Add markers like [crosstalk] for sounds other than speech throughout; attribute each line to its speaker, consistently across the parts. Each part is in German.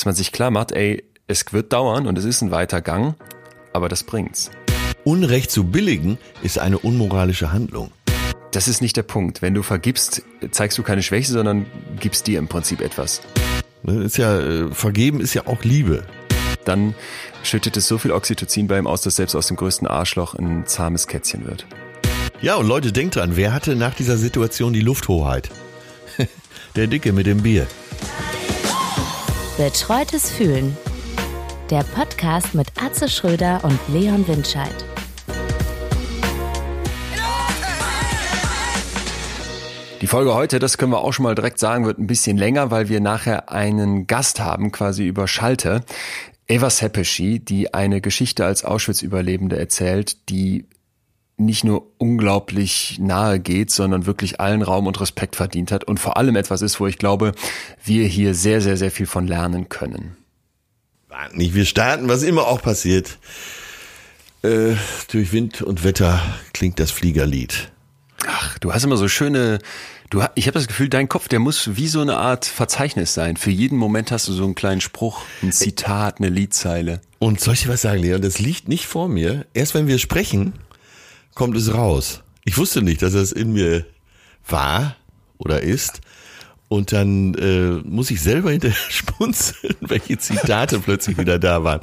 Speaker 1: dass man sich klar macht, ey, es wird dauern und es ist ein weiter Gang, aber das bringt's.
Speaker 2: Unrecht zu billigen ist eine unmoralische Handlung.
Speaker 1: Das ist nicht der Punkt. Wenn du vergibst, zeigst du keine Schwäche, sondern gibst dir im Prinzip etwas.
Speaker 2: Ne, Ist ja, äh, vergeben ist ja auch Liebe.
Speaker 1: Dann schüttet es so viel Oxytocin bei ihm aus, dass selbst aus dem größten Arschloch ein zahmes Kätzchen wird.
Speaker 2: Ja, und Leute, denkt dran, wer hatte nach dieser Situation die Lufthoheit? [laughs] Der Dicke mit dem Bier.
Speaker 3: Betreutes Fühlen. Der Podcast mit Atze Schröder und Leon Windscheid.
Speaker 1: Die Folge heute, das können wir auch schon mal direkt sagen, wird ein bisschen länger, weil wir nachher einen Gast haben, quasi über Schalte. Eva Sepeschi, die eine Geschichte als Auschwitz-Überlebende erzählt, die nicht nur unglaublich nahe geht, sondern wirklich allen Raum und Respekt verdient hat und vor allem etwas ist, wo ich glaube, wir hier sehr, sehr, sehr viel von lernen können.
Speaker 2: Warten nicht, wir starten, was immer auch passiert. Äh, durch Wind und Wetter klingt das Fliegerlied.
Speaker 1: Ach, du hast immer so schöne. Du, ich habe das Gefühl, dein Kopf, der muss wie so eine Art Verzeichnis sein. Für jeden Moment hast du so einen kleinen Spruch, ein Zitat, eine Liedzeile.
Speaker 2: Und soll ich dir was sagen, Leon? Das liegt nicht vor mir. Erst wenn wir sprechen, kommt es raus. Ich wusste nicht, dass das in mir war oder ist. Und dann äh, muss ich selber hinterher [laughs] spunzeln, welche Zitate plötzlich wieder da waren.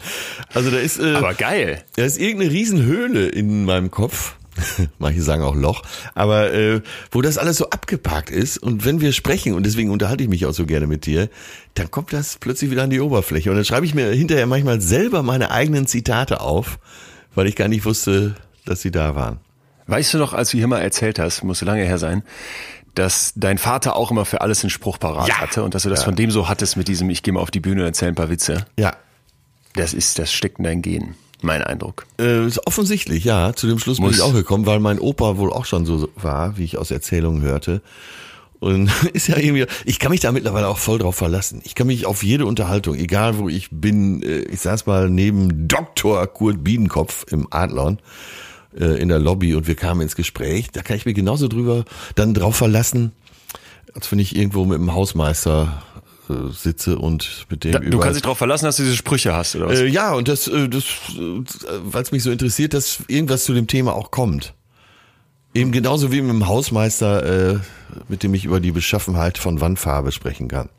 Speaker 2: Also da ist, äh,
Speaker 1: Aber geil.
Speaker 2: da ist irgendeine Riesenhöhle in meinem Kopf. [laughs] Manche sagen auch Loch, aber äh, wo das alles so abgepackt ist und wenn wir sprechen und deswegen unterhalte ich mich auch so gerne mit dir, dann kommt das plötzlich wieder an die Oberfläche und dann schreibe ich mir hinterher manchmal selber meine eigenen Zitate auf, weil ich gar nicht wusste, dass sie da waren.
Speaker 1: Weißt du noch, als du hier mal erzählt hast, muss lange her sein, dass dein Vater auch immer für alles einen Spruch parat
Speaker 2: Ja.
Speaker 1: hatte und dass du das von dem so hattest mit diesem, ich gehe mal auf die Bühne und erzähle ein paar Witze.
Speaker 2: Ja,
Speaker 1: Das ist, das steckt in dein Gen. Mein Eindruck.
Speaker 2: äh, ist offensichtlich, ja. Zu dem Schluss bin
Speaker 1: Muss.
Speaker 2: ich auch gekommen, weil mein Opa wohl auch schon so war, wie ich aus Erzählungen hörte. Und [laughs] ist ja irgendwie, ich kann mich da mittlerweile auch voll drauf verlassen. Ich kann mich auf jede Unterhaltung, egal wo ich bin, äh, ich saß mal neben Dr. Kurt Biedenkopf im Adlon äh, in der Lobby und wir kamen ins Gespräch. Da kann ich mir genauso drüber dann drauf verlassen, als wenn ich irgendwo mit dem Hausmeister äh, sitze und mit dem
Speaker 1: Da, du kannst dich darauf verlassen, dass du diese Sprüche hast, oder was?
Speaker 2: äh, ja, und das, äh, das weil es mich so interessiert, dass irgendwas zu dem Thema auch kommt. Eben genauso wie mit dem Hausmeister, äh, mit dem ich über die Beschaffenheit von Wandfarbe sprechen kann.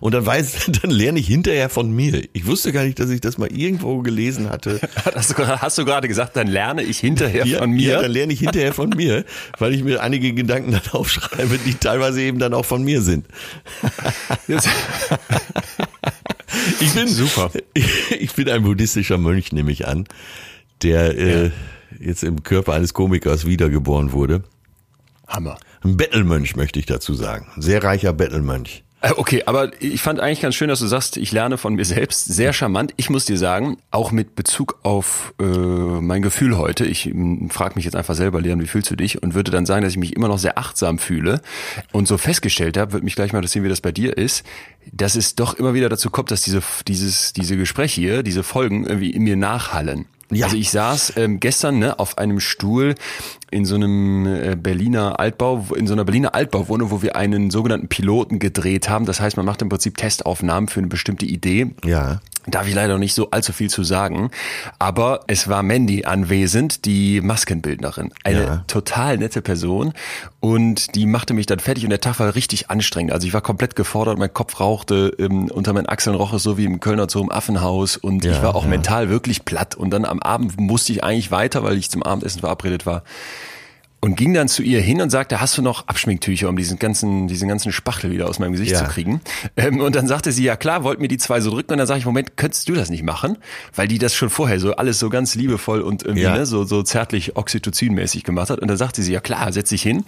Speaker 2: Und dann weiß, [laughs] dann lerne ich hinterher von mir. Ich wusste gar nicht, dass ich das mal irgendwo gelesen hatte. [laughs]
Speaker 1: Hast du, gerade- hast du gerade gesagt, dann lerne ich hinterher von mir?
Speaker 2: Ja, dann lerne ich hinterher von mir, weil ich mir einige Gedanken [laughs] dann aufschreibe, die teilweise eben dann auch von mir sind. Ich bin
Speaker 1: Super.
Speaker 2: Ich bin ein buddhistischer Mönch, nehme ich an, der äh, jetzt im Körper eines Komikers wiedergeboren wurde.
Speaker 1: Hammer.
Speaker 2: Ein Bettelmönch möchte ich dazu sagen. Ein sehr reicher Bettelmönch.
Speaker 1: Äh, Okay, aber ich fand eigentlich ganz schön, dass du sagst, ich lerne von mir selbst. Sehr charmant. Ich muss dir sagen, auch mit Bezug auf äh, mein Gefühl heute, ich frage mich jetzt einfach selber, Leon, wie fühlst du dich? Und würde dann sagen, dass ich mich immer noch sehr achtsam fühle. Und so festgestellt habe, würde mich gleich mal interessieren, wie das bei dir ist, dass es doch immer wieder dazu kommt, dass diese, dieses, diese Gespräche hier, diese Folgen irgendwie in mir nachhallen.
Speaker 2: Ja.
Speaker 1: Also ich saß ähm, gestern ne, auf einem Stuhl in so einem äh, Berliner Altbau, in so einer Berliner Altbauwohnung, wo wir einen sogenannten Piloten gedreht haben. Das heißt, man macht im Prinzip Testaufnahmen für eine bestimmte Idee.
Speaker 2: Ja.
Speaker 1: Darf ich leider noch nicht so allzu viel zu sagen. Aber es war Mandy anwesend, die Maskenbildnerin. Eine
Speaker 2: Ja.
Speaker 1: total nette Person. Und die machte mich dann fertig und der Tag war richtig anstrengend. Also ich war komplett gefordert, mein Kopf rauchte, ähm, unter meinen Achseln roch es so wie im Kölner Zoo im Affenhaus. Und
Speaker 2: Ja,
Speaker 1: ich war auch
Speaker 2: ja.
Speaker 1: mental wirklich platt. Und dann am Abend musste ich eigentlich weiter, weil ich zum Abendessen verabredet war. Und ging dann zu ihr hin und sagte, hast du noch Abschminktücher, um diesen ganzen, diesen ganzen Spachtel wieder aus meinem Gesicht
Speaker 2: Ja.
Speaker 1: zu kriegen? Ähm, und dann sagte sie, ja klar, wollten mir die zwei so drücken. Und dann sage ich, Moment, könntest du das nicht machen? Weil die das schon vorher so alles so ganz liebevoll und irgendwie
Speaker 2: Ja.
Speaker 1: ne, so, so zärtlich Oxytocin-mäßig gemacht hat. Und dann sagte sie, ja klar, setz dich hin.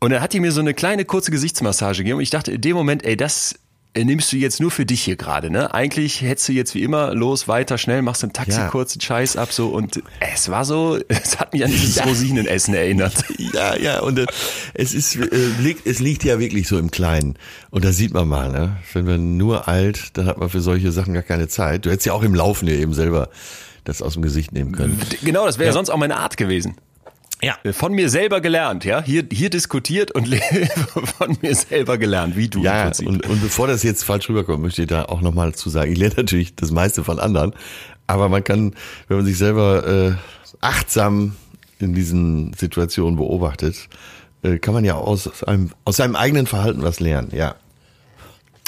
Speaker 1: Und dann hat die mir so eine kleine kurze Gesichtsmassage gegeben. Und ich dachte in dem Moment, ey, das nimmst du jetzt nur für dich hier gerade, ne? Eigentlich hättest du jetzt wie immer los, weiter, schnell, machst im Taxi
Speaker 2: Ja.
Speaker 1: kurz den Scheiß ab so und es war so, [laughs] es hat mich an dieses Rosinenessen erinnert. [laughs]
Speaker 2: Ja, ja, und äh, es ist, äh, liegt, es liegt ja wirklich so im Kleinen. Und da sieht man mal, ne? Wenn man nur alt, dann hat man für solche Sachen gar keine Zeit. Du hättest ja auch im Laufen hier eben selber das aus dem Gesicht nehmen können.
Speaker 1: Genau, das wäre ja. sonst auch meine Art gewesen. Ja. Von mir selber gelernt, ja. Hier, hier diskutiert und [laughs] von mir selber gelernt, wie du.
Speaker 2: Ja, und, und bevor das jetzt falsch rüberkommt, möchte ich da auch nochmal zu sagen. Ich lerne natürlich das meiste von anderen, aber man kann, wenn man sich selber äh, achtsam in diesen Situationen beobachtet, äh, kann man ja aus einem, aus seinem eigenen Verhalten was lernen, ja.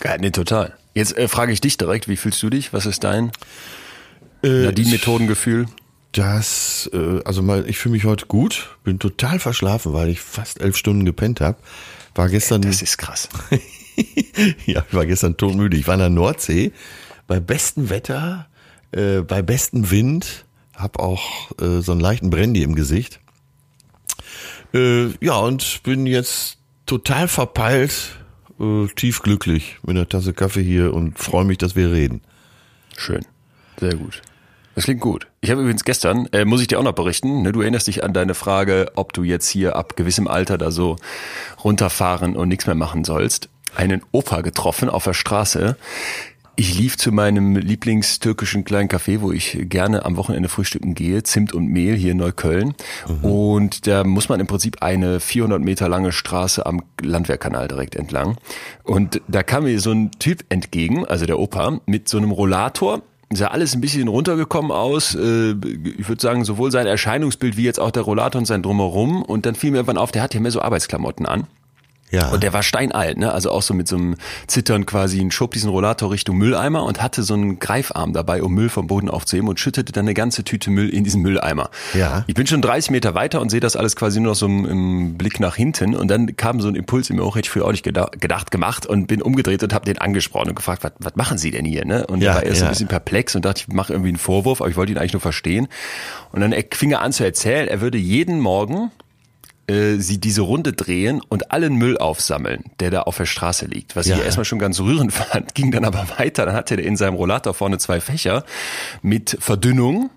Speaker 1: Ja, nee, total. Jetzt äh, frage ich dich direkt, wie fühlst du dich? Was ist dein äh, Nadine-Methodengefühl?
Speaker 2: Das, äh, also mal, ich fühle mich heute gut, bin total verschlafen, weil ich fast elf Stunden gepennt habe. War gestern.
Speaker 1: Das ist krass. [laughs]
Speaker 2: ja, ich war gestern todmüde. Ich war in der Nordsee bei bestem Wetter, äh, bei bestem Wind, hab auch äh, so einen leichten Brandy im Gesicht. Äh, ja, und bin jetzt total verpeilt, äh, tief glücklich mit einer Tasse Kaffee hier und freue mich, dass wir reden.
Speaker 1: Schön. Sehr gut. Das klingt gut. Ich habe übrigens gestern, äh, muss ich dir auch noch berichten, ne, du erinnerst dich an deine Frage, ob du jetzt hier ab gewissem Alter da so runterfahren und nichts mehr machen sollst. Einen Opa getroffen auf der Straße. Ich lief zu meinem Lieblingstürkischen kleinen Café, wo ich gerne am Wochenende frühstücken gehe, Zimt und Mehl hier in Neukölln. Mhm. Und da muss man im Prinzip eine 400 Meter lange Straße am Landwehrkanal direkt entlang. Und da kam mir so ein Typ entgegen, also der Opa, mit so einem Rollator sah alles ein bisschen runtergekommen aus. Äh, ich würde sagen, sowohl sein Erscheinungsbild wie jetzt auch der Rollator und sein Drumherum. Und dann fiel mir irgendwann auf, der hat ja mehr so Arbeitsklamotten an. Ja. Und der war steinalt, ne? Also auch so mit so einem Zittern quasi und schob diesen Rollator Richtung Mülleimer und hatte so einen Greifarm dabei, um Müll vom Boden aufzuheben und schüttete dann eine ganze Tüte Müll in diesen Mülleimer. Ja. Ich bin schon 30 Meter weiter und sehe das alles quasi nur noch so im, im Blick nach hinten und dann kam so ein Impuls in mir auch, hätte ich früher auch nicht gedacht, gemacht und bin umgedreht und habe den angesprochen und gefragt, was, was machen Sie denn hier, ne? Und ja, er war erst ja. ein bisschen perplex und dachte, ich mache irgendwie einen Vorwurf, aber ich wollte ihn eigentlich nur verstehen. Und dann fing er an zu erzählen, er würde jeden Morgen äh, sie diese Runde drehen und allen Müll aufsammeln, der da auf der Straße liegt. Was ja. ich erstmal schon ganz rührend [laughs] fand, ging dann aber weiter. Dann hatte er in seinem Rollator vorne zwei Fächer mit Verdünnung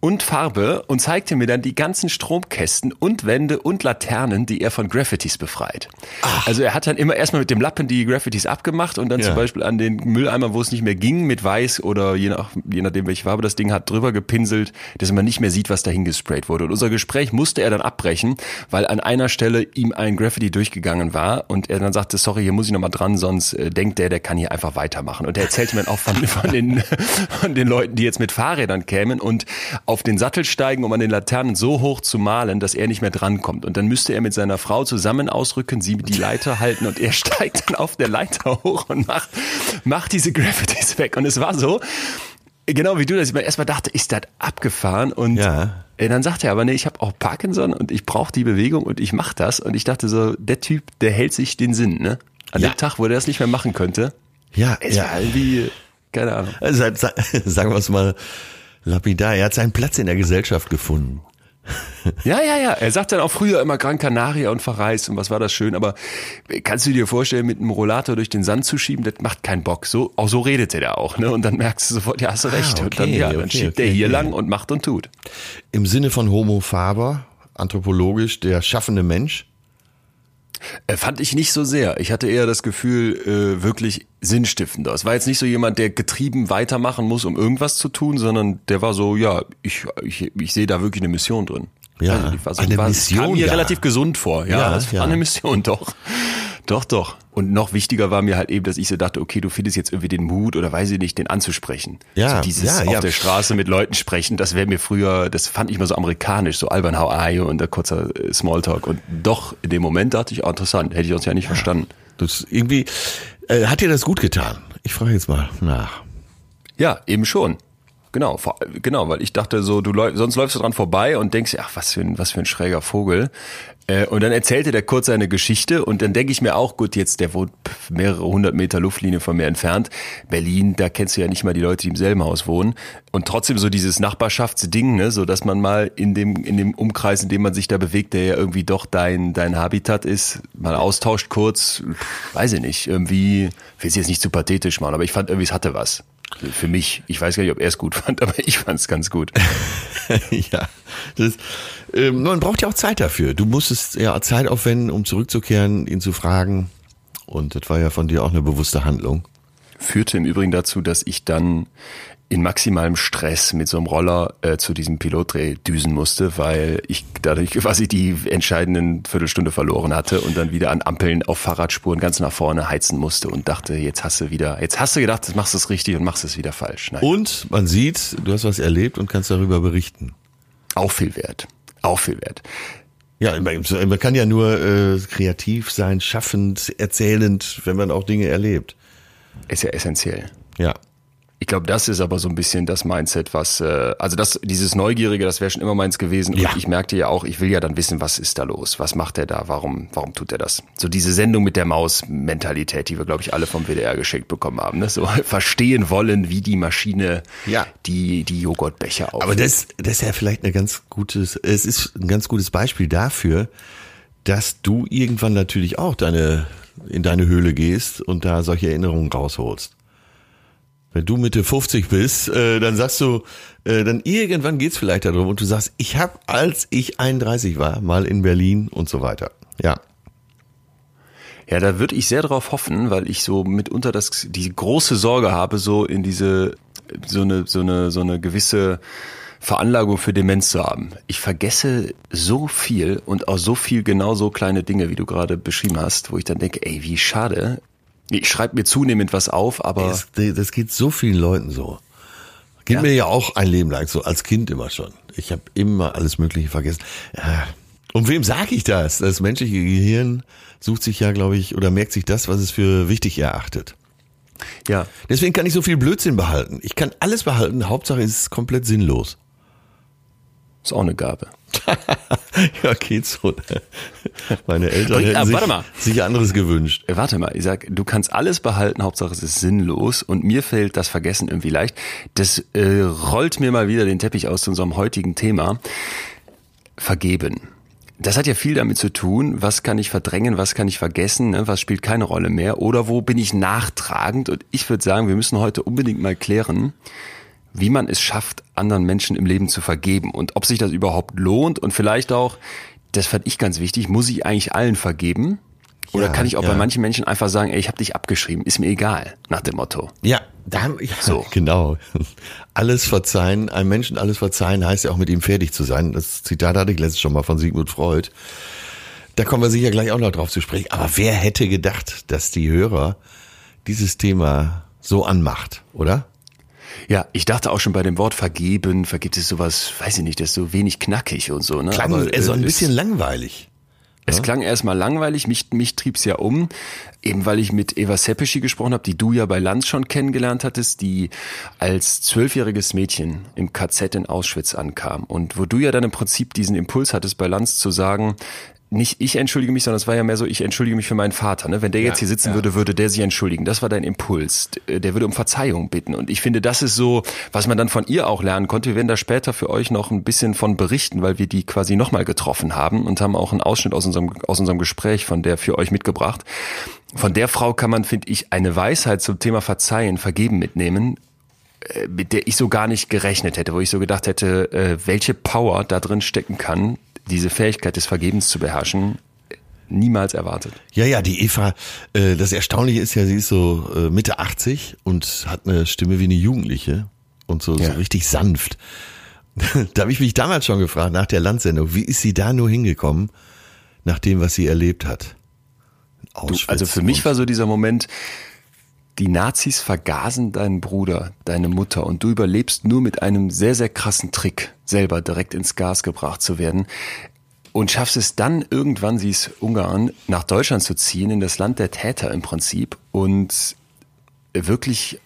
Speaker 1: und Farbe und zeigte mir dann die ganzen Stromkästen und Wände und Laternen, die er von Graffitis befreit. Ach. Also er hat dann immer erstmal mit dem Lappen die Graffitis abgemacht und dann ja. zum Beispiel an den Mülleimer, wo es nicht mehr ging, mit weiß oder je, nach, je nachdem welche Farbe das Ding hat, drüber gepinselt, dass man nicht mehr sieht, was dahin gesprayt wurde. Und unser Gespräch musste er dann abbrechen, weil an einer Stelle ihm ein Graffiti durchgegangen war und er dann sagte, sorry, hier muss ich nochmal dran, sonst äh, denkt der, der kann hier einfach weitermachen. Und er erzählte mir dann auch von, [laughs] von, den, von den Leuten, die jetzt mit Fahrrädern kämen und auf den Sattel steigen, um an den Laternen so hoch zu malen, dass er nicht mehr drankommt. Und dann müsste er mit seiner Frau zusammen ausrücken, sie die Leiter [laughs] halten und er steigt dann auf der Leiter hoch und macht, macht diese Graffitis weg. Und es war so, genau wie du, dass ich mir erstmal dachte, ist das abgefahren? Und ja. dann sagte er aber, nee, ich habe auch Parkinson und ich brauche die Bewegung und ich mache das. Und ich dachte so, der Typ, der hält sich den Sinn, ne? An ja. dem Tag, wo er das nicht mehr machen könnte.
Speaker 2: Ja, es ja. war irgendwie, keine Ahnung. Also, [laughs] sagen wir es mal, Lapidar, er hat seinen Platz in der Gesellschaft gefunden.
Speaker 1: Ja, ja, ja. Er sagt dann auch früher immer Gran Canaria und verreist und was war das schön. Aber kannst du dir vorstellen, mit einem Rollator durch den Sand zu schieben, das macht keinen Bock. So, auch so redet er auch, ne? Und dann merkst du sofort, ja, hast du recht. Ah, okay, und dann, ja, dann okay, schiebt okay, er hier lang und macht und tut.
Speaker 2: Im Sinne von Homo Faber, anthropologisch, der schaffende Mensch,
Speaker 1: fand ich nicht so sehr. Ich hatte eher das Gefühl, äh, wirklich sinnstiftender. Es war jetzt nicht so jemand, der getrieben weitermachen muss, um irgendwas zu tun, sondern der war so, ja, ich, ich, ich sehe da wirklich eine Mission drin.
Speaker 2: Ja, also, war so, eine
Speaker 1: war,
Speaker 2: Mission.
Speaker 1: kam mir ja. relativ gesund vor. Ja, ja das war ja. eine Mission, doch. Doch, doch. Und noch wichtiger war mir halt eben, dass ich so dachte, okay, du findest jetzt irgendwie den Mut oder weiß ich nicht, den anzusprechen. Ja. So dieses ja, auf ja. der Straße mit Leuten sprechen, das wäre mir früher, das fand ich mal so amerikanisch, so albern, how are you und der kurzer äh, Smalltalk. Und doch, in dem Moment dachte ich, oh, interessant, hätte ich uns ja nicht ja. verstanden.
Speaker 2: Das irgendwie, äh, hat dir das gut getan? Ich frage jetzt mal nach.
Speaker 1: Ja, eben schon. Genau, genau, weil ich dachte so, du läufst, sonst läufst du dran vorbei und denkst, ach, was für ein, was für ein schräger Vogel. Äh, und dann erzählte der kurz seine Geschichte und dann denke ich mir auch, gut, jetzt der wohnt mehrere hundert Meter Luftlinie von mir entfernt. Berlin, da kennst du ja nicht mal die Leute, die im selben Haus wohnen. Und trotzdem so dieses Nachbarschaftsding, ne, so dass man mal in dem, in dem Umkreis, in dem man sich da bewegt, der ja irgendwie doch dein, dein Habitat ist, mal austauscht kurz, weiß ich nicht, irgendwie, will es jetzt nicht zu pathetisch machen, aber ich fand irgendwie, es hatte was. Für mich, ich weiß gar nicht, ob er es gut [laughs] fand, aber ich fand es ganz gut. [laughs]
Speaker 2: ja, das, ähm, man braucht ja auch Zeit dafür. Du musstest ja Zeit aufwenden, um zurückzukehren, ihn zu fragen. Und das war ja von dir auch eine bewusste Handlung.
Speaker 1: Führte im Übrigen dazu, dass ich dann in maximalem Stress mit so einem Roller äh, zu diesem Pilotdreh düsen musste, weil ich dadurch [laughs] quasi die entscheidenden Viertelstunde verloren hatte und dann wieder an Ampeln auf Fahrradspuren ganz nach vorne heizen musste und dachte, jetzt hast du wieder, jetzt hast du gedacht, jetzt machst du es richtig und machst es wieder falsch.
Speaker 2: Nein. Und man sieht, du hast was erlebt und kannst darüber berichten.
Speaker 1: Auch viel wert. Auch viel wert.
Speaker 2: Ja, man kann ja nur äh, kreativ sein, schaffend, erzählend, wenn man auch Dinge erlebt.
Speaker 1: Ist ja essentiell.
Speaker 2: Ja.
Speaker 1: Ich glaube, das ist aber so ein bisschen das Mindset, was, äh, also das, dieses Neugierige, das wäre schon immer meins gewesen. Und
Speaker 2: Ja.
Speaker 1: ich merkte ja auch, ich will ja dann wissen, was ist da los? Was macht er da? Warum, warum tut er das? So diese Sendung mit der Maus-Mentalität, die wir, glaube ich, alle vom WDR geschenkt bekommen haben. Ne? So [laughs] verstehen wollen, wie die Maschine
Speaker 2: Ja.
Speaker 1: die, die Joghurtbecher auf.
Speaker 2: Aber das, das ist ja vielleicht ein ganz gutes, es ist ein ganz gutes Beispiel dafür, dass du irgendwann natürlich auch deine, in deine Höhle gehst und da solche Erinnerungen rausholst. Wenn du Mitte 50 bist, äh, dann sagst du, äh, dann irgendwann geht's vielleicht darum und du sagst, ich habe, als ich 31 war, mal in Berlin und so weiter. Ja.
Speaker 1: Ja, da würde ich sehr drauf hoffen, weil ich so mitunter das, die große Sorge habe, so in diese, so eine, so eine, so eine gewisse Veranlagung für Demenz zu haben. Ich vergesse so viel und auch so viel genau so kleine Dinge, wie du gerade beschrieben hast, wo ich dann denke, ey, wie schade. Ich schreibe mir zunehmend was auf, aber
Speaker 2: Das, das geht so vielen Leuten so. Geht
Speaker 1: Ja.
Speaker 2: mir ja auch ein Leben lang so, als Kind immer schon. Ich habe immer alles Mögliche vergessen. Und wem sage ich das? Das menschliche Gehirn sucht sich ja, glaube ich, oder merkt sich das, was es für wichtig erachtet.
Speaker 1: ja,
Speaker 2: Deswegen kann ich so viel Blödsinn behalten. Ich kann alles behalten, Hauptsache es ist komplett sinnlos.
Speaker 1: ist auch eine Gabe. [laughs]
Speaker 2: ja, geht so. Meine Eltern hätten
Speaker 1: ah,
Speaker 2: sich,
Speaker 1: warte mal.
Speaker 2: sich anderes gewünscht.
Speaker 1: Äh, Warte mal, ich sag, du kannst alles behalten, Hauptsache es ist sinnlos und mir fällt das Vergessen irgendwie leicht. Das äh, rollt mir mal wieder den Teppich aus zu unserem heutigen Thema. Vergeben. Das hat ja viel damit zu tun, was kann ich verdrängen, was kann ich vergessen, ne? was spielt keine Rolle mehr oder wo bin ich nachtragend. Und ich würde sagen, wir müssen heute unbedingt mal klären, wie man es schafft, anderen Menschen im Leben zu vergeben und ob sich das überhaupt lohnt und vielleicht auch, das fand ich ganz wichtig, muss ich eigentlich allen vergeben? Oder
Speaker 2: Ja,
Speaker 1: kann ich auch
Speaker 2: ja.
Speaker 1: bei manchen Menschen einfach sagen, ey, ich habe dich abgeschrieben, ist mir egal, nach dem Motto.
Speaker 2: Ja, da, ja,
Speaker 1: So. [laughs]
Speaker 2: genau. Alles verzeihen, einem Menschen alles verzeihen heißt ja auch mit ihm fertig zu sein. Das Zitat hatte ich letztens schon mal von Sigmund Freud. Da kommen wir sicher gleich auch noch drauf zu sprechen. Aber wer hätte gedacht, dass die Hörer dieses Thema so anmacht, oder?
Speaker 1: Ja, ich dachte auch schon bei dem Wort vergeben, vergibt es sowas, weiß ich nicht, das ist so wenig knackig und so, ne?
Speaker 2: Klang
Speaker 1: Aber,
Speaker 2: äh, so ein
Speaker 1: äh,
Speaker 2: bisschen
Speaker 1: es,
Speaker 2: langweilig.
Speaker 1: es klang erstmal langweilig, mich, mich trieb's ja um, eben weil ich mit Eva Seppeschi gesprochen habe, die du ja bei Lanz schon kennengelernt hattest, die als zwölfjähriges Mädchen im KZ in Auschwitz ankam und wo du ja dann im Prinzip diesen Impuls hattest bei Lanz zu sagen, nicht ich entschuldige mich, sondern es war ja mehr so, ich entschuldige mich für meinen Vater. Ne? Wenn der jetzt hier sitzen würde, würde der sich entschuldigen. Das war dein Impuls. D- Der würde um Verzeihung bitten. Und ich finde, das ist so, was man dann von ihr auch lernen konnte. Wir werden da später für euch noch ein bisschen von berichten, weil wir die quasi nochmal getroffen haben und haben auch einen Ausschnitt aus unserem, aus unserem Gespräch von der für euch mitgebracht. Von der Frau kann man, finde ich, eine Weisheit zum Thema Verzeihen, Vergeben mitnehmen, äh, mit der ich so gar nicht gerechnet hätte, wo ich so gedacht hätte, äh, welche Power da drin stecken kann, diese Fähigkeit des Vergebens zu beherrschen, niemals erwartet.
Speaker 2: Ja, ja, die Eva, äh, das Erstaunliche ist ja, sie ist so äh, Mitte 80 und hat eine Stimme wie eine Jugendliche und so,
Speaker 1: Ja.
Speaker 2: so richtig sanft. [laughs] da habe ich mich damals schon gefragt, nach der Landsendung, wie ist sie da nur hingekommen, nach dem, was sie erlebt hat?
Speaker 1: Du, also für mich war so dieser Moment, die Nazis vergasen deinen Bruder, deine Mutter und du überlebst nur mit einem sehr, sehr krassen Trick, selber direkt ins Gas gebracht zu werden und schaffst es dann irgendwann, sie ist Ungarn, nach Deutschland zu ziehen, in das Land der Täter im Prinzip und wirklich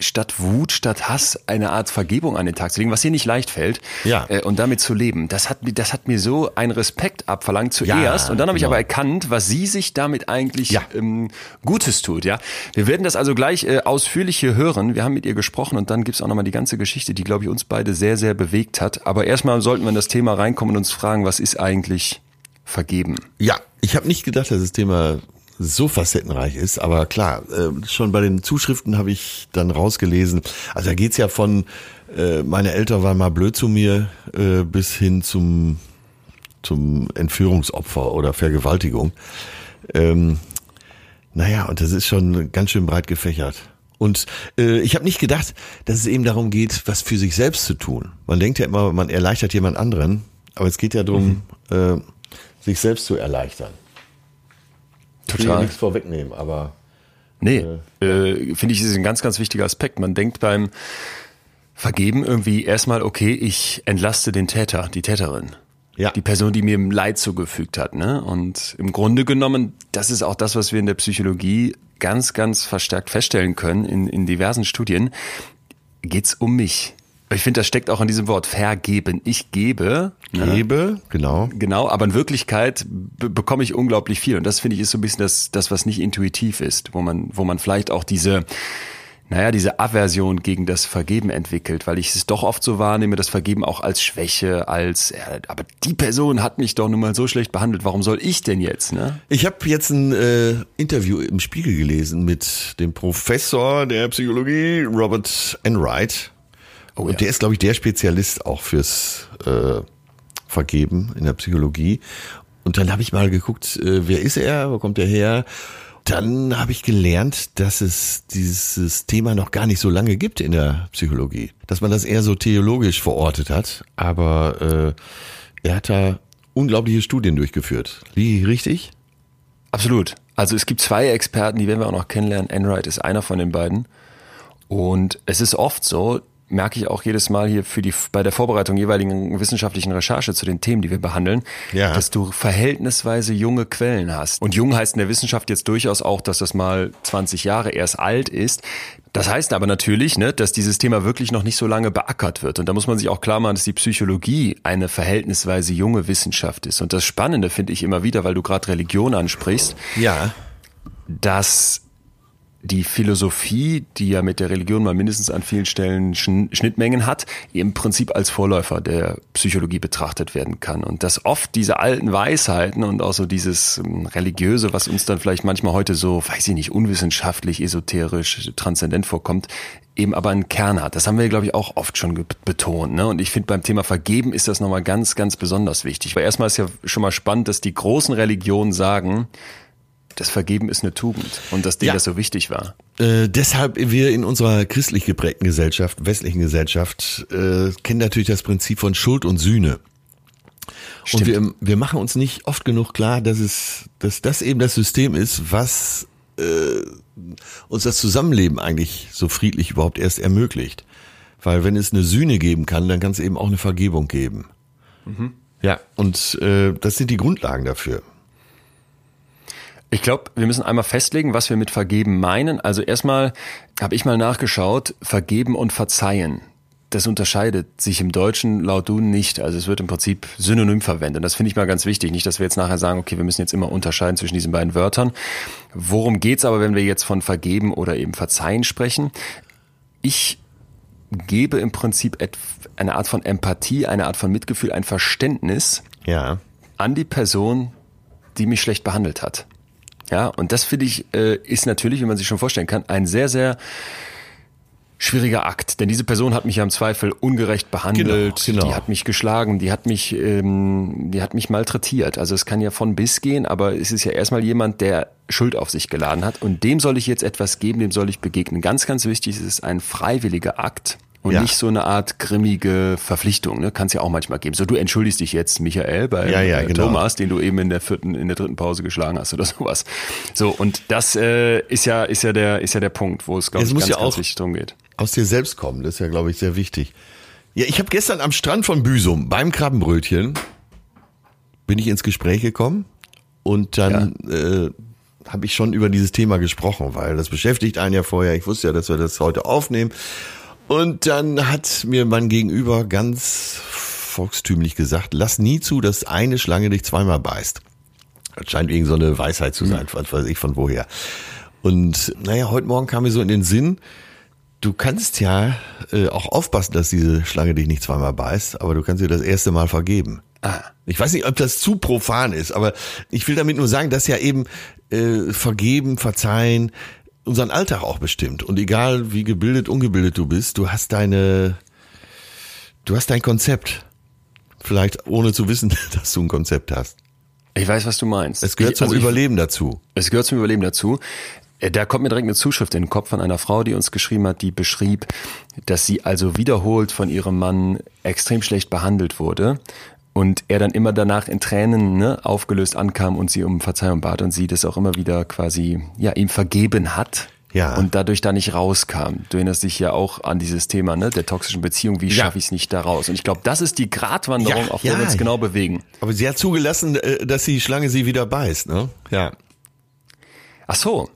Speaker 1: statt Wut, statt Hass eine Art Vergebung an den Tag zu legen, was dir nicht leicht fällt,
Speaker 2: Ja.
Speaker 1: äh, und damit zu leben. Das hat, mir- das hat mir so einen Respekt abverlangt zuerst
Speaker 2: Ja,
Speaker 1: und dann habe ich
Speaker 2: genau.
Speaker 1: aber erkannt, was sie sich damit eigentlich
Speaker 2: Ja.
Speaker 1: ähm, Gutes tut. Ja, Wir werden das also gleich äh, ausführlich hier hören. Wir haben mit ihr gesprochen und dann gibt's auch nochmal die ganze Geschichte, die, glaube ich, uns beide sehr, sehr bewegt hat. Aber erstmal sollten wir in das Thema reinkommen und uns fragen, was ist eigentlich vergeben?
Speaker 2: Ja, ich habe nicht gedacht, dass das Thema so facettenreich ist, aber klar, äh, schon bei den Zuschriften habe ich dann rausgelesen. Also da geht's ja von, äh, meine Eltern waren mal blöd zu mir, äh, bis hin zum, zum Entführungsopfer oder Vergewaltigung. Ähm, naja, und das ist schon ganz schön breit gefächert. Und äh, ich habe nicht gedacht, dass es eben darum geht, was für sich selbst zu tun. Man denkt ja immer, man erleichtert jemand anderen, aber es geht ja darum, mhm. äh, sich selbst zu erleichtern.
Speaker 1: Total. Ich will
Speaker 2: nichts vorwegnehmen, aber
Speaker 1: Nee, äh, äh, finde ich, ist ein ganz, ganz wichtiger Aspekt. Man denkt beim Vergeben irgendwie erstmal, okay, ich entlaste den Täter, die Täterin. Ja. Die Person, die mir Leid zugefügt hat. Ne? Und im Grunde genommen, das ist auch das, was wir in der Psychologie ganz, ganz verstärkt feststellen können in, in diversen Studien, geht's um mich. Ich finde, das steckt auch in diesem Wort vergeben. Ich gebe.
Speaker 2: Gebe, ne? genau.
Speaker 1: Genau, aber in Wirklichkeit bekomme ich unglaublich viel. Und das finde ich ist so ein bisschen das, das, was nicht intuitiv ist, wo man, wo man vielleicht auch diese, naja, diese Aversion gegen das Vergeben entwickelt, weil ich es doch oft so wahrnehme, das Vergeben auch als Schwäche, als, ja, aber die Person hat mich doch nun mal so schlecht behandelt, warum soll ich denn jetzt, ne?
Speaker 2: Ich habe jetzt ein äh, Interview im Spiegel gelesen mit dem Professor der Psychologie, Robert Enright. Oh, und ja. der ist, glaube ich, der Spezialist auch fürs äh, Vergeben in der Psychologie. Und dann habe ich mal geguckt, äh, wer ist er, wo kommt er her? Dann habe ich gelernt, dass es dieses Thema noch gar nicht so lange gibt in der Psychologie. Dass man das eher so theologisch verortet hat. Aber äh, er hat da unglaubliche Studien durchgeführt. Wie richtig?
Speaker 1: Absolut. Also es gibt zwei Experten, die werden wir auch noch kennenlernen. Enright ist einer von den beiden. Und es ist oft so, merke ich auch jedes Mal hier für die bei der Vorbereitung jeweiligen wissenschaftlichen Recherche zu den Themen, die wir behandeln, ja. dass du verhältnisweise junge Quellen hast. Und jung heißt in der Wissenschaft jetzt durchaus auch, dass das mal 20 Jahre erst alt ist. Das heißt aber natürlich, ne, dass dieses Thema wirklich noch nicht so lange beackert wird. Und da muss man sich auch klar machen, dass die Psychologie eine verhältnisweise junge Wissenschaft ist. Und das Spannende finde ich immer wieder, weil du gerade Religion ansprichst.
Speaker 2: Ja.
Speaker 1: Dass die Philosophie, die ja mit der Religion mal mindestens an vielen Stellen Schnittmengen hat, im Prinzip als Vorläufer der Psychologie betrachtet werden kann. Und dass oft diese alten Weisheiten und auch so dieses ähm, Religiöse, was uns dann vielleicht manchmal heute so, weiß ich nicht, unwissenschaftlich, esoterisch, transzendent vorkommt, eben aber einen Kern hat. Das haben wir, glaube ich, auch oft schon betont. Ne? Und ich finde, beim Thema Vergeben ist das nochmal ganz, ganz besonders wichtig. Weil erstmal ist ja schon mal spannend, dass die großen Religionen sagen, das Vergeben ist eine Tugend und dass denen ja. das so wichtig war.
Speaker 2: Äh, deshalb wir in unserer christlich geprägten Gesellschaft, westlichen Gesellschaft, äh, kennen natürlich das Prinzip von Schuld und Sühne. Stimmt. Und wir, wir machen uns nicht oft genug klar, dass es, dass das eben das System ist, was äh, uns das Zusammenleben eigentlich so friedlich überhaupt erst ermöglicht. Weil wenn es eine Sühne geben kann, dann kann es eben auch eine Vergebung geben. Mhm. Ja, und äh, das sind die Grundlagen dafür.
Speaker 1: Ich glaube, wir müssen einmal festlegen, was wir mit vergeben meinen. Also erstmal habe ich mal nachgeschaut, vergeben und verzeihen. Das unterscheidet sich im Deutschen laut Duden nicht. Also es wird im Prinzip synonym verwendet. Das finde ich mal ganz wichtig. Nicht, dass wir jetzt nachher sagen, okay, wir müssen jetzt immer unterscheiden zwischen diesen beiden Wörtern. Worum geht's aber, wenn wir jetzt von vergeben oder eben verzeihen sprechen? Ich gebe im Prinzip eine Art von Empathie, eine Art von Mitgefühl, ein Verständnis
Speaker 2: ja.
Speaker 1: an die Person, die mich schlecht behandelt hat. Ja, und das finde ich, äh, ist natürlich, wie man sich schon vorstellen kann, ein sehr, sehr schwieriger Akt, denn diese Person hat mich ja im Zweifel ungerecht behandelt, genau, genau. die hat mich geschlagen, die hat mich, ähm, die hat mich malträtiert. Also es kann ja von bis gehen, aber es ist ja erstmal jemand, der Schuld auf sich geladen hat und dem soll ich jetzt etwas geben, dem soll ich begegnen. Ganz, ganz wichtig, es ist ein freiwilliger Akt. Und ja. nicht so eine Art grimmige Verpflichtung, ne? Kann es ja auch manchmal geben. So, du entschuldigst dich jetzt, Michael, bei
Speaker 2: ja, ja,
Speaker 1: genau. Thomas, den du eben in der vierten, in der dritten Pause geschlagen hast oder [laughs] sowas. So, und das äh, ist ja, ist ja der, ist ja der Punkt, wo es, glaube ich, ganz, ja ganz wichtig drum geht.
Speaker 2: Aus dir selbst kommen, das ist ja, glaube ich, sehr wichtig. Ja, ich habe gestern am Strand von Büsum beim Krabbenbrötchen bin ich ins Gespräch gekommen und dann äh, habe ich schon über dieses Thema gesprochen, weil das beschäftigt einen ja vorher. Ich wusste ja, dass wir das heute aufnehmen. Und dann hat mir mein Gegenüber ganz volkstümlich gesagt, lass nie zu, dass eine Schlange dich zweimal beißt. Das scheint irgend so eine Weisheit zu sein, mhm. was weiß ich von woher. Und naja, heute Morgen kam mir so in den Sinn, du kannst ja äh, auch aufpassen, dass diese Schlange dich nicht zweimal beißt, aber du kannst dir das erste Mal vergeben. Ah. Ich weiß nicht, ob das zu profan ist, aber ich will damit nur sagen, dass ja eben äh, vergeben, verzeihen, unseren Alltag auch bestimmt. Und egal wie gebildet, ungebildet du bist, du hast deine, du hast dein Konzept. Vielleicht ohne zu wissen, [laughs] dass du ein Konzept hast.
Speaker 1: Ich weiß, was du meinst.
Speaker 2: Es gehört ich, zum also Überleben dazu.
Speaker 1: Es gehört zum Überleben dazu. Äh, da kommt mir direkt eine Zuschrift in den Kopf von einer Frau, die uns geschrieben hat, die beschrieb, dass sie also wiederholt von ihrem Mann extrem schlecht behandelt wurde und er dann immer danach in Tränen ne, aufgelöst ankam und sie um Verzeihung bat und sie das auch immer wieder quasi ja ihm vergeben hat. Ja. Und dadurch da nicht rauskam. Du erinnerst dich ja auch an dieses Thema ne, der toxischen Beziehung. Wie ja. schaffe ich es nicht da raus? Und ich glaube, das ist die Gratwanderung, ja, auf der wir uns genau bewegen.
Speaker 2: Aber sie hat zugelassen, äh, dass die Schlange sie wieder beißt, ne? Ja.
Speaker 1: Ach so.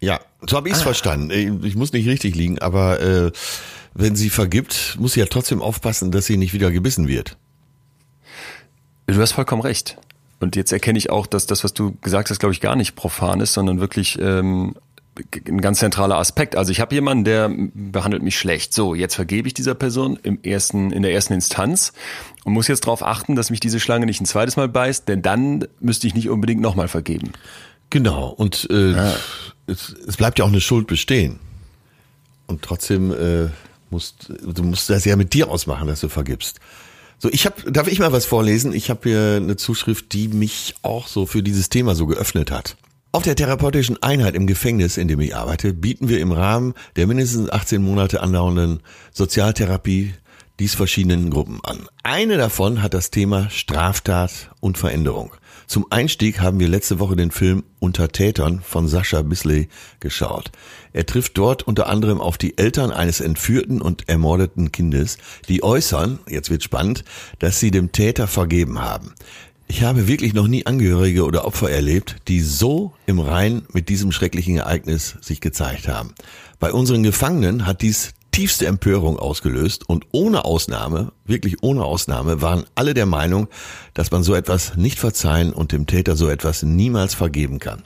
Speaker 2: Ja, so habe ich es ah. verstanden. Ich muss nicht richtig liegen, aber äh, wenn sie vergibt, muss sie ja trotzdem aufpassen, dass sie nicht wieder gebissen wird.
Speaker 1: Du hast vollkommen recht. Und jetzt erkenne ich auch, dass das, was du gesagt hast, glaube ich, gar nicht profan ist, sondern wirklich ähm, ein ganz zentraler Aspekt. Also ich habe jemanden, der behandelt mich schlecht. So, jetzt vergebe ich dieser Person im ersten, in der ersten Instanz und muss jetzt darauf achten, dass mich diese Schlange nicht ein zweites Mal beißt, denn dann müsste ich nicht unbedingt nochmal vergeben.
Speaker 2: Genau. Und äh, ah. es, es bleibt ja auch eine Schuld bestehen. Und trotzdem äh, musst du musst das ja mit dir ausmachen, dass du vergibst. So, ich habe, darf ich mal was vorlesen? Ich habe hier eine Zuschrift, die mich auch so für dieses Thema so geöffnet hat. Auf der therapeutischen Einheit im Gefängnis, in dem ich arbeite, bieten wir im Rahmen der mindestens 18 Monate andauernden Sozialtherapie dies verschiedenen Gruppen an. Eine davon hat das Thema Straftat und Veränderung. Zum Einstieg haben wir letzte Woche den Film Unter Tätern von Sascha Bisley geschaut. Er trifft dort unter anderem auf die Eltern eines entführten und ermordeten Kindes, die äußern, jetzt wird spannend, dass sie dem Täter vergeben haben. Ich habe wirklich noch nie Angehörige oder Opfer erlebt, die so im Rein mit diesem schrecklichen Ereignis sich gezeigt haben. Bei unseren Gefangenen hat dies tiefste Empörung ausgelöst und ohne Ausnahme, wirklich ohne Ausnahme, waren alle der Meinung, dass man so etwas nicht verzeihen und dem Täter so etwas niemals vergeben kann.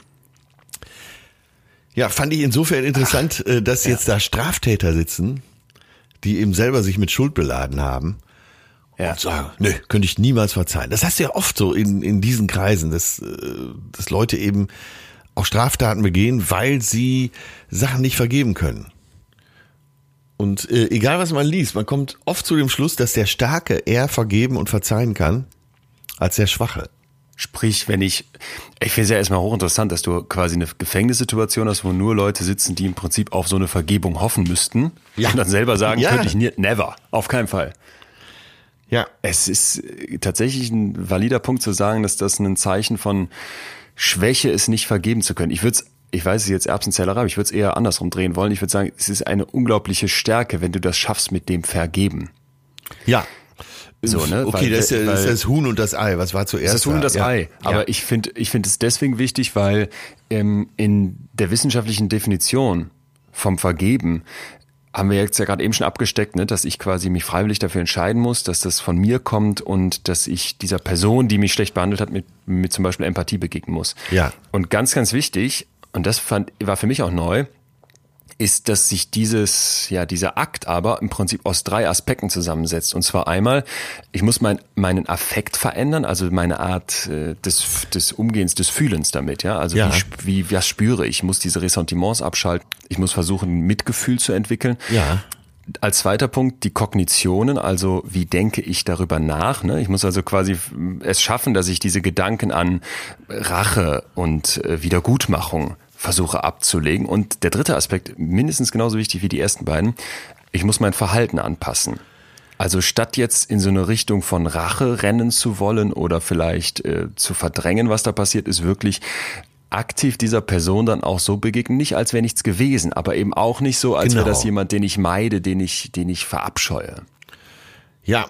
Speaker 2: Ja, fand ich insofern interessant, Ach, äh, dass jetzt ja. da Straftäter sitzen, die eben selber sich mit Schuld beladen haben ja. und sagen, nö, könnte ich niemals verzeihen. Das heißt ja oft so in, in diesen Kreisen, dass, äh, dass Leute eben auch Straftaten begehen, weil sie Sachen nicht vergeben können. Und äh, egal was man liest, man kommt oft zu dem Schluss, dass der Starke eher vergeben und verzeihen kann als der Schwache.
Speaker 1: Sprich, wenn ich, ich finde es ja erstmal hochinteressant, dass du quasi eine Gefängnissituation hast, wo nur Leute sitzen, die im Prinzip auf so eine Vergebung hoffen müssten ja. und dann selber sagen, ja. könnte ich nie, never, auf keinen Fall. Ja. Es ist tatsächlich ein valider Punkt zu sagen, dass das ein Zeichen von Schwäche ist, nicht vergeben zu können. Ich würde es ich weiß es jetzt Erbsenzählerei, aber ich würde es eher andersrum drehen wollen. Ich würde sagen, es ist eine unglaubliche Stärke, wenn du das schaffst mit dem Vergeben.
Speaker 2: Ja. So, ne? Okay, weil, das, ist, das ist das Huhn und das Ei. Was war zuerst?
Speaker 1: Das Huhn und das ja. Ei. Aber ja. ich finde, ich finde es deswegen wichtig, weil ähm, in der wissenschaftlichen Definition vom Vergeben haben wir jetzt ja gerade eben schon abgesteckt, ne, dass ich quasi mich freiwillig dafür entscheiden muss, dass das von mir kommt und dass ich dieser Person, die mich schlecht behandelt hat, mit, mit zum Beispiel Empathie begegnen muss. Ja. Und ganz, ganz wichtig, und das fand, war für mich auch neu, ist, dass sich dieses, ja, dieser Akt aber im Prinzip aus drei Aspekten zusammensetzt. Und zwar einmal, ich muss mein, meinen Affekt verändern, also meine Art äh, des, des Umgehens, des Fühlens damit, ja. Also ja. Wie, wie, was spüre ich? Ich muss diese Ressentiments abschalten. Ich muss versuchen, Mitgefühl zu entwickeln. Ja. Als zweiter Punkt die Kognitionen, also wie denke ich darüber nach. Ne? Ich muss also quasi es schaffen, dass ich diese Gedanken an Rache und äh, Wiedergutmachung versuche abzulegen. Und der dritte Aspekt, mindestens genauso wichtig wie die ersten beiden, ich muss mein Verhalten anpassen. Also statt jetzt in so eine Richtung von Rache rennen zu wollen oder vielleicht äh, zu verdrängen, was da passiert, ist wirklich aktiv dieser Person dann auch so begegnen, nicht als wäre nichts gewesen, aber eben auch nicht so, als genau. wäre das jemand, den ich meide, den ich, den ich verabscheue.
Speaker 2: Ja,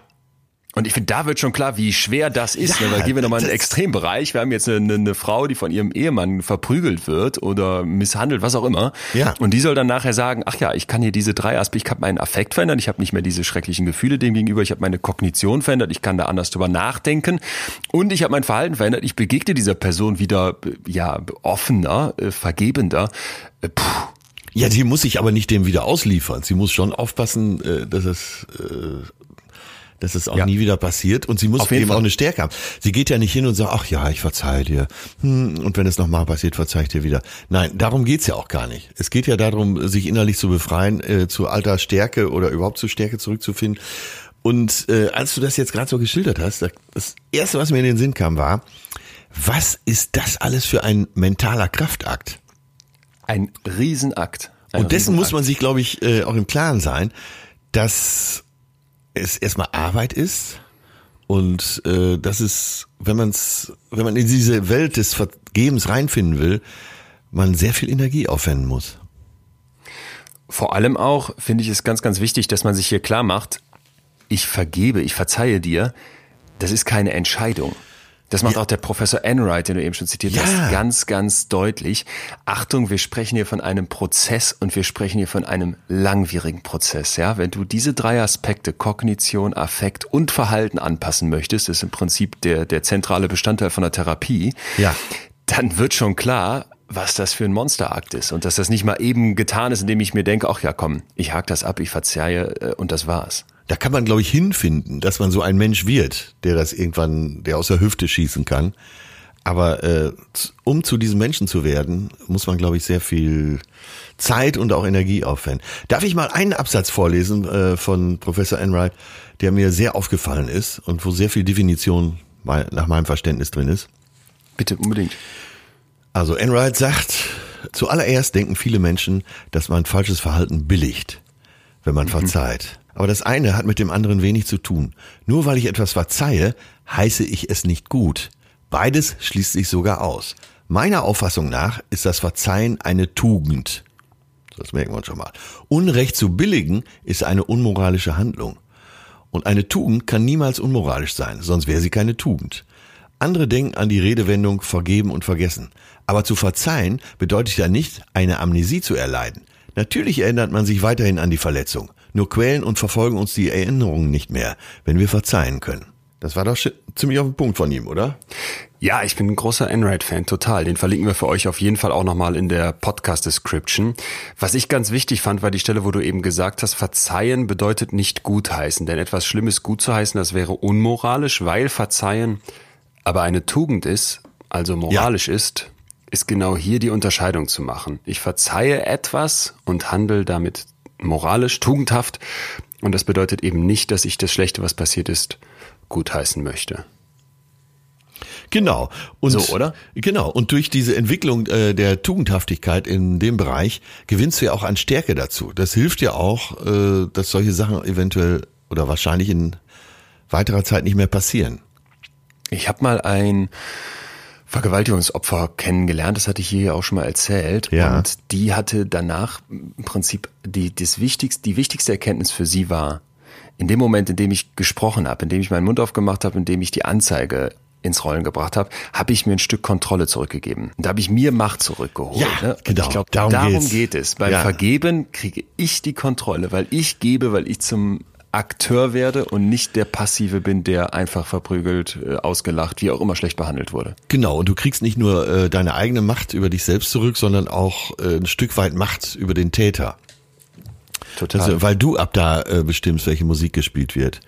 Speaker 1: und ich finde, da wird schon klar, wie schwer das ist. Ja, ne? Da gehen wir nochmal in den Extrembereich. Wir haben jetzt eine, eine, Frau, die von ihrem Ehemann verprügelt wird oder misshandelt, was auch immer. Ja. Und die soll dann nachher sagen, ach ja, ich kann hier diese drei Aspekte, ich habe meinen Affekt verändert, ich habe nicht mehr diese schrecklichen Gefühle dem gegenüber, ich habe meine Kognition verändert, ich kann da anders drüber nachdenken und ich habe mein Verhalten verändert. Ich begegne dieser Person wieder ja offener, äh, vergebender.
Speaker 2: Äh, puh. Ja, die muss sich aber nicht dem wieder ausliefern. Sie muss schon aufpassen, äh, dass es dass es auch ja. nie wieder passiert. Und sie muss eben Fall. auch eine Stärke haben. Sie geht ja nicht hin und sagt, ach ja, ich verzeihe dir. Hm, und wenn es nochmal passiert, verzeih ich dir wieder. Nein, darum geht's ja auch gar nicht. Es geht ja darum, sich innerlich zu befreien, äh, zu alter Stärke oder überhaupt zu Stärke zurückzufinden. Und äh, als du das jetzt gerade so geschildert hast, das Erste, was mir in den Sinn kam, war, was ist das alles für ein mentaler Kraftakt?
Speaker 1: Ein Riesenakt. Ein
Speaker 2: Und dessen
Speaker 1: Riesenakt.
Speaker 2: muss man sich, glaube ich, äh, auch im Klaren sein, dass es erstmal Arbeit ist und äh, dass es, wenn man's, wenn man in diese Welt des Vergebens reinfinden will, man sehr viel Energie aufwenden muss.
Speaker 1: Vor allem auch finde ich es ganz, ganz wichtig, dass man sich hier klar macht, ich vergebe, ich verzeihe dir, das ist keine Entscheidung. Das macht
Speaker 2: Ja.
Speaker 1: auch der Professor Enright, den du eben schon zitiert
Speaker 2: Ja.
Speaker 1: hast, ganz, ganz deutlich. Achtung, wir sprechen hier von einem Prozess und wir sprechen hier von einem langwierigen Prozess. Ja, wenn du diese drei Aspekte Kognition, Affekt und Verhalten anpassen möchtest, das ist im Prinzip der der zentrale Bestandteil von der Therapie.
Speaker 2: Ja.
Speaker 1: Dann wird schon klar, was das für ein Monsterakt ist und dass das nicht mal eben getan ist, indem ich mir denke, ach ja, komm, ich hake das ab, ich verzeihe äh, und das war's.
Speaker 2: Da kann man, glaube ich, hinfinden, dass man so ein Mensch wird, der das irgendwann, der aus der Hüfte schießen kann. Aber äh, um zu diesem Menschen zu werden, muss man, glaube ich, sehr viel Zeit und auch Energie aufwenden. Darf ich mal einen Absatz vorlesen äh, von Professor Enright, der mir sehr aufgefallen ist und wo sehr viel Definition nach meinem Verständnis drin ist?
Speaker 1: Bitte unbedingt.
Speaker 2: Also Enright sagt, zuallererst denken viele Menschen, dass man falsches Verhalten billigt, wenn man verzeiht. Aber das eine hat mit dem anderen wenig zu tun. Nur weil ich etwas verzeihe, heiße ich es nicht gut. Beides schließt sich sogar aus. Meiner Auffassung nach ist das Verzeihen eine Tugend. Das merken wir uns schon mal. Unrecht zu billigen ist eine unmoralische Handlung. Und eine Tugend kann niemals unmoralisch sein, sonst wäre sie keine Tugend. Andere denken an die Redewendung vergeben und vergessen. Aber zu verzeihen bedeutet ja nicht, eine Amnesie zu erleiden. Natürlich erinnert man sich weiterhin an die Verletzung. Nur quälen und verfolgen uns die Erinnerungen nicht mehr, wenn wir verzeihen können. Das war doch ziemlich auf den Punkt von ihm, oder?
Speaker 4: Ja, ich bin ein großer Enright-Fan, total. Den verlinken wir für euch auf jeden Fall auch nochmal in der Podcast-Description. Was ich ganz wichtig fand, war die Stelle, wo du eben gesagt hast, verzeihen bedeutet nicht gutheißen. Denn etwas Schlimmes gut zu heißen, das wäre unmoralisch, weil verzeihen aber eine Tugend ist, also moralisch ist, ist genau hier die Unterscheidung zu machen. Ich verzeihe etwas und handle damit moralisch, tugendhaft. Und das bedeutet eben nicht, dass ich das Schlechte, was passiert ist, gutheißen möchte.
Speaker 2: Genau. Und,
Speaker 1: So, oder?
Speaker 2: Genau. Und durch diese Entwicklung äh, der Tugendhaftigkeit in dem Bereich gewinnst du ja auch an Stärke dazu. Das hilft ja auch, äh, dass solche Sachen eventuell oder wahrscheinlich in weiterer Zeit nicht mehr passieren.
Speaker 1: Ich habe mal ein Vergewaltigungsopfer kennengelernt, das hatte ich hier auch schon mal erzählt.
Speaker 2: Ja.
Speaker 1: Und die hatte danach im Prinzip die, das wichtigste, die wichtigste Erkenntnis für sie war, in dem Moment, in dem ich gesprochen habe, in dem ich meinen Mund aufgemacht habe, in dem ich die Anzeige ins Rollen gebracht habe, habe ich mir ein Stück Kontrolle zurückgegeben. Und da habe ich mir Macht zurückgeholt.
Speaker 2: Ja,
Speaker 1: ne?
Speaker 2: Genau.
Speaker 1: Ich glaube,
Speaker 2: Darum
Speaker 1: darum, geht es. Beim
Speaker 2: Ja.
Speaker 1: Vergeben kriege ich die Kontrolle, weil ich gebe, weil ich zum Akteur werde und nicht der Passive bin, der einfach verprügelt, äh, ausgelacht, wie auch immer schlecht behandelt wurde.
Speaker 2: Genau. Und du kriegst nicht nur äh, deine eigene Macht über dich selbst zurück, sondern auch äh, ein Stück weit Macht über den Täter.
Speaker 1: Total.
Speaker 2: Also, weil du ab da äh, bestimmst, welche Musik gespielt wird.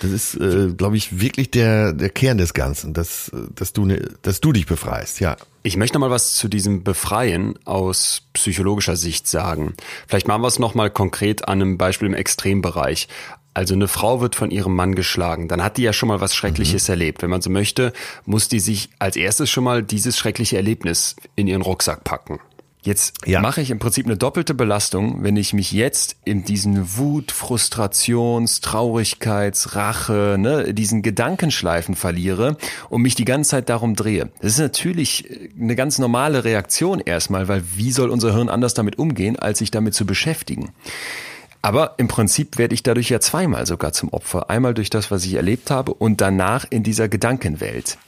Speaker 2: Das ist, äh, glaube ich, wirklich der, der Kern des Ganzen, dass, dass, du, ne, dass du dich befreist, ja.
Speaker 4: Ich möchte noch mal was zu diesem Befreien aus psychologischer Sicht sagen. Vielleicht machen wir es noch mal konkret an einem Beispiel im Extrembereich. Also eine Frau wird von ihrem Mann geschlagen, dann hat die ja schon mal was Schreckliches erlebt. Wenn man so möchte, muss die sich als erstes schon mal dieses schreckliche Erlebnis in ihren Rucksack packen.
Speaker 1: Jetzt
Speaker 2: Ja.
Speaker 1: mache ich im Prinzip eine doppelte Belastung, wenn ich mich jetzt in diesen Wut, Frustrations, Traurigkeits, Rache, ne, diesen Gedankenschleifen verliere und mich die ganze Zeit darum drehe. Das ist natürlich äh, eine ganz normale Reaktion erstmal, weil wie soll unser Hirn anders damit umgehen, als sich damit zu beschäftigen? Aber im Prinzip werde ich dadurch ja zweimal sogar zum Opfer. Einmal durch das, was ich erlebt habe und danach in dieser Gedankenwelt.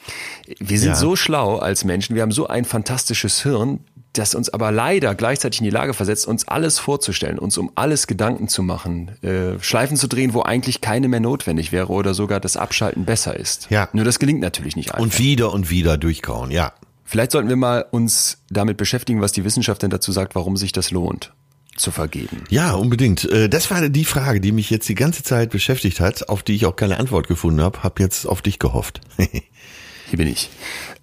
Speaker 1: Wir sind
Speaker 2: Ja.
Speaker 1: so schlau als Menschen, wir haben so ein fantastisches Hirn, das uns aber leider gleichzeitig in die Lage versetzt, uns alles vorzustellen, uns um alles Gedanken zu machen, äh, Schleifen zu drehen, wo eigentlich keine mehr notwendig wäre oder sogar das Abschalten besser ist.
Speaker 2: Ja.
Speaker 1: Nur das gelingt natürlich nicht einfach.
Speaker 2: Und wieder und wieder durchkauen, ja.
Speaker 1: Vielleicht sollten wir mal uns damit beschäftigen, was die Wissenschaft denn dazu sagt, warum sich das lohnt, zu vergeben.
Speaker 2: Ja, unbedingt. Äh, Das war die Frage, die mich jetzt die ganze Zeit beschäftigt hat, auf die ich auch keine Antwort gefunden habe. Hab jetzt auf dich gehofft. [laughs]
Speaker 1: Hier bin ich.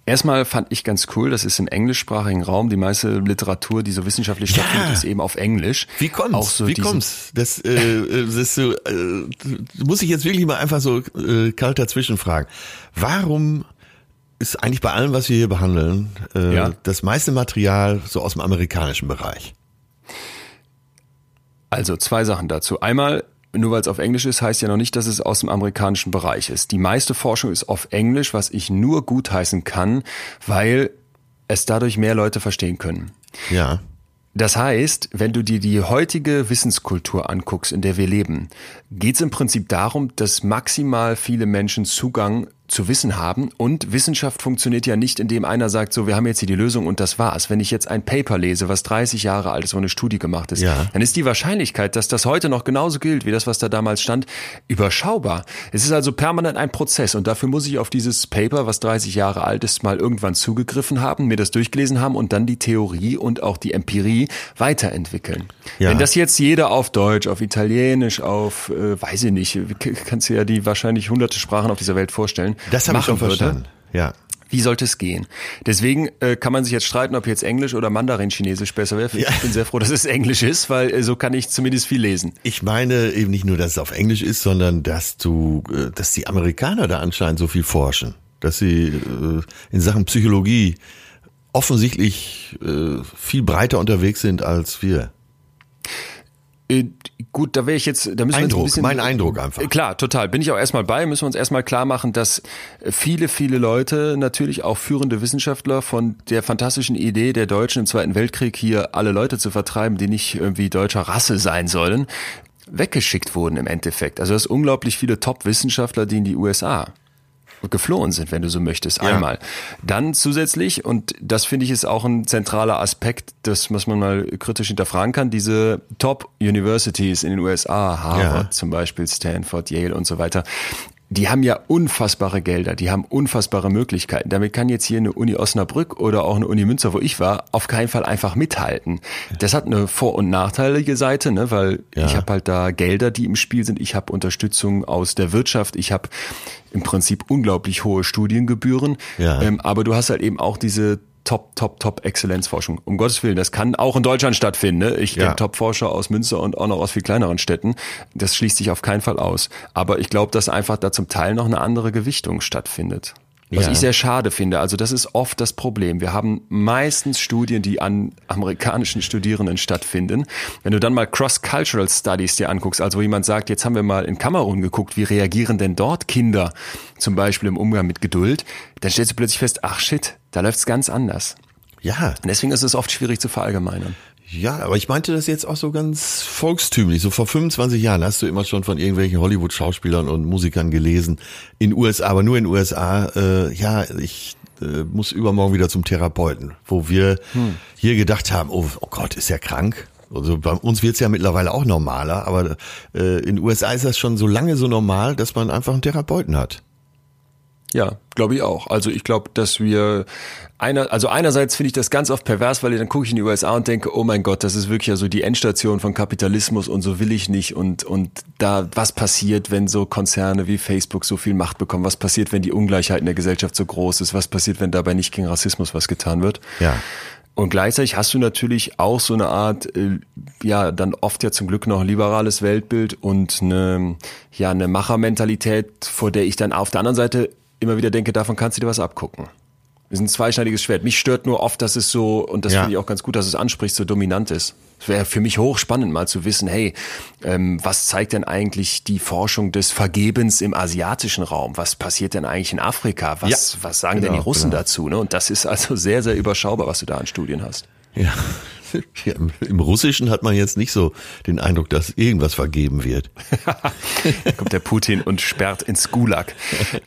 Speaker 1: Erstmal fand ich ganz cool, das ist im englischsprachigen Raum. Die meiste Literatur, die so wissenschaftlich
Speaker 2: Ja.
Speaker 1: stattfindet, ist eben auf Englisch.
Speaker 2: Wie kommt's?
Speaker 1: Auch so
Speaker 2: Wie kommt's? Das, äh, äh, das ist so, äh, muss ich jetzt wirklich mal einfach so äh, kalt dazwischen fragen. Warum ist eigentlich bei allem, was wir hier behandeln, äh,
Speaker 1: Ja.
Speaker 2: das meiste Material so aus dem amerikanischen Bereich.
Speaker 1: Also zwei Sachen dazu. Einmal, nur weil es auf Englisch ist, heißt ja noch nicht, dass es aus dem amerikanischen Bereich ist. Die meiste Forschung ist auf Englisch, was ich nur gutheißen kann, weil es dadurch mehr Leute verstehen können.
Speaker 2: Ja.
Speaker 1: Das heißt, wenn du dir die heutige Wissenskultur anguckst, in der wir leben, geht es im Prinzip darum, dass maximal viele Menschen Zugang zu Wissen haben und Wissenschaft funktioniert ja nicht, indem einer sagt, so, wir haben jetzt hier die Lösung und das war's. Wenn ich jetzt ein Paper lese, was 30 Jahre alt ist, wo eine Studie gemacht ist,
Speaker 2: Ja.
Speaker 1: dann ist die Wahrscheinlichkeit, dass das heute noch genauso gilt, wie das, was da damals stand, überschaubar. Es ist also permanent ein Prozess und dafür muss ich auf dieses Paper, was 30 Jahre alt ist, mal irgendwann zugegriffen haben, mir das durchgelesen haben und dann die Theorie und auch die Empirie weiterentwickeln.
Speaker 2: Ja.
Speaker 1: Wenn das jetzt jeder auf Deutsch, auf Italienisch, auf, äh, weiß ich nicht, kannst du ja die wahrscheinlich hunderte Sprachen auf dieser Welt vorstellen.
Speaker 2: Das habe ich schon
Speaker 1: würde,
Speaker 2: verstanden. Ja.
Speaker 1: Wie sollte es gehen? Deswegen äh, kann man sich jetzt streiten, ob jetzt Englisch oder Mandarin-Chinesisch besser wäre.
Speaker 2: Ja.
Speaker 1: Ich bin sehr froh, dass es Englisch ist, weil äh, so kann ich zumindest viel lesen.
Speaker 2: Ich meine eben nicht nur, dass es auf Englisch ist, sondern dass du, äh, dass die Amerikaner da anscheinend so viel forschen, dass sie äh, in Sachen Psychologie offensichtlich äh, viel breiter unterwegs sind als wir.
Speaker 1: Äh, gut, da wäre ich jetzt, da müssen wir uns ein
Speaker 2: Eindruck,
Speaker 1: bisschen,
Speaker 2: mein Eindruck einfach.
Speaker 1: Äh, Klar, total. Bin ich auch erstmal bei. Müssen wir uns erstmal klar machen, dass viele, viele Leute, natürlich auch führende Wissenschaftler von der fantastischen Idee der Deutschen im Zweiten Weltkrieg hier alle Leute zu vertreiben, die nicht irgendwie deutscher Rasse sein sollen, weggeschickt wurden im Endeffekt. Also es ist unglaublich viele Top-Wissenschaftler, die in die USA geflohen sind, wenn du so möchtest,
Speaker 2: Ja.
Speaker 1: einmal. Dann zusätzlich, und das finde ich ist auch ein zentraler Aspekt, das, was man mal kritisch hinterfragen kann, diese Top-Universities in den USA, Harvard
Speaker 2: Ja.
Speaker 1: zum Beispiel, Stanford, Yale und so weiter, die haben ja unfassbare Gelder, die haben unfassbare Möglichkeiten. Damit kann jetzt hier eine Uni Osnabrück oder auch eine Uni Münster, wo ich war, auf keinen Fall einfach mithalten. Das hat eine vor- und nachteilige Seite, ne? weil
Speaker 2: Ja.
Speaker 1: ich habe halt da Gelder, die im Spiel sind. Ich habe Unterstützung aus der Wirtschaft. Ich habe im Prinzip unglaublich hohe Studiengebühren.
Speaker 2: Ja.
Speaker 1: Ähm, aber du hast halt eben auch diese Top, Top, Top Exzellenzforschung. Um Gottes Willen, das kann auch in Deutschland stattfinden. Ne? Ich
Speaker 2: Ja.
Speaker 1: kenne Top-Forscher aus Münster und auch noch aus viel kleineren Städten. Das schließt sich auf keinen Fall aus. Aber ich glaube, dass einfach da zum Teil noch eine andere Gewichtung stattfindet. Was
Speaker 2: Ja.
Speaker 1: ich sehr schade finde. Also das ist oft das Problem. Wir haben meistens Studien, die an amerikanischen Studierenden stattfinden. Wenn du dann mal Cross-Cultural Studies dir anguckst, also wo jemand sagt, jetzt haben wir mal in Kamerun geguckt, wie reagieren denn dort Kinder zum Beispiel im Umgang mit Geduld, dann stellst du plötzlich fest, ach shit, da läuft's ganz anders.
Speaker 2: Ja,
Speaker 1: Und deswegen ist es oft schwierig zu verallgemeinern.
Speaker 2: ja, aber ich meinte das jetzt auch so ganz volkstümlich. So vor 25 Jahren hast du immer schon von irgendwelchen Hollywood-Schauspielern und Musikern gelesen. In USA, aber nur in USA. Äh, ja, ich äh, muss übermorgen wieder zum Therapeuten, wo wir hier gedacht haben, oh, oh Gott, ist er krank? Also bei uns wird's ja mittlerweile auch normaler, aber äh, in USA ist das schon so lange so normal, dass man einfach einen Therapeuten hat.
Speaker 1: Ja, glaube ich auch. Also ich glaube, dass wir einer, also einerseits finde ich das ganz oft pervers, weil dann gucke ich in die USA und denke, oh mein Gott, das ist wirklich ja so die Endstation von Kapitalismus und so will ich nicht und und da was passiert, wenn so Konzerne wie Facebook so viel Macht bekommen? Was passiert, wenn die Ungleichheit in der Gesellschaft so groß ist? Was passiert, wenn dabei nicht gegen Rassismus was getan wird?
Speaker 2: Ja.
Speaker 1: Und gleichzeitig hast du natürlich auch so eine Art, äh, ja, dann oft ja zum Glück noch liberales Weltbild und eine, ja, eine Machermentalität, vor der ich dann auf der anderen Seite immer wieder denke, davon kannst du dir was abgucken. Das ist ein zweischneidiges Schwert. Mich stört nur oft, dass es so, und das
Speaker 2: Ja.
Speaker 1: finde ich auch ganz gut, dass es anspricht, so dominant ist. Es wäre für mich hochspannend, mal zu wissen, hey, ähm, was zeigt denn eigentlich die Forschung des Vergebens im asiatischen Raum? Was passiert denn eigentlich in Afrika? Was,
Speaker 2: Ja,
Speaker 1: was sagen denn
Speaker 2: genau,
Speaker 1: die Russen
Speaker 2: genau.
Speaker 1: dazu? Ne? Und das ist also sehr, sehr überschaubar, was du da an Studien hast.
Speaker 2: Ja. ja im, Russischen hat man jetzt nicht so den Eindruck, dass irgendwas vergeben wird.
Speaker 1: Da kommt der Putin und sperrt ins Gulag.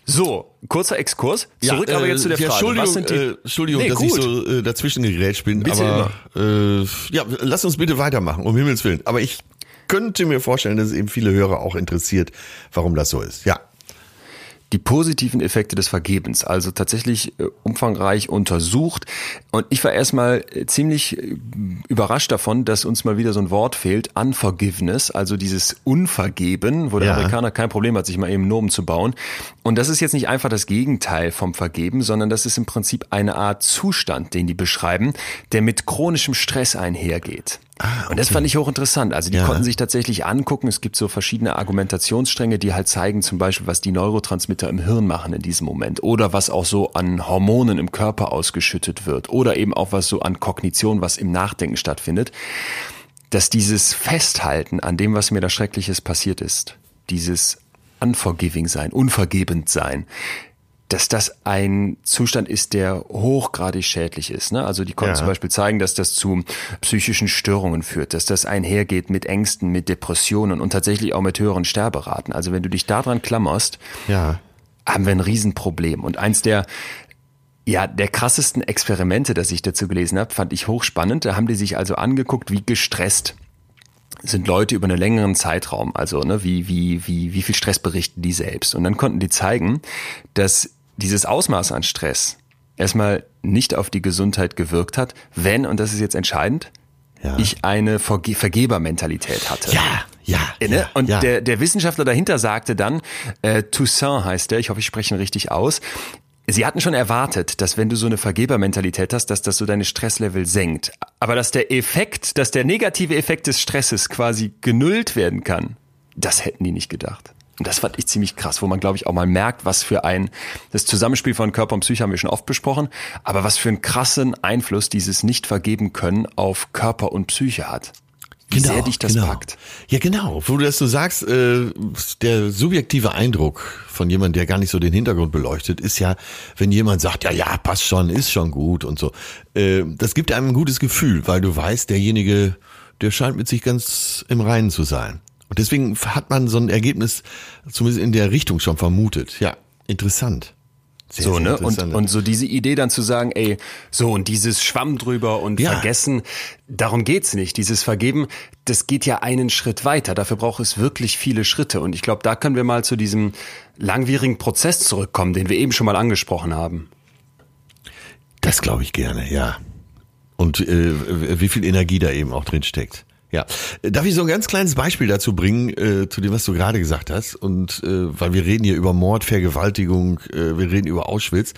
Speaker 1: So, kurzer Exkurs. Zurück aber jetzt zu der
Speaker 2: ja,
Speaker 1: Frage.
Speaker 2: Entschuldigung,
Speaker 1: was sind die,
Speaker 2: äh, Entschuldigung
Speaker 1: Nee,
Speaker 2: dass ich so äh, dazwischen gegrätscht bin,
Speaker 1: Bitte
Speaker 2: aber äh, ja, lass uns bitte weitermachen, um Himmels Willen. Aber ich könnte mir vorstellen, dass es eben viele Hörer auch interessiert, warum das so ist. Ja.
Speaker 1: Die positiven Effekte des Vergebens, also tatsächlich äh, umfangreich untersucht. Und ich war erstmal äh, ziemlich äh, überrascht davon, dass uns mal wieder so ein Wort fehlt, Unforgiveness, also dieses Unvergeben, wo der
Speaker 2: Ja.
Speaker 1: Amerikaner kein Problem hat, sich mal eben Nomen zu bauen. Und das ist jetzt nicht einfach das Gegenteil vom Vergeben, sondern das ist im Prinzip eine Art Zustand, den die beschreiben, der mit chronischem Stress einhergeht. Ah, okay. Und das fand ich hochinteressant. Also die ja. konnten sich tatsächlich angucken. Es gibt so verschiedene Argumentationsstränge, die halt zeigen zum Beispiel, was die Neurotransmitter im Hirn machen in diesem Moment oder was auch so an Hormonen im Körper ausgeschüttet wird oder eben auch was so an Kognition, was im Nachdenken stattfindet. Dass dieses Festhalten an dem, was mir da Schreckliches passiert ist, dieses unforgiving sein, unvergebend sein, dass das ein Zustand ist, der hochgradig schädlich ist. Ne? Also die konnten ja. zum Beispiel zeigen, dass das zu psychischen Störungen führt, dass das einhergeht mit Ängsten, mit Depressionen und tatsächlich auch mit höheren Sterberaten. Also wenn du dich daran klammerst, ja. haben wir ein Riesenproblem. Und eins der ja, der krassesten Experimente, das ich dazu gelesen habe, fand ich hochspannend. Da haben die sich also angeguckt, wie gestresst sind Leute über einen längeren Zeitraum, also ne, wie, wie, wie, wie viel Stress berichten die selbst. Und dann konnten die zeigen, dass dieses Ausmaß an Stress erstmal nicht auf die Gesundheit gewirkt hat, wenn, und das ist jetzt entscheidend, ja. ich eine Verge Vergebermentalität hatte.
Speaker 2: Ja, ja.
Speaker 1: Äh, ne?
Speaker 2: ja
Speaker 1: und
Speaker 2: ja.
Speaker 1: Der, der Wissenschaftler dahinter sagte dann, äh, Toussaint heißt der, ich hoffe, ich spreche ihn richtig aus, Sie hatten schon erwartet, dass wenn du so eine Vergebermentalität hast, dass das so deine Stresslevel senkt. Aber dass der Effekt, dass der negative Effekt des Stresses quasi genullt werden kann, das hätten die nicht gedacht. Und das fand ich ziemlich krass, wo man, glaube ich, auch mal merkt, was für ein, das Zusammenspiel von Körper und Psyche haben wir schon oft besprochen, aber was für einen krassen Einfluss dieses Nicht-Vergeben können auf Körper und Psyche hat. Wie genau, sehr dich das
Speaker 2: genau.
Speaker 1: packt.
Speaker 2: Ja, genau. Wo du das so sagst, äh, der subjektive Eindruck von jemandem, der gar nicht so den Hintergrund beleuchtet, ist ja, wenn jemand sagt, ja, ja, passt schon, ist schon gut und so. Äh, das gibt einem ein gutes Gefühl, weil du weißt, derjenige, der scheint mit sich ganz im Reinen zu sein. Und deswegen hat man so ein Ergebnis zumindest in der Richtung schon vermutet. Ja, interessant.
Speaker 1: Sehr, so, sehr ne? Und, und so diese Idee dann zu sagen, ey, so und dieses Schwamm drüber und ja. vergessen, darum geht's nicht. Dieses Vergeben, das geht ja einen Schritt weiter. Dafür braucht es wirklich viele Schritte. Und ich glaube, da können wir mal zu diesem langwierigen Prozess zurückkommen, den wir eben schon mal angesprochen haben.
Speaker 2: Das glaube ich gerne, ja. Und äh, wie viel Energie da eben auch drin steckt. Ja, darf ich so ein ganz kleines Beispiel dazu bringen, äh, zu dem, was du gerade gesagt hast? Und äh, weil wir reden hier über Mord, Vergewaltigung, äh, wir reden über Auschwitz,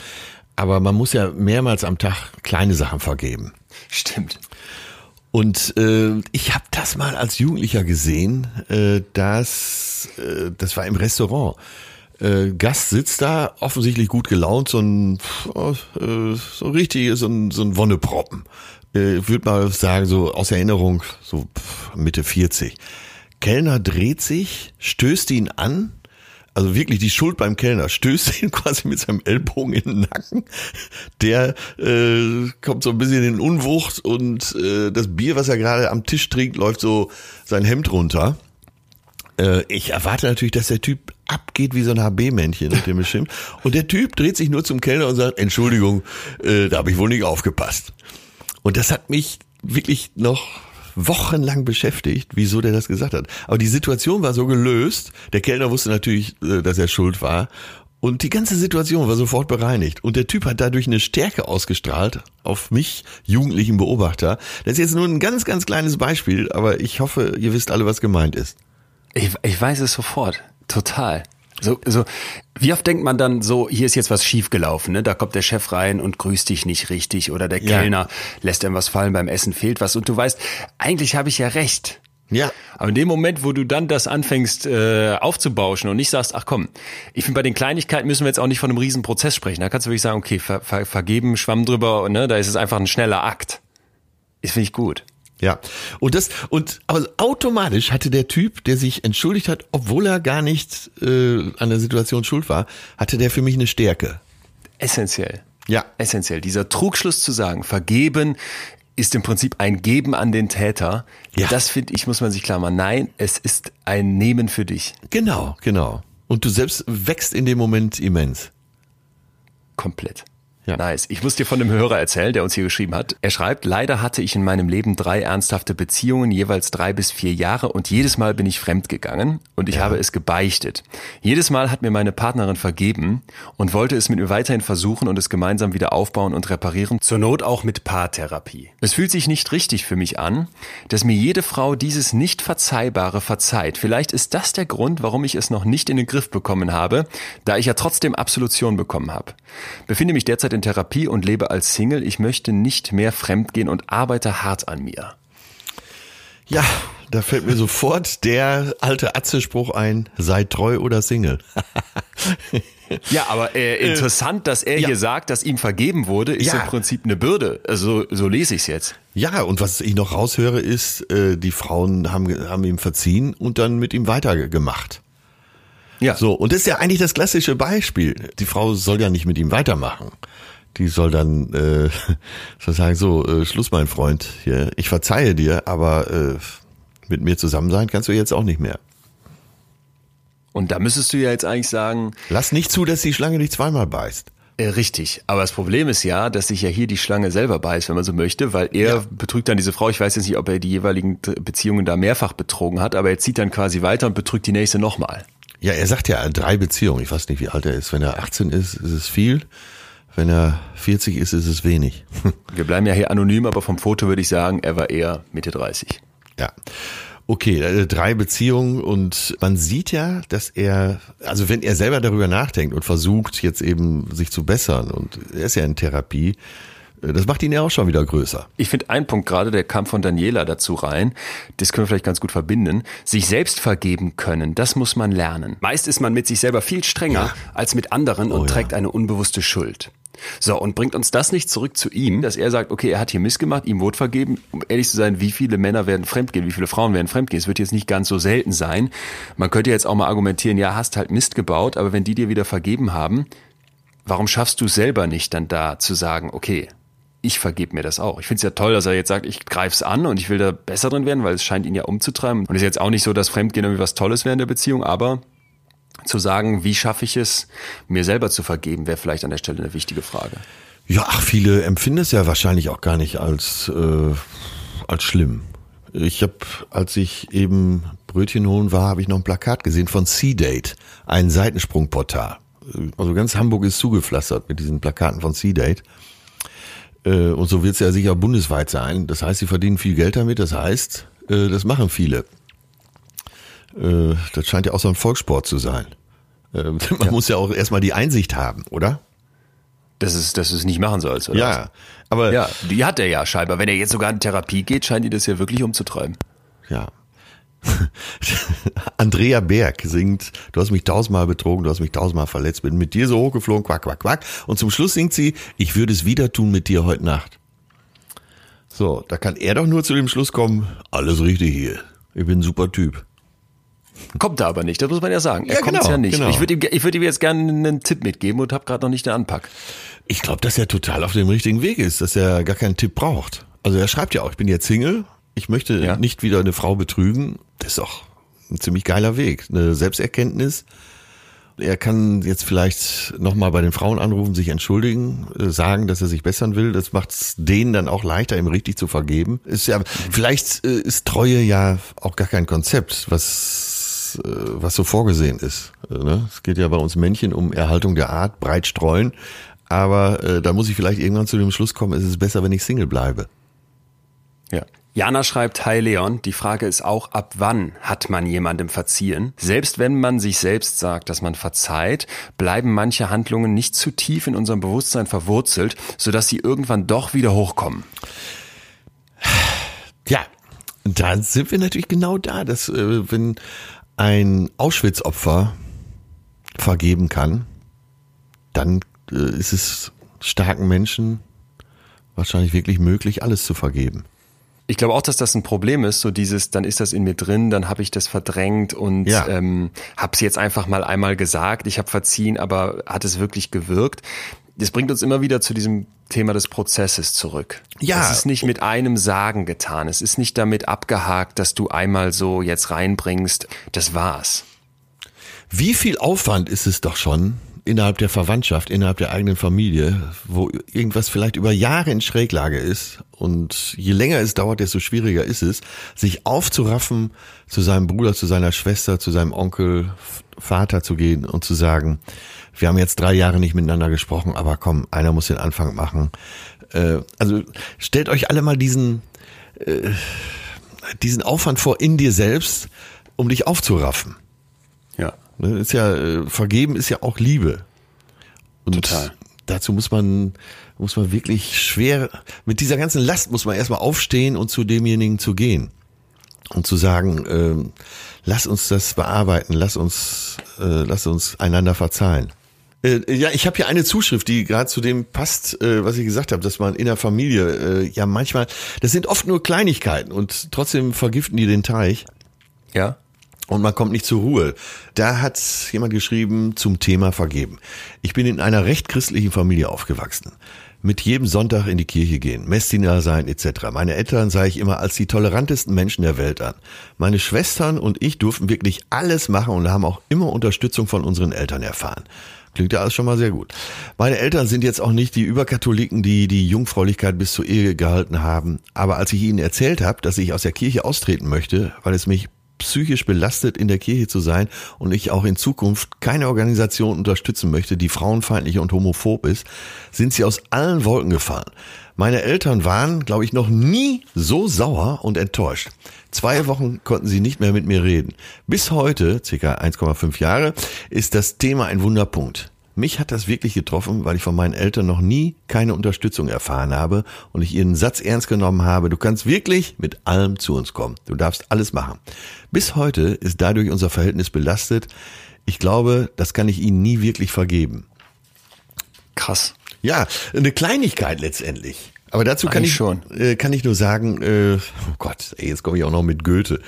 Speaker 2: aber man muss ja mehrmals am Tag kleine Sachen vergeben.
Speaker 1: Stimmt.
Speaker 2: Und äh, ich habe das mal als Jugendlicher gesehen, äh, dass äh, das war im Restaurant. Äh, Gast sitzt da, offensichtlich gut gelaunt, so ein äh, so richtig, so ein, so ein Wonneproppen äh, würde mal sagen, so aus Erinnerung, so Mitte 40. Kellner dreht sich, stößt ihn an, also wirklich die Schuld beim Kellner, stößt ihn [laughs] quasi mit seinem Ellbogen in den Nacken. Der äh, kommt so ein bisschen in Unwucht und äh, das Bier, was er gerade am Tisch trinkt, läuft so sein Hemd runter. Äh, ich erwarte natürlich, dass der Typ abgeht wie so ein HB-Männchen mit dem bestimmt. Und der Typ dreht sich nur zum Kellner und sagt, Entschuldigung, äh, da habe ich wohl nicht aufgepasst. Und das hat mich wirklich noch wochenlang beschäftigt, wieso der das gesagt hat. Aber die Situation war so gelöst. Der Kellner wusste natürlich, äh, dass er schuld war. Und die ganze Situation war sofort bereinigt. Und der Typ hat dadurch eine Stärke ausgestrahlt auf mich, jugendlichen Beobachter. Das ist jetzt nur ein ganz, ganz kleines Beispiel, aber ich hoffe, ihr wisst alle, was gemeint ist.
Speaker 1: Ich, ich weiß es sofort. Total. So, so, wie oft denkt man dann so, hier ist jetzt was schiefgelaufen, ne? Da kommt der Chef rein und grüßt dich nicht richtig oder der Kellner ja. lässt einem was fallen, beim Essen fehlt was und du weißt, eigentlich habe ich ja recht.
Speaker 2: Ja.
Speaker 1: Aber in dem Moment, wo du dann das anfängst äh, aufzubauschen und nicht sagst, ach komm, ich finde bei den Kleinigkeiten müssen wir jetzt auch nicht von einem riesen Prozess sprechen. Da kannst du wirklich sagen, okay, ver, ver, vergeben, Schwamm drüber, ne? Da ist es einfach ein schneller Akt. Das finde ich gut.
Speaker 2: Ja. Und das, und aber automatisch hatte der Typ, der sich entschuldigt hat, obwohl er gar nicht äh, an der Situation schuld war, hatte der für mich eine Stärke.
Speaker 1: Essentiell. Ja. Essentiell. Dieser Trugschluss zu sagen, vergeben ist im Prinzip ein Geben an den Täter. Ja. Das finde ich, muss man sich klar machen. Nein, es ist ein Nehmen für dich.
Speaker 2: Genau, genau. Und du selbst wächst in dem Moment immens.
Speaker 1: Komplett. Ja. Nice. Ich muss dir von dem Hörer erzählen, der uns hier geschrieben hat. Er schreibt, leider hatte ich in meinem Leben drei ernsthafte Beziehungen, jeweils drei bis vier Jahre und jedes Mal bin ich fremdgegangen und ich ja. habe es gebeichtet. Jedes Mal hat mir meine Partnerin vergeben und wollte es mit mir weiterhin versuchen und es gemeinsam wieder aufbauen und reparieren, zur Not auch mit Paartherapie. Es fühlt sich nicht richtig für mich an, dass mir jede Frau dieses nicht verzeihbare verzeiht. Vielleicht ist das der Grund, warum ich es noch nicht in den Griff bekommen habe, da ich ja trotzdem Absolution bekommen habe. Befinde mich derzeit in Therapie und lebe als Single. Ich möchte nicht mehr fremdgehen und arbeite hart an mir.
Speaker 2: Ja, da fällt mir sofort der alte Atze-Spruch ein, sei treu oder Single. [laughs]
Speaker 1: Ja, aber äh, interessant, dass er
Speaker 2: ja.
Speaker 1: hier sagt, dass ihm vergeben wurde, ist
Speaker 2: Ja.
Speaker 1: im Prinzip eine Bürde. Also so lese ich es jetzt.
Speaker 2: Ja, und was ich noch raushöre, ist, äh, die Frauen haben, haben ihm verziehen und dann mit ihm weitergemacht.
Speaker 1: Ja.
Speaker 2: So, und das ist ja eigentlich das klassische Beispiel. Die Frau soll ja nicht mit ihm weitermachen. Die soll dann äh, [laughs] so sagen, so, äh, Schluss, mein Freund, hier, ich verzeihe dir, aber äh, mit mir zusammen sein kannst du jetzt auch nicht mehr.
Speaker 1: Und da müsstest du ja jetzt eigentlich sagen,
Speaker 2: Lass nicht zu, dass die Schlange dich zweimal beißt.
Speaker 1: äh, richtig. Aber das Problem ist ja, dass sich ja hier die Schlange selber beißt, wenn man so möchte, weil er
Speaker 2: Ja.
Speaker 1: betrügt dann diese Frau. Ich weiß jetzt nicht, ob er die jeweiligen Beziehungen da mehrfach betrogen hat, aber er zieht dann quasi weiter und betrügt die nächste nochmal.
Speaker 2: Ja, er sagt ja drei Beziehungen. Ich weiß nicht, wie alt er ist. Wenn er 18 ist, ist es viel. Wenn er 40 ist, ist es wenig. [laughs]
Speaker 1: Wir bleiben ja hier anonym, aber vom Foto würde ich sagen, er war eher Mitte 30.
Speaker 2: Ja. Okay, äh, drei Beziehungen und man sieht ja, dass er, also wenn er selber darüber nachdenkt und versucht jetzt eben sich zu bessern und er ist ja in Therapie, das macht ihn ja auch schon wieder größer.
Speaker 1: Ich finde einen Punkt gerade, der kam von Daniela dazu rein, das können wir vielleicht ganz gut verbinden. Sich selbst vergeben können, das muss man lernen. Meist ist man mit sich selber viel strenger als mit anderen und
Speaker 2: Oh ja.
Speaker 1: trägt eine unbewusste Schuld. So, und bringt uns das nicht zurück zu ihm, dass er sagt, okay, er hat hier Mist gemacht, ihm wurde vergeben. Um ehrlich zu sein, wie viele Männer werden fremdgehen, wie viele Frauen werden fremdgehen? Es wird jetzt nicht ganz so selten sein. Man könnte jetzt auch mal argumentieren, ja, hast halt Mist gebaut, aber wenn die dir wieder vergeben haben, warum schaffst du selber nicht dann da zu sagen, okay, ich vergebe mir das auch. Ich finde es ja toll, dass er jetzt sagt, ich greif's an und ich will da besser drin werden, weil es scheint ihn ja umzutreiben. Und es ist jetzt auch nicht so, dass Fremdgehen irgendwie was Tolles wäre in der Beziehung, aber zu sagen, wie schaffe ich es, mir selber zu vergeben, wäre vielleicht an der Stelle eine wichtige Frage.
Speaker 2: Ja, ach, viele empfinden es ja wahrscheinlich auch gar nicht als, äh, als schlimm. Ich habe, als ich eben Brötchen holen war, habe ich noch ein Plakat gesehen von C-Date, ein Seitensprungportal. Also ganz Hamburg ist zugepflastert mit diesen Plakaten von C-Date. Äh, Und so wird es ja sicher bundesweit sein. Das heißt, sie verdienen viel Geld damit. Das heißt, äh, das machen viele. Äh, Das scheint ja auch so ein Volkssport zu sein. [laughs] Man muss ja auch erstmal die Einsicht haben, oder?
Speaker 1: Dass es, dass du es nicht machen sollst, oder?
Speaker 2: Ja, aber?
Speaker 1: Ja, die hat er ja scheinbar. Wenn er jetzt sogar in Therapie geht, scheint die das ja wirklich umzutreiben.
Speaker 2: Ja. [laughs] Andrea Berg singt, du hast mich tausendmal betrogen, du hast mich tausendmal verletzt, bin mit dir so hochgeflogen, quack, quack, quack. Und zum Schluss singt sie, ich würde es wieder tun mit dir heute Nacht. So, da kann er doch nur zu dem Schluss kommen, alles richtig hier. Ich bin ein super Typ.
Speaker 1: Kommt er aber nicht, das muss man ja sagen. Er
Speaker 2: Ja,
Speaker 1: kommt's
Speaker 2: genau,
Speaker 1: ja nicht.
Speaker 2: genau.
Speaker 1: Ich würde ihm, ich würde ihm jetzt gerne einen Tipp mitgeben und habe gerade noch nicht den Anpack.
Speaker 2: Ich glaube, dass er total auf dem richtigen Weg ist, dass er gar keinen Tipp braucht. Also er schreibt ja auch, ich bin jetzt Single, ich möchte
Speaker 1: Ja.
Speaker 2: nicht wieder eine Frau betrügen. Das ist doch ein ziemlich geiler Weg. Eine Selbsterkenntnis. Er kann jetzt vielleicht nochmal bei den Frauen anrufen, sich entschuldigen, äh, sagen, dass er sich bessern will. Das macht es denen dann auch leichter, ihm richtig zu vergeben. Ist ja, vielleicht äh, ist Treue ja auch gar kein Konzept, was, äh, was so vorgesehen ist. Ne? Es geht ja bei uns Männchen um Erhaltung der Art, breit streuen. Aber da muss ich vielleicht irgendwann zu dem Schluss kommen, es ist besser, wenn ich Single bleibe.
Speaker 1: Ja. Jana schreibt, Hi Leon, die Frage ist auch, ab wann hat man jemandem verziehen? Selbst wenn man sich selbst sagt, dass man verzeiht, bleiben manche Handlungen nicht zu tief in unserem Bewusstsein verwurzelt, sodass sie irgendwann doch wieder hochkommen.
Speaker 2: Ja, da sind wir natürlich genau da, dass äh, wenn ein Auschwitz-Opfer vergeben kann, dann äh, ist es starken Menschen wahrscheinlich wirklich möglich, alles zu vergeben.
Speaker 1: Ich glaube auch, dass das ein Problem ist, so dieses, dann ist das in mir drin, dann habe ich das verdrängt und
Speaker 2: Ja.
Speaker 1: ähm, habe es jetzt einfach mal einmal gesagt, ich habe verziehen, aber hat es wirklich gewirkt? Das bringt uns immer wieder zu diesem Thema des Prozesses zurück.
Speaker 2: Ja.
Speaker 1: Es ist nicht mit einem Sagen getan. Es ist nicht damit abgehakt, dass du einmal so jetzt reinbringst. Das war's.
Speaker 2: Wie viel Aufwand ist es doch schon innerhalb der Verwandtschaft, innerhalb der eigenen Familie, wo irgendwas vielleicht über Jahre in Schräglage ist und je länger es dauert, desto schwieriger ist es, sich aufzuraffen, zu seinem Bruder, zu seiner Schwester, zu seinem Onkel, Vater zu gehen und zu sagen, wir haben jetzt drei Jahre nicht miteinander gesprochen, aber komm, einer muss den Anfang machen. Äh, also stellt euch alle mal diesen, äh, diesen Aufwand vor in dir selbst, um dich aufzuraffen.
Speaker 1: Ja.
Speaker 2: Ne, ist ja, äh, vergeben ist ja auch Liebe. Und
Speaker 1: Total.
Speaker 2: dazu muss man, muss man wirklich schwer, mit dieser ganzen Last muss man erstmal aufstehen und zu demjenigen zu gehen. und zu sagen, äh, lass uns das bearbeiten, lass uns, äh, lass uns einander verzeihen. Äh, ja, ich habe hier eine Zuschrift, die gerade zu dem passt, äh, was ich gesagt habe, dass man in der Familie äh, ja manchmal, das sind oft nur Kleinigkeiten und trotzdem vergiften die den Teich.
Speaker 1: Ja.
Speaker 2: Und man kommt nicht zur Ruhe. Da hat jemand geschrieben zum Thema Vergeben. Ich bin in einer recht christlichen Familie aufgewachsen. Mit jedem Sonntag in die Kirche gehen, Messdiener sein etc. Meine Eltern sah ich immer als die tolerantesten Menschen der Welt an. Meine Schwestern und ich durften wirklich alles machen und haben auch immer Unterstützung von unseren Eltern erfahren. Klingt ja alles schon mal sehr gut. Meine Eltern sind jetzt auch nicht die Überkatholiken, die die Jungfräulichkeit bis zur Ehe gehalten haben. Aber als ich ihnen erzählt habe, dass ich aus der Kirche austreten möchte, weil es mich psychisch belastet, in der Kirche zu sein und ich auch in Zukunft keine Organisation unterstützen möchte, die frauenfeindlich und homophob ist, sind sie aus allen Wolken gefallen. Meine Eltern waren, glaube ich, noch nie so sauer und enttäuscht. Zwei Wochen konnten sie nicht mehr mit mir reden. Bis heute, circa 1,5 Jahre, ist das Thema ein Wunderpunkt. Mich hat das wirklich getroffen, weil ich von meinen Eltern noch nie keine Unterstützung erfahren habe und ich ihren Satz ernst genommen habe, du kannst wirklich mit allem zu uns kommen. Du darfst alles machen. Bis heute ist dadurch unser Verhältnis belastet. Ich glaube, das kann ich ihnen nie wirklich vergeben.
Speaker 1: Krass.
Speaker 2: Ja, eine Kleinigkeit letztendlich. Aber dazu kann ich,
Speaker 1: schon.
Speaker 2: Äh, kann ich nur sagen, äh, oh Gott, ey, jetzt komme ich auch noch mit Goethe.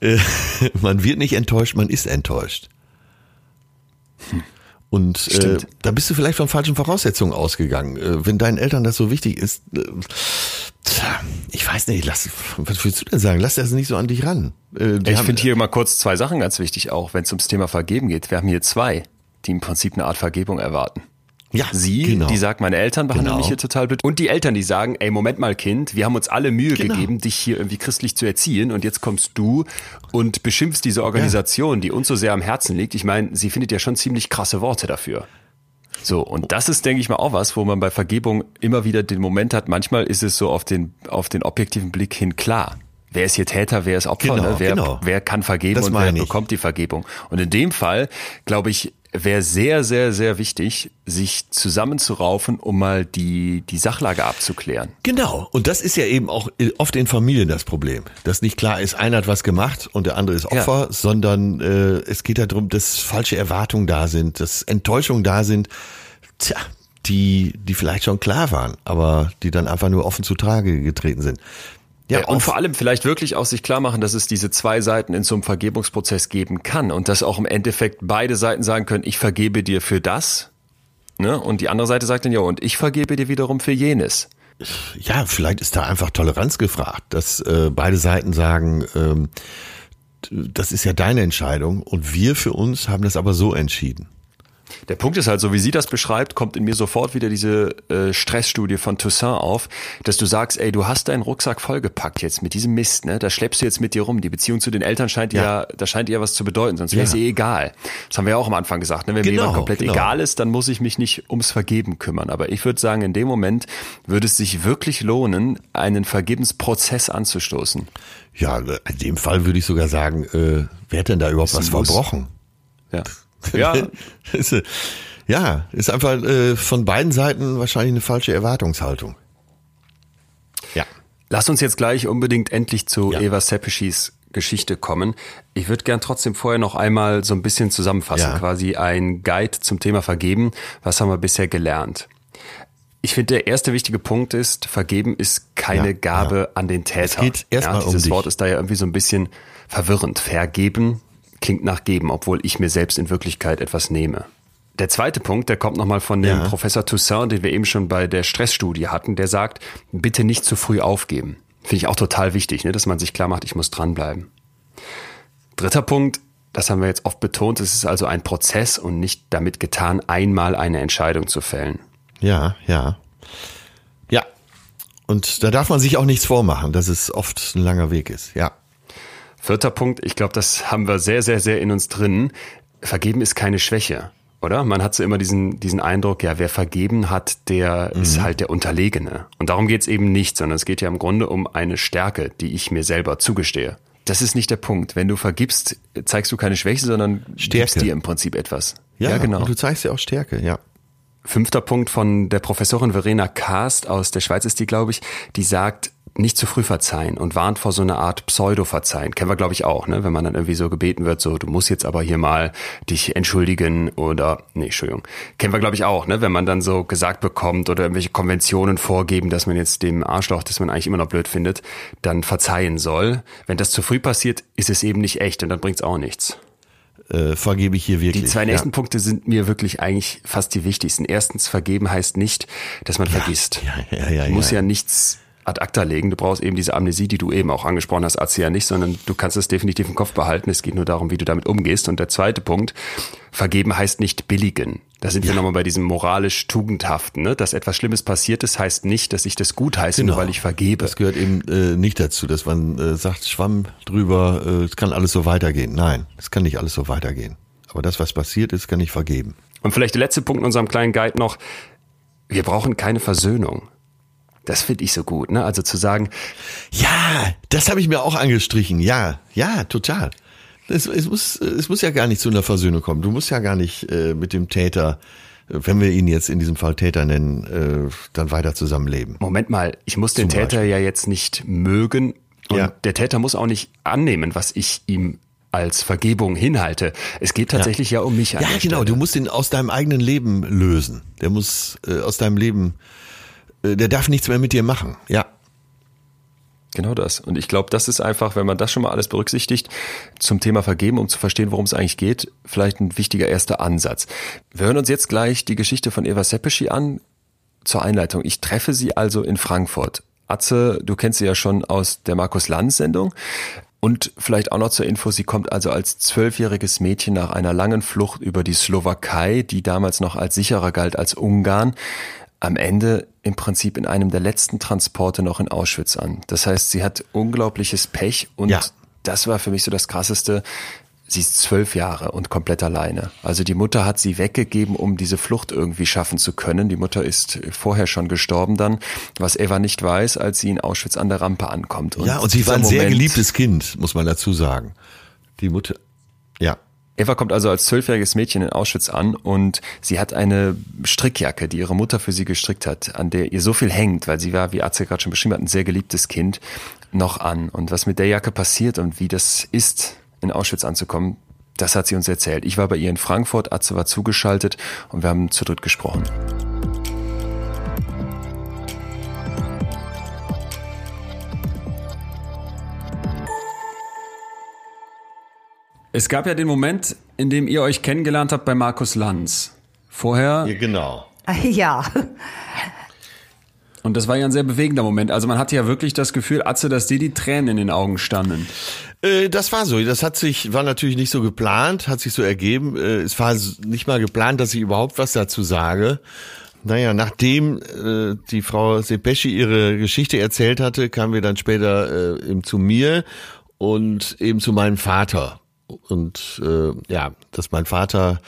Speaker 2: Äh, [laughs] man wird nicht enttäuscht, man ist enttäuscht. Hm. Und äh, da bist du vielleicht von falschen Voraussetzungen ausgegangen. Äh, wenn deinen Eltern das so wichtig ist, äh, tja, ich weiß nicht, lass, was willst du denn sagen? Lass das nicht so an dich ran.
Speaker 1: Äh, ich finde hier mal kurz zwei Sachen ganz wichtig auch, wenn es ums Thema Vergeben geht. Wir haben hier zwei, die im Prinzip eine Art Vergebung erwarten. Ja, sie, genau. die sagt, meine Eltern behandeln genau. mich hier total blöd. Und die Eltern, die sagen, ey, Moment mal, Kind, wir haben uns alle Mühe genau. gegeben, dich hier irgendwie christlich zu erziehen und jetzt kommst du und beschimpfst diese Organisation, ja. die uns so sehr am Herzen liegt. Ich meine, sie findet ja schon ziemlich krasse Worte dafür. So, und das ist, denke ich mal, auch was, wo man bei Vergebung immer wieder den Moment hat, manchmal ist es so auf den, auf den objektiven Blick hin klar. Wer ist hier Täter, wer ist Opfer, genau, ne? wer, genau. wer kann vergeben das und wer bekommt die Vergebung. Und in dem Fall, glaube ich, wäre sehr, sehr, sehr wichtig, sich zusammenzuraufen, um mal die, die Sachlage abzuklären.
Speaker 2: Genau. Und das ist ja eben auch oft in Familien das Problem. Dass nicht klar ist, einer hat was gemacht und der andere ist Opfer, ja. sondern äh, es geht darum, dass falsche Erwartungen da sind, dass Enttäuschungen da sind, tja, die, die vielleicht schon klar waren, aber die dann einfach nur offen zu Trage getreten sind.
Speaker 1: Ja, und vor allem vielleicht wirklich auch sich klar machen, dass es diese zwei Seiten in so einem Vergebungsprozess geben kann und dass auch im Endeffekt beide Seiten sagen können, ich vergebe dir für das, ne? Und die andere Seite sagt dann, ja, und ich vergebe dir wiederum für jenes.
Speaker 2: Ja, vielleicht ist da einfach Toleranz gefragt, dass äh, beide Seiten sagen, ähm, das ist ja deine Entscheidung und wir für uns haben das aber so entschieden.
Speaker 1: Der Punkt ist halt, so wie sie das beschreibt, kommt in mir sofort wieder diese äh, Stressstudie von Toussaint auf, dass du sagst, ey, du hast deinen Rucksack vollgepackt jetzt mit diesem Mist, ne? Da schleppst du jetzt mit dir rum. Die Beziehung zu den Eltern scheint ja, ja da scheint ihr was zu bedeuten, sonst wäre es ihr egal. Das haben wir ja auch am Anfang gesagt, ne? Wenn genau, mir jemand komplett genau. egal ist, dann muss ich mich nicht ums Vergeben kümmern. Aber ich würde sagen, in dem Moment würde es sich wirklich lohnen, einen Vergebensprozess anzustoßen.
Speaker 2: Ja, in dem Fall würde ich sogar sagen, äh, wer hat denn da überhaupt was verbrochen?
Speaker 1: Ja.
Speaker 2: Ja. [laughs] ja, ist einfach äh, von beiden Seiten wahrscheinlich eine falsche Erwartungshaltung.
Speaker 1: Ja. Lass uns jetzt gleich unbedingt endlich zu ja. Eva Sepeschis Geschichte kommen. Ich würde gern trotzdem vorher noch einmal so ein bisschen zusammenfassen, ja. quasi ein Guide zum Thema Vergeben. Was haben wir bisher gelernt? Ich finde, der erste wichtige Punkt ist, Vergeben ist keine ja, Gabe ja. an den Täter. Es
Speaker 2: geht erstmal
Speaker 1: ja, dieses
Speaker 2: um
Speaker 1: Wort ist da ja irgendwie so ein bisschen verwirrend. Vergeben klingt nach geben, obwohl ich mir selbst in Wirklichkeit etwas nehme. Der zweite Punkt, der kommt nochmal von dem ja. Professor Toussaint, den wir eben schon bei der Stressstudie hatten, der sagt, bitte nicht zu früh aufgeben. Finde ich auch total wichtig, ne, dass man sich klar macht, ich muss dranbleiben. Dritter Punkt, das haben wir jetzt oft betont, es ist also ein Prozess und nicht damit getan, einmal eine Entscheidung zu fällen.
Speaker 2: Ja, ja. Ja. Und da darf man sich auch nichts vormachen, dass es oft ein langer Weg ist, ja.
Speaker 1: Vierter Punkt, ich glaube, das haben wir sehr, sehr, sehr in uns drin. Vergeben ist keine Schwäche, oder? Man hat so immer diesen, diesen Eindruck, ja, wer vergeben hat, der mhm. ist halt der Unterlegene. Und darum geht's eben nicht, sondern es geht ja im Grunde um eine Stärke, die ich mir selber zugestehe. Das ist nicht der Punkt. Wenn du vergibst, zeigst du keine Schwäche, sondern Stärke. gibst dir im Prinzip etwas.
Speaker 2: Ja, ja genau. Und du zeigst ja auch Stärke, ja.
Speaker 1: Fünfter Punkt von der Professorin Verena Karst aus der Schweiz ist die, glaube ich, die sagt,
Speaker 4: nicht zu früh verzeihen und warnt vor so einer Art Pseudo-Verzeihen. Kennen wir, glaube ich, auch, ne? Wenn man dann irgendwie so gebeten wird, so, du musst jetzt aber hier mal dich entschuldigen oder, nee, Entschuldigung. Kennen wir, glaube ich, auch, ne? Wenn man dann so gesagt bekommt oder irgendwelche Konventionen vorgeben, dass man jetzt dem Arschloch, das man eigentlich immer noch blöd findet, dann verzeihen soll. Wenn das zu früh passiert, ist es eben nicht echt und dann bringt's auch nichts
Speaker 2: äh, vergebe ich hier wirklich.
Speaker 4: Die zwei nächsten ja. Punkte sind mir wirklich eigentlich fast die wichtigsten. Erstens, vergeben heißt nicht, dass man
Speaker 2: ja,
Speaker 4: vergisst.
Speaker 2: Ja, ja, ja,
Speaker 4: du musst ja nichts ad acta legen. Du brauchst eben diese Amnesie, die du eben auch angesprochen hast, Arzt ja nicht, sondern du kannst es definitiv im Kopf behalten. Es geht nur darum, wie du damit umgehst. Und der zweite Punkt, vergeben heißt nicht billigen. Da sind ja. wir nochmal bei diesem moralisch tugendhaften, ne? dass etwas Schlimmes passiert ist, heißt nicht, dass ich das gut heiße, genau. nur weil ich vergebe.
Speaker 2: Das gehört eben äh, nicht dazu, dass man äh, sagt, Schwamm drüber, äh, es kann alles so weitergehen. Nein, es kann nicht alles so weitergehen. Aber das, was passiert ist, kann ich vergeben.
Speaker 4: Und vielleicht der letzte Punkt in unserem kleinen Guide noch. Wir brauchen keine Versöhnung. Das finde ich so gut, ne? Also zu sagen.
Speaker 2: Ja, das habe ich mir auch angestrichen. Ja, ja, total. Es, es, muss, es muss ja gar nicht zu einer Versöhnung kommen. Du musst ja gar nicht äh, mit dem Täter, äh, wenn wir ihn jetzt in diesem Fall Täter nennen, äh, dann weiter zusammenleben.
Speaker 4: Moment mal, ich muss den Zum Täter Beispiel. ja jetzt nicht mögen. Und ja. der Täter muss auch nicht annehmen, was ich ihm als Vergebung hinhalte. Es geht tatsächlich ja, ja um mich.
Speaker 2: Ja, genau. Stelle. Du musst ihn aus deinem eigenen Leben lösen. Der muss äh, aus deinem Leben, der darf nichts mehr mit dir machen. Ja.
Speaker 1: Genau das. Und ich glaube, das ist einfach, wenn man das schon mal alles berücksichtigt, zum Thema Vergeben, um zu verstehen, worum es eigentlich geht, vielleicht ein wichtiger erster Ansatz. Wir hören uns jetzt gleich die Geschichte von Eva Seppeschi an zur Einleitung. Ich treffe sie also in Frankfurt. Atze, du kennst sie ja schon aus der Markus Lanz Sendung. Und vielleicht auch noch zur Info, sie kommt also als zwölfjähriges Mädchen nach einer langen Flucht über die Slowakei, die damals noch als sicherer galt als Ungarn, am Ende im Prinzip in einem der letzten Transporte noch in Auschwitz an. Das heißt, sie hat unglaubliches Pech und ja. das war für mich so das Krasseste. Sie ist zwölf Jahre und komplett alleine. Also die Mutter hat sie weggegeben, um diese Flucht irgendwie schaffen zu können. Die Mutter ist vorher schon gestorben dann, was Eva nicht weiß, als sie in Auschwitz an der Rampe ankommt.
Speaker 2: Und ja, und sie war ein Moment, sehr geliebtes Kind, muss man dazu sagen. Die Mutter.
Speaker 1: Eva kommt also als zwölfjähriges Mädchen in Auschwitz an und sie hat eine Strickjacke, die ihre Mutter für sie gestrickt hat, an der ihr so viel hängt, weil sie war, wie Atze gerade schon beschrieben hat, ein sehr geliebtes Kind, noch an. Und was mit der Jacke passiert und wie das ist, in Auschwitz anzukommen, das hat sie uns erzählt. Ich war bei ihr in Frankfurt, Atze war zugeschaltet und wir haben zu dritt gesprochen.
Speaker 4: Es gab ja den Moment, in dem ihr euch kennengelernt habt bei Markus Lanz. Vorher.
Speaker 2: Ja, genau. [laughs]
Speaker 5: Ja.
Speaker 4: Und das war ja ein sehr bewegender Moment. Also man hatte ja wirklich das Gefühl, Atze, dass dir die Tränen in den Augen standen.
Speaker 2: Äh, das war so. Das hat sich, war natürlich nicht so geplant, hat sich so ergeben. Äh, es war nicht mal geplant, dass ich überhaupt was dazu sage. Naja, nachdem äh, die Frau Sepeschi ihre Geschichte erzählt hatte, kamen wir dann später eben zu mir und eben zu meinem Vater. Und äh, ja, dass mein Vater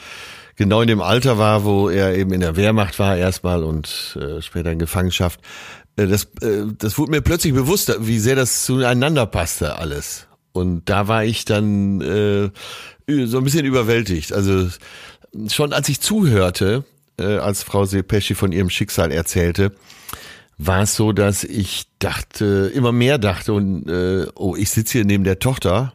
Speaker 2: genau in dem Alter war, wo er eben in der Wehrmacht war erstmal und äh, später in Gefangenschaft. Äh, das, äh, das wurde mir plötzlich bewusst, wie sehr das zueinander passte alles. Und da war ich dann äh, so ein bisschen überwältigt. Also schon als ich zuhörte, äh, als Frau Sepeschi von ihrem Schicksal erzählte, war es so, dass ich dachte, immer mehr dachte und äh, oh, ich sitze hier neben der Tochter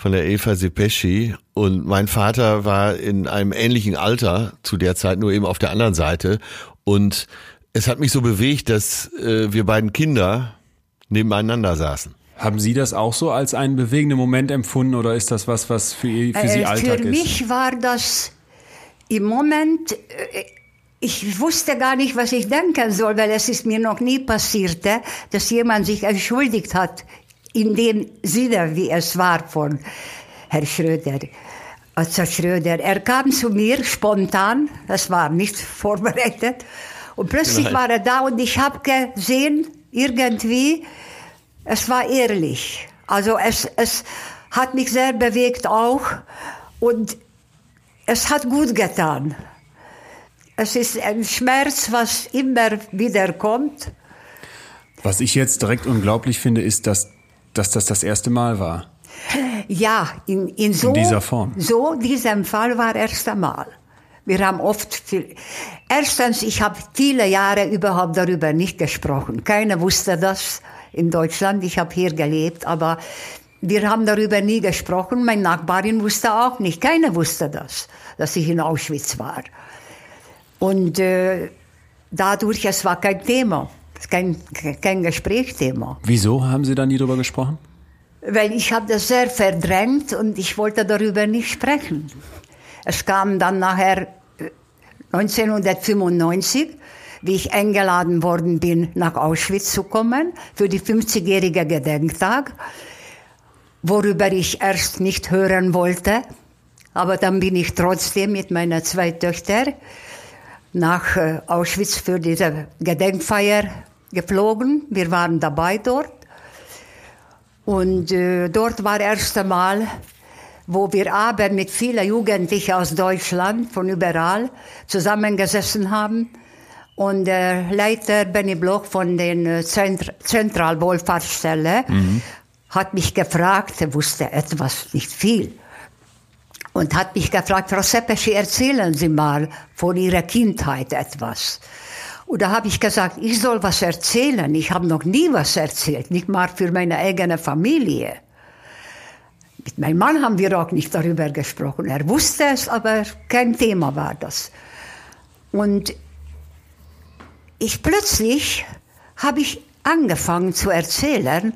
Speaker 2: von der Eva Sepeschi und mein Vater war in einem ähnlichen Alter zu der Zeit, nur eben auf der anderen Seite und es hat mich so bewegt, dass äh, wir beiden Kinder nebeneinander saßen.
Speaker 4: Haben Sie das auch so als einen bewegenden Moment empfunden oder ist das was, was für, für Sie äh, Alltag ist?
Speaker 5: Für mich war das im Moment, äh, ich wusste gar nicht, was ich denken soll, weil es ist mir noch nie passiert, dass jemand sich entschuldigt hat in dem Sinne, wie es war von Herr Schröder. Also Schröder, er kam zu mir spontan, das war nicht [laughs] vorbereitet, und plötzlich Nein. war er da und ich habe gesehen, irgendwie, es war ehrlich. Also es, es hat mich sehr bewegt auch und es hat gut getan. Es ist ein Schmerz, was immer wieder kommt.
Speaker 4: Was ich jetzt direkt unglaublich finde, ist, dass dass das das erste Mal war.
Speaker 5: Ja, in, in, so,
Speaker 4: in dieser Form.
Speaker 5: So, diesem Fall war erste Mal. Wir haben oft viel. Erstens, ich habe viele Jahre überhaupt darüber nicht gesprochen. Keiner wusste das. in Deutschland. Ich habe hier gelebt, aber wir haben darüber nie gesprochen. Mein Nachbarin wusste auch nicht. Keiner wusste das, dass ich in Auschwitz war. Und äh, dadurch, es war kein Thema, kein, kein Gesprächsthema.
Speaker 4: Wieso haben Sie da nie drüber gesprochen?
Speaker 5: Weil ich habe das sehr verdrängt und ich wollte darüber nicht sprechen. Es kam dann nachher 1995, wie ich eingeladen worden bin, nach Auschwitz zu kommen für die 50-jährige Gedenktag, worüber ich erst nicht hören wollte. Aber dann bin ich trotzdem mit meinen zwei Töchtern nach äh, Auschwitz für diese Gedenkfeier geflogen. Wir waren dabei dort. Und äh, dort war das erste Mal, wo wir aber mit vielen Jugendlichen aus Deutschland, von überall, zusammengesessen haben. Und der Leiter Benny Bloch von der Zentr Zentralwohlfahrtsstelle mhm. hat mich gefragt, er wusste etwas, nicht viel, und hat mich gefragt, Frau Seppeschi, erzählen Sie mal von Ihrer Kindheit etwas. Und da habe ich gesagt, ich soll was erzählen. Ich habe noch nie was erzählt, nicht mal für meine eigene Familie. Mit meinem Mann haben wir auch nicht darüber gesprochen. Er wusste es, aber kein Thema war das. Und ich plötzlich habe ich angefangen zu erzählen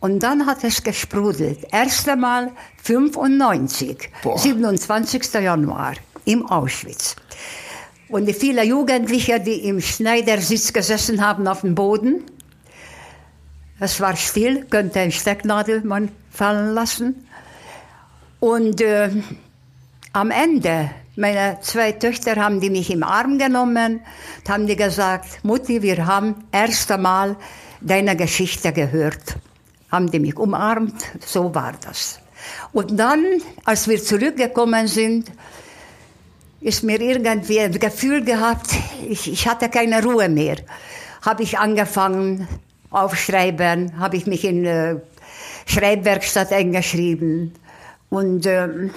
Speaker 5: und dann hat es gesprudelt. Erst einmal 95, Boah. 27. Januar im Auschwitz. Und die vielen Jugendliche, die im Schneidersitz gesessen haben auf dem Boden, es war still, könnte ein Stecknadel man fallen lassen. Und äh, am Ende, meine zwei Töchter haben die mich im Arm genommen, haben die gesagt, Mutti, wir haben erst einmal deine Geschichte gehört. Haben die mich umarmt, so war das. Und dann, als wir zurückgekommen sind, ist mir irgendwie ein Gefühl gehabt, ich, ich hatte keine Ruhe mehr. Habe ich angefangen, aufschreiben, habe ich mich in äh, Schreibwerkstatt eingeschrieben. Und äh,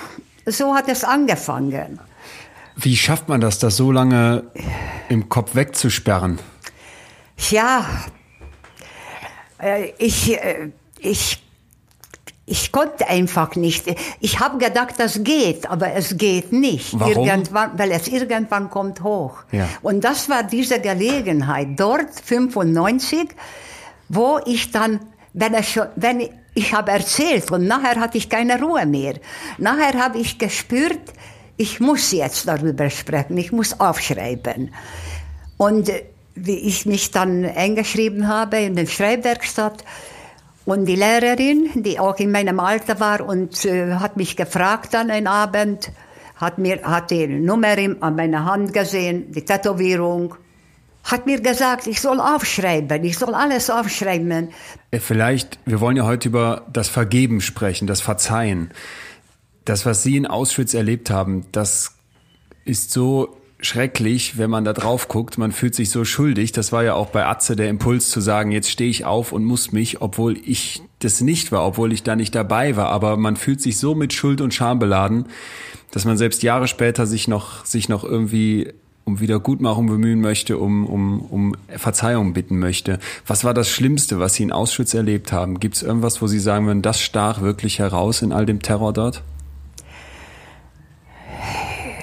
Speaker 5: so hat es angefangen.
Speaker 4: Wie schafft man das, das so lange im Kopf wegzusperren?
Speaker 5: Ja, äh, ich, äh, ich ich konnte einfach nicht. Ich habe gedacht, das geht, aber es geht nicht.
Speaker 4: Warum?
Speaker 5: Irgendwann, weil es irgendwann kommt hoch.
Speaker 4: Ja.
Speaker 5: Und das war diese Gelegenheit dort 95, wo ich dann, wenn es schon, wenn ich, ich habe erzählt und nachher hatte ich keine Ruhe mehr. Nachher habe ich gespürt, ich muss jetzt darüber sprechen, ich muss aufschreiben. Und wie ich mich dann eingeschrieben habe in der Schreibwerkstatt, und die Lehrerin, die auch in meinem Alter war und äh, hat mich gefragt dann einen Abend, hat mir hat die Nummer an meiner Hand gesehen, die Tätowierung, hat mir gesagt, ich soll aufschreiben, ich soll alles aufschreiben.
Speaker 4: Äh, vielleicht, wir wollen ja heute über das Vergeben sprechen, das Verzeihen. Das, was Sie in Auschwitz erlebt haben, das ist so schrecklich, wenn man da drauf guckt. Man fühlt sich so schuldig. Das war ja auch bei Atze der Impuls zu sagen, jetzt stehe ich auf und muss mich, obwohl ich das nicht war, obwohl ich da nicht dabei war. Aber man fühlt sich so mit Schuld und Scham beladen, dass man selbst Jahre später sich noch, sich noch irgendwie um Wiedergutmachung bemühen möchte, um, um, um Verzeihung bitten möchte. Was war das Schlimmste, was Sie in Auschwitz erlebt haben? Gibt es irgendwas, wo Sie sagen würden, das stach wirklich heraus in all dem Terror dort?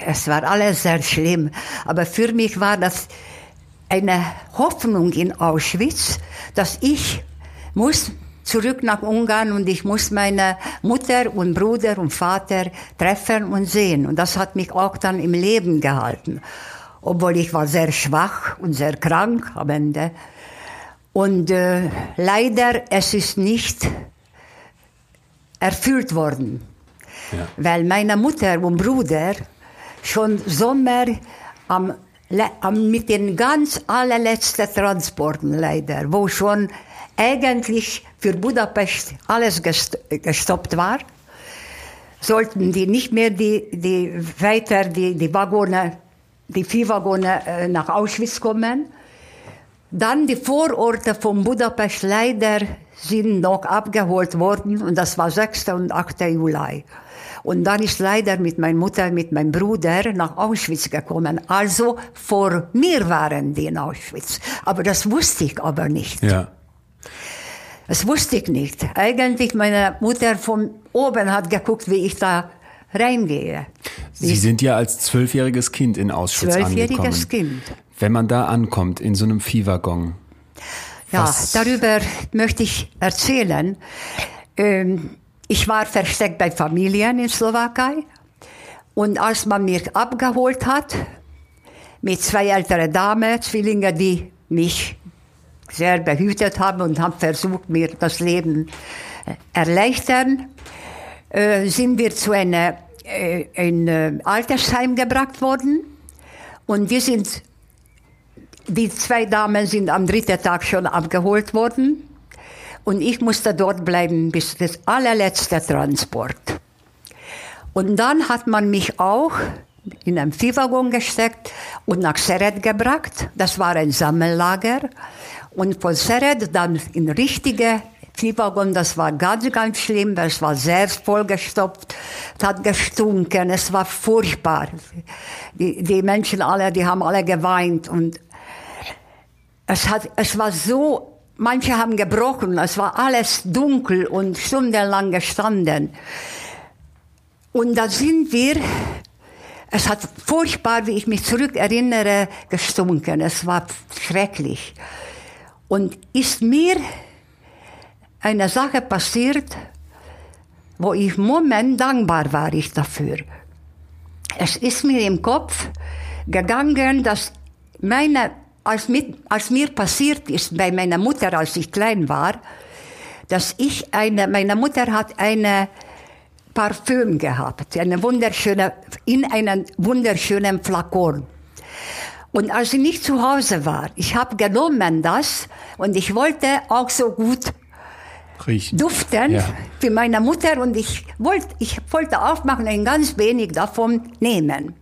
Speaker 5: Es war alles sehr schlimm. Aber für mich war das eine Hoffnung in Auschwitz, dass ich muss zurück nach Ungarn und ich muss meine Mutter und Bruder und Vater treffen und sehen. Und das hat mich auch dann im Leben gehalten. Obwohl ich war sehr schwach und sehr krank am Ende. Und äh, leider, es ist nicht erfüllt worden. Ja. Weil meine Mutter und Bruder schon Sommer am, am, mit den ganz allerletzten Transporten leider, wo schon eigentlich für Budapest alles gestoppt war, sollten die nicht mehr die, die weiter die, die Waggone, die Viehwaggone äh, nach Auschwitz kommen. Dann die Vororte von Budapest leider sind noch abgeholt worden und das war 6. und 8. Juli. Und dann ist leider mit meiner Mutter, mit meinem Bruder nach Auschwitz gekommen. Also vor mir waren die in Auschwitz. Aber das wusste ich aber nicht.
Speaker 4: Ja.
Speaker 5: Das wusste ich nicht. Eigentlich meine Mutter von oben hat geguckt, wie ich da reingehe.
Speaker 4: Sie sind ja als zwölfjähriges Kind in Auschwitz
Speaker 5: Zwölfjähriges
Speaker 4: angekommen.
Speaker 5: Kind.
Speaker 4: Wenn man da ankommt, in so einem Viehwaggon.
Speaker 5: Ja, darüber möchte ich erzählen. Ähm, ich war versteckt bei Familien in Slowakei. Und als man mich abgeholt hat, mit zwei älteren Damen, Zwillinge, die mich sehr behütet haben und haben versucht, mir das Leben äh, erleichtern, äh, sind wir zu einem ein, äh, Altersheim gebracht worden. Und wir sind die zwei Damen sind am dritten Tag schon abgeholt worden und ich musste dort bleiben bis das allerletzte Transport. Und dann hat man mich auch in einen Viehwaggon gesteckt und nach Seret gebracht. Das war ein Sammellager. Und von Seret dann in richtige Viehwaggon, das war ganz, ganz schlimm, weil es war sehr vollgestopft, es hat gestunken, es war furchtbar. Die, die Menschen alle, die haben alle geweint und es, hat, es war so, manche haben gebrochen, es war alles dunkel und stundenlang gestanden. Und da sind wir, es hat furchtbar, wie ich mich zurückerinnere, gestunken. Es war schrecklich. Und ist mir eine Sache passiert, wo ich Moment dankbar war ich dafür. Es ist mir im Kopf gegangen, dass meine, als, mit, als mir passiert ist bei meiner Mutter, als ich klein war, dass ich eine, meine Mutter hat eine Parfüm gehabt, eine wunderschöne, in einem wunderschönen Flakon. Und als ich nicht zu Hause war, ich habe genommen das und ich wollte auch so gut
Speaker 4: Riechen.
Speaker 5: duften
Speaker 4: Ja.
Speaker 5: für meine Mutter und ich wollte, ich wollte aufmachen und ein ganz wenig davon nehmen.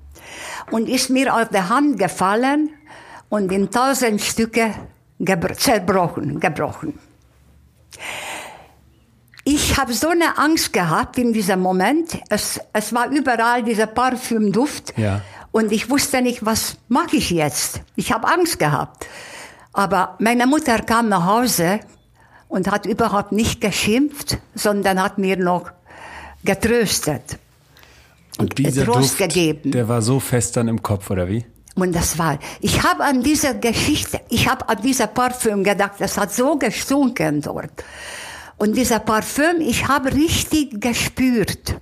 Speaker 5: Und ist mir auf der Hand gefallen und in tausend Stücke gebr zerbrochen, gebrochen. Ich habe so eine Angst gehabt in diesem Moment. Es, es war überall dieser Parfümduft.
Speaker 4: Ja.
Speaker 5: Und ich wusste nicht, was mache ich jetzt. Ich habe Angst gehabt. Aber meine Mutter kam nach Hause und hat überhaupt nicht geschimpft, sondern hat mir noch getröstet.
Speaker 4: Und dieser
Speaker 5: Trost
Speaker 4: Duft,
Speaker 5: gegeben.
Speaker 4: der war so fest dann im Kopf, oder wie?
Speaker 5: Und das war, ich habe an diese Geschichte, ich habe an dieser Parfüm gedacht, das hat so gestunken dort. Und dieser Parfüm, ich habe richtig gespürt.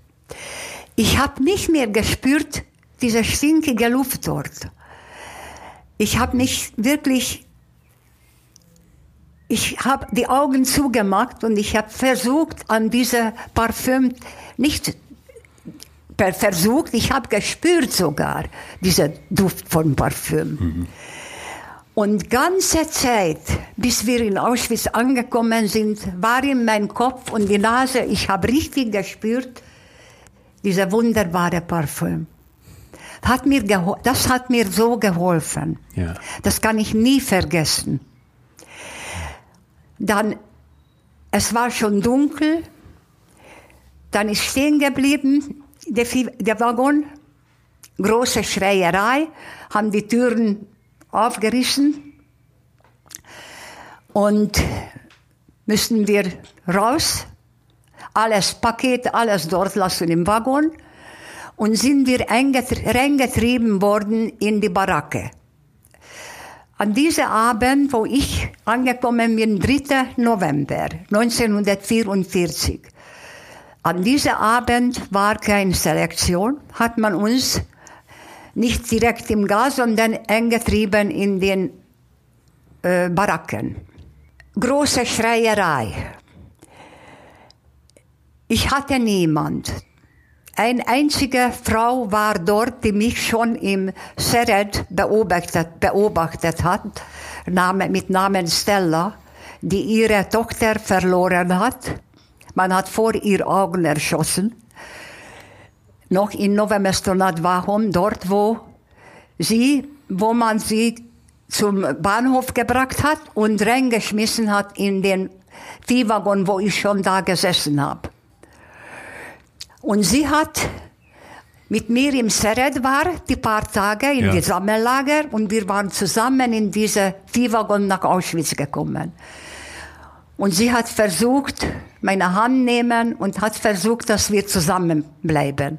Speaker 5: Ich habe nicht mehr gespürt, diese stinkige Luft dort. Ich habe mich wirklich, ich habe die Augen zugemacht und ich habe versucht, an diese Parfüm nicht versucht, ich habe gespürt sogar, diesen Duft von Parfüm. Und ganze Zeit, bis wir in Auschwitz angekommen sind, war in meinem Kopf und die Nase, ich habe richtig gespürt, dieser wunderbare Parfüm. Hat mir das hat mir so geholfen.
Speaker 4: Ja.
Speaker 5: Das kann ich nie vergessen. Dann, es war schon dunkel, dann ist stehen geblieben der, der Waggon, große Schreierei, haben die Türen aufgerissen und müssen wir raus, alles Paket, alles dort lassen im Waggon und sind wir eingetr- reingetrieben worden in die Baracke. An diesem Abend, wo ich angekommen bin, 3. November 1944, an diesem Abend war keine Selektion, hat man uns nicht direkt im Gas, sondern eingetrieben in den äh, Baracken. Große Schreierei. Ich hatte niemand. Eine einzige Frau war dort, die mich schon im Seret beobachtet, beobachtet hat, mit Namen Stella, die ihre Tochter verloren hat. Man hat vor ihr Augen erschossen. Noch in Novemestonat Wahom, dort wo sie, wo man sie zum Bahnhof gebracht hat und reingeschmissen hat in den Viehwaggon, wo ich schon da gesessen habe. Und sie hat mit mir im Seret war, die paar Tage in
Speaker 4: Ja.
Speaker 5: die Sammellager und wir waren zusammen in diese Viehwaggon nach Auschwitz gekommen. Und sie hat versucht, meine Hand nehmen und hat versucht, dass wir zusammenbleiben.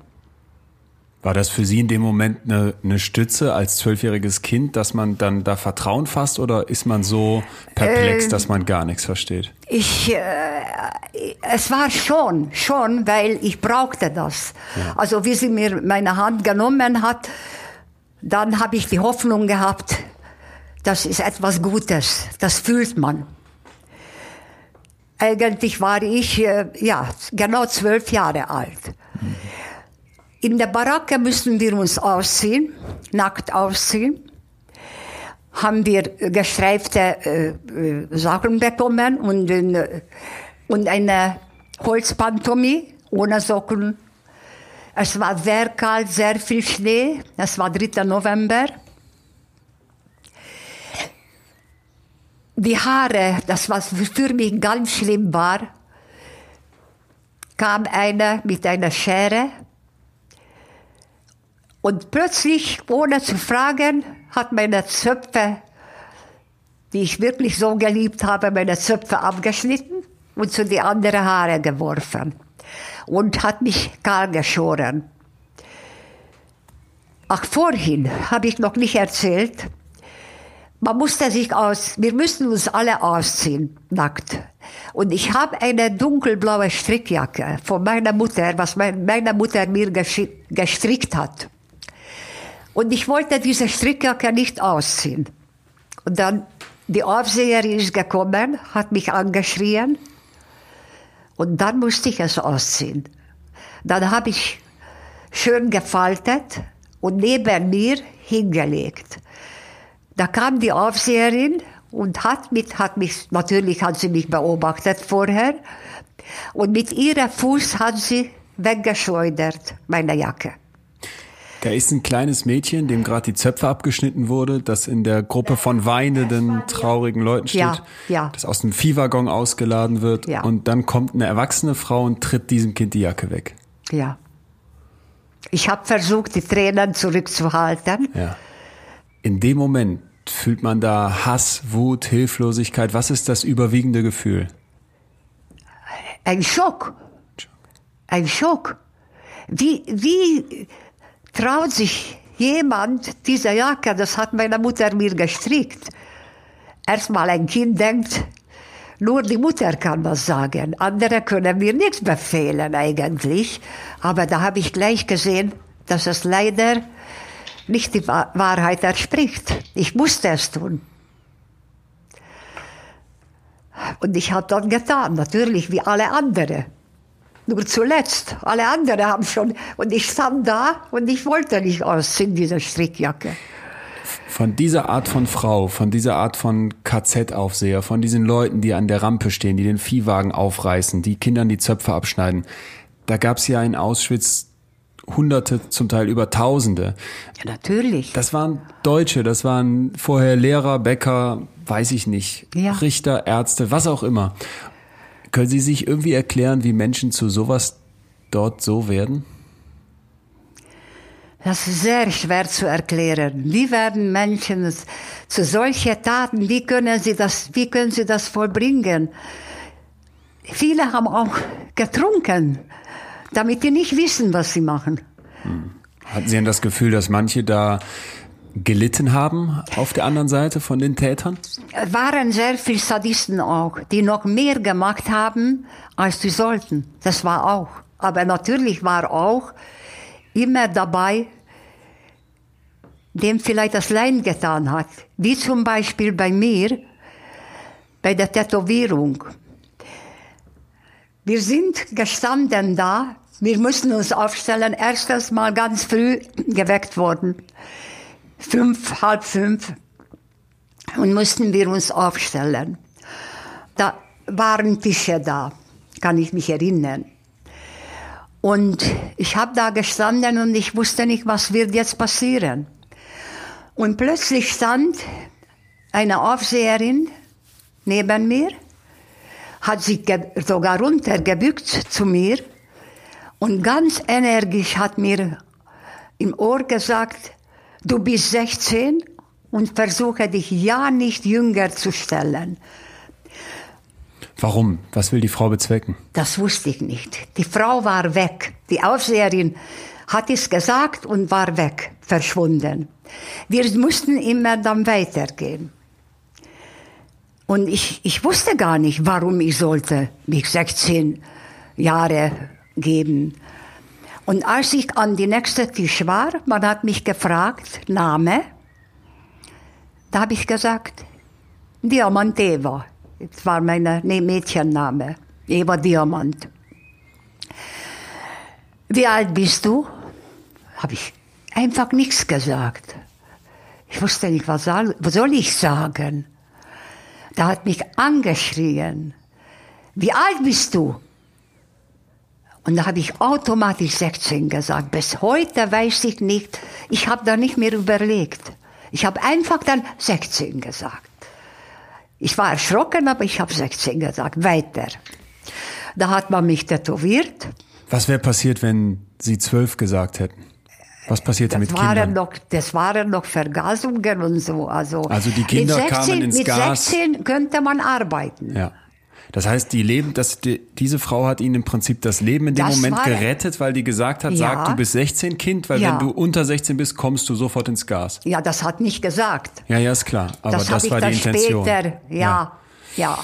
Speaker 1: War das für Sie in dem Moment eine, eine Stütze als zwölfjähriges Kind, dass man dann da Vertrauen fasst oder ist man so perplex, ähm, dass man gar nichts versteht?
Speaker 5: Ich, äh, es war schon, schon, weil ich brauchte das. Ja. Also wie sie mir meine Hand genommen hat, dann habe ich die Hoffnung gehabt, das ist etwas Gutes, das fühlt man. Eigentlich war ich äh, ja genau zwölf Jahre alt. In der Baracke mussten wir uns ausziehen, nackt ausziehen. Haben wir gestreifte äh, äh Sachen bekommen und, äh, und eine Holzpantomie ohne Socken. Es war sehr kalt, sehr viel Schnee. Es war 3. November. Die Haare, das was für mich ganz schlimm war, kam einer mit einer Schere und plötzlich, ohne zu fragen, hat meine Zöpfe, die ich wirklich so geliebt habe, meine Zöpfe abgeschnitten und zu die anderen Haare geworfen und hat mich kahl geschoren. Ach, vorhin habe ich noch nicht erzählt, man musste sich aus, wir müssen uns alle ausziehen, nackt. Und ich habe eine dunkelblaue Strickjacke von meiner Mutter, was meine Mutter mir gestrickt hat. Und ich wollte diese Strickjacke nicht ausziehen. Und dann, die Aufseherin ist gekommen, hat mich angeschrien. Und dann musste ich es ausziehen. Dann habe ich schön gefaltet und neben mir hingelegt. Da kam die Aufseherin und hat, mit, hat mich, natürlich hat sie mich beobachtet vorher, und mit ihrem Fuß hat sie weggeschleudert, meine Jacke.
Speaker 1: Da ist ein kleines Mädchen, dem gerade die Zöpfe abgeschnitten wurde, das in der Gruppe von weinenden, traurigen Leuten steht, ja, ja. das aus dem Viehwaggon ausgeladen wird ja. und dann kommt eine erwachsene Frau und tritt diesem Kind die Jacke weg.
Speaker 5: Ja. Ich habe versucht, die Tränen zurückzuhalten.
Speaker 1: Ja. In dem Moment fühlt man da Hass, Wut, Hilflosigkeit. Was ist das überwiegende Gefühl?
Speaker 5: Ein Schock. Ein Schock. Wie, wie traut sich jemand diese Jacke, das hat meine Mutter mir gestrickt. Erstmal ein Kind denkt, nur die Mutter kann was sagen. Andere können mir nichts befehlen eigentlich. Aber da habe ich gleich gesehen, dass es leider nicht die Wahrheit entspricht. Ich musste es tun. Und ich habe das getan, natürlich wie alle anderen. Nur zuletzt, alle anderen haben schon, und ich stand da und ich wollte nicht ausziehen, diese Strickjacke.
Speaker 1: Von dieser Art von Frau, von dieser Art von KZ-Aufseher, von diesen Leuten, die an der Rampe stehen, die den Viehwagen aufreißen, die Kindern die Zöpfe abschneiden, da gab es ja in Auschwitz Hunderte, zum Teil über Tausende.
Speaker 5: Ja, natürlich.
Speaker 1: Das waren Deutsche, das waren vorher Lehrer, Bäcker, weiß ich nicht, ja. Richter, Ärzte, was auch immer. Können Sie sich irgendwie erklären, wie Menschen zu sowas dort so werden?
Speaker 5: Das ist sehr schwer zu erklären. Wie werden Menschen zu solchen Taten, wie können sie das, wie können sie das vollbringen? Viele haben auch getrunken damit die nicht wissen, was sie machen.
Speaker 1: Hm. Hatten Sie denn das Gefühl, dass manche da gelitten haben auf der anderen Seite von den Tätern?
Speaker 5: Es waren sehr viele Sadisten auch, die noch mehr gemacht haben, als sie sollten. Das war auch. Aber natürlich war auch immer dabei, dem vielleicht das Leid getan hat. Wie zum Beispiel bei mir, bei der Tätowierung. Wir sind gestanden da wir mussten uns aufstellen, erstes Mal ganz früh geweckt worden. Fünf, halb fünf. Und mussten wir uns aufstellen. Da waren Tische da, kann ich mich erinnern. Und ich habe da gestanden und ich wusste nicht, was wird jetzt passieren. Und plötzlich stand eine Aufseherin neben mir, hat sich sogar runtergebückt zu mir und ganz energisch hat mir im Ohr gesagt, du bist 16 und versuche dich ja nicht jünger zu stellen.
Speaker 4: Warum? Was will die Frau bezwecken?
Speaker 5: Das wusste ich nicht. Die Frau war weg. Die Aufseherin hat es gesagt und war weg, verschwunden. Wir mussten immer dann weitergehen. Und ich, ich wusste gar nicht, warum ich sollte mich 16 Jahre geben. Und als ich an die nächste Tisch war, man hat mich gefragt, Name, da habe ich gesagt, Diamant Eva. Das war mein Mädchenname. Eva Diamant. Wie alt bist du? Habe ich einfach nichts gesagt. Ich wusste nicht, was soll ich sagen? Da hat mich angeschrien. Wie alt bist du? Und da habe ich automatisch 16 gesagt. Bis heute weiß ich nicht, ich habe da nicht mehr überlegt. Ich habe einfach dann 16 gesagt. Ich war erschrocken, aber ich habe 16 gesagt. Weiter. Da hat man mich tätowiert.
Speaker 4: Was wäre passiert, wenn Sie zwölf gesagt hätten? Was passierte
Speaker 5: das
Speaker 4: mit
Speaker 5: waren
Speaker 4: Kindern?
Speaker 5: Noch, das waren noch Vergasungen und so. Also,
Speaker 4: Also die Kinder
Speaker 5: mit 16,
Speaker 4: kamen ins
Speaker 5: mit
Speaker 4: Gas.
Speaker 5: 16 könnte man arbeiten.
Speaker 4: Ja. Das heißt, die Leben, das, die, diese Frau hat ihnen im Prinzip das Leben in dem
Speaker 5: Das
Speaker 4: Moment gerettet, weil die gesagt hat, sag,
Speaker 5: Ja.
Speaker 4: du bist 16 Kind, weil
Speaker 5: Ja.
Speaker 4: wenn du unter 16 bist, kommst du sofort ins Gas.
Speaker 5: Ja, das hat nicht gesagt.
Speaker 4: Ja, ja, ist klar. Aber
Speaker 5: das
Speaker 4: das, war die Intention.
Speaker 5: später, ja, ja,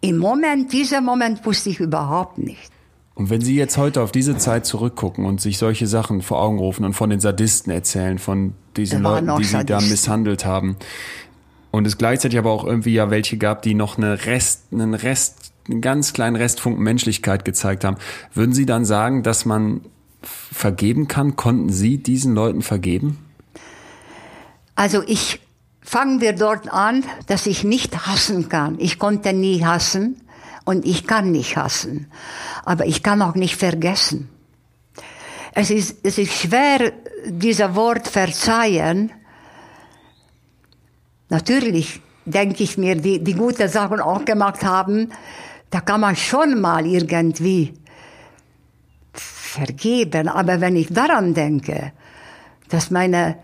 Speaker 5: Im Moment, dieser Moment wusste ich überhaupt nicht.
Speaker 4: Und wenn Sie jetzt heute auf diese Zeit zurückgucken und sich solche Sachen vor Augen rufen und von den Sadisten erzählen, von diesen Leuten, die Sie da
Speaker 5: Sadisten.
Speaker 4: misshandelt haben, und es gleichzeitig aber auch irgendwie ja welche gab, die noch eine Rest, einen Rest, einen ganz kleinen Restfunken Menschlichkeit gezeigt haben, würden Sie dann sagen, dass man vergeben kann? Konnten Sie diesen Leuten vergeben?
Speaker 5: Also ich fangen wir dort an, dass ich nicht hassen kann. Ich konnte nie hassen und ich kann nicht hassen. Aber ich kann auch nicht vergessen. Es ist, es ist schwer, dieser Wort verzeihen. Natürlich denke ich mir, die, die gute Sachen auch gemacht haben, da kann man schon mal irgendwie vergeben. Aber wenn ich daran denke, dass meine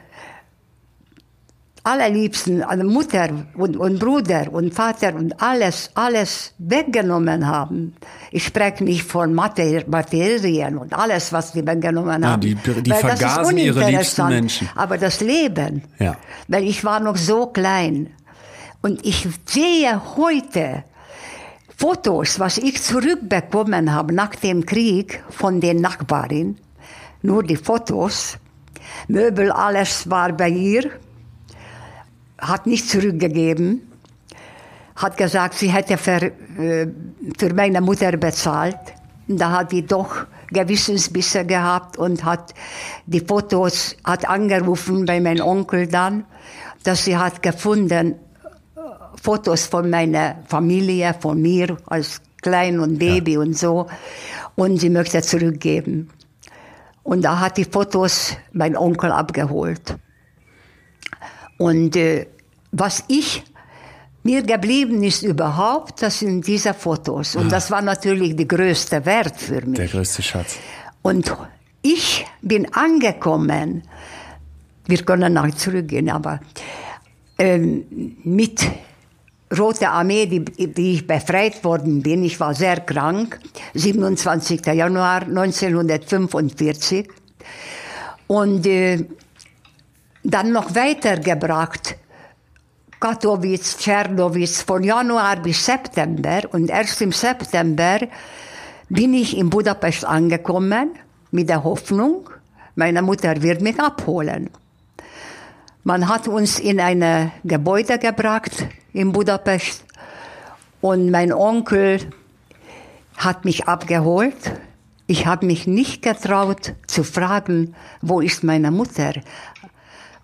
Speaker 5: allerliebsten, also Mutter und, und Bruder und Vater und alles, alles weggenommen haben. Ich spreche nicht von Mater Materien und alles, was die weggenommen
Speaker 4: Ja,
Speaker 5: haben.
Speaker 4: die- die
Speaker 5: weil
Speaker 4: vergasen ihre liebsten. Menschen.
Speaker 5: Aber das Leben,
Speaker 4: Ja.
Speaker 5: weil ich war noch so klein und ich sehe heute Fotos, was ich zurückbekommen habe nach dem Krieg von den Nachbarin, nur die Fotos, Möbel, alles war bei ihr, hat nicht zurückgegeben, hat gesagt, sie hätte für, äh, für meine Mutter bezahlt. Da hat die doch Gewissensbisse gehabt und hat die Fotos, hat angerufen bei meinem Onkel dann, dass sie hat gefunden, äh, Fotos von meiner Familie, von mir als Klein und Baby und so. Und sie möchte zurückgeben. Und da hat die Fotos mein Onkel abgeholt. Und äh, was ich mir geblieben ist überhaupt, das sind diese Fotos. Und das war natürlich der größte Wert für mich.
Speaker 4: Der größte Schatz.
Speaker 5: Und ich bin angekommen, wir können noch zurückgehen, aber ähm, mit Rote Armee, die, die ich befreit worden bin, ich war sehr krank, 27. Januar 1945. Und äh, dann noch weitergebracht, Katowice, Tschernowitz, von Januar bis September. Und erst im September bin ich in Budapest angekommen mit der Hoffnung, meine Mutter wird mich abholen. Man hat uns in ein Gebäude gebracht in Budapest und mein Onkel hat mich abgeholt. Ich habe mich nicht getraut zu fragen, wo ist meine Mutter.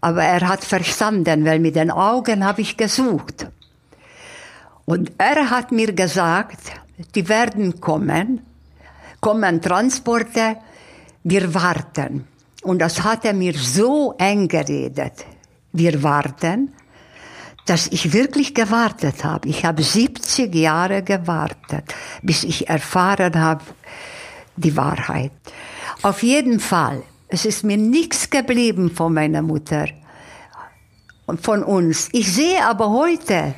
Speaker 5: Aber er hat verstanden, weil mit den Augen habe ich gesucht. Und er hat mir gesagt, die werden kommen, kommen Transporte, wir warten. Und das hat er mir so eng geredet. Wir warten, dass ich wirklich gewartet habe. Ich habe 70 Jahre gewartet, bis ich erfahren habe, die Wahrheit. Auf jeden Fall, es ist mir nichts geblieben von meiner Mutter und von uns. Ich sehe aber heute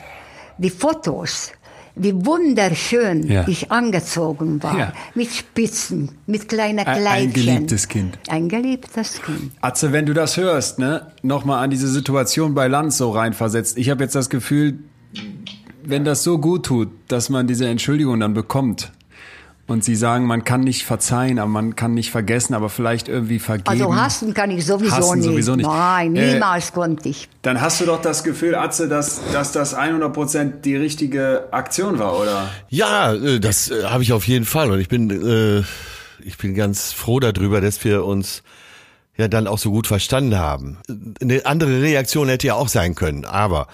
Speaker 5: die Fotos. wie wunderschön
Speaker 4: Ja.
Speaker 5: ich angezogen war.
Speaker 4: Ja.
Speaker 5: Mit Spitzen, mit kleinen
Speaker 4: Ein-
Speaker 5: Kleidchen.
Speaker 4: ein geliebtes Kind.
Speaker 5: Ein geliebtes Kind.
Speaker 4: Atze, wenn du das hörst, ne, nochmal an diese Situation bei Lanz so reinversetzt. Ich habe jetzt das Gefühl, wenn das so gut tut, dass man diese Entschuldigung dann bekommt und sie sagen, man kann nicht verzeihen, aber man kann nicht vergessen, aber vielleicht irgendwie vergeben.
Speaker 5: Also hassen kann ich sowieso,
Speaker 4: Hassen
Speaker 5: nicht.
Speaker 4: sowieso nicht.
Speaker 5: Nein,
Speaker 4: Äh,
Speaker 5: niemals konnte ich.
Speaker 4: Dann hast du doch das Gefühl, Atze, dass, dass das 100% die richtige Aktion war, oder?
Speaker 2: Ja, äh, das äh, habe ich auf jeden Fall und ich bin äh, ich bin ganz froh darüber, dass wir uns ja dann auch so gut verstanden haben. Eine andere Reaktion hätte ja auch sein können, aber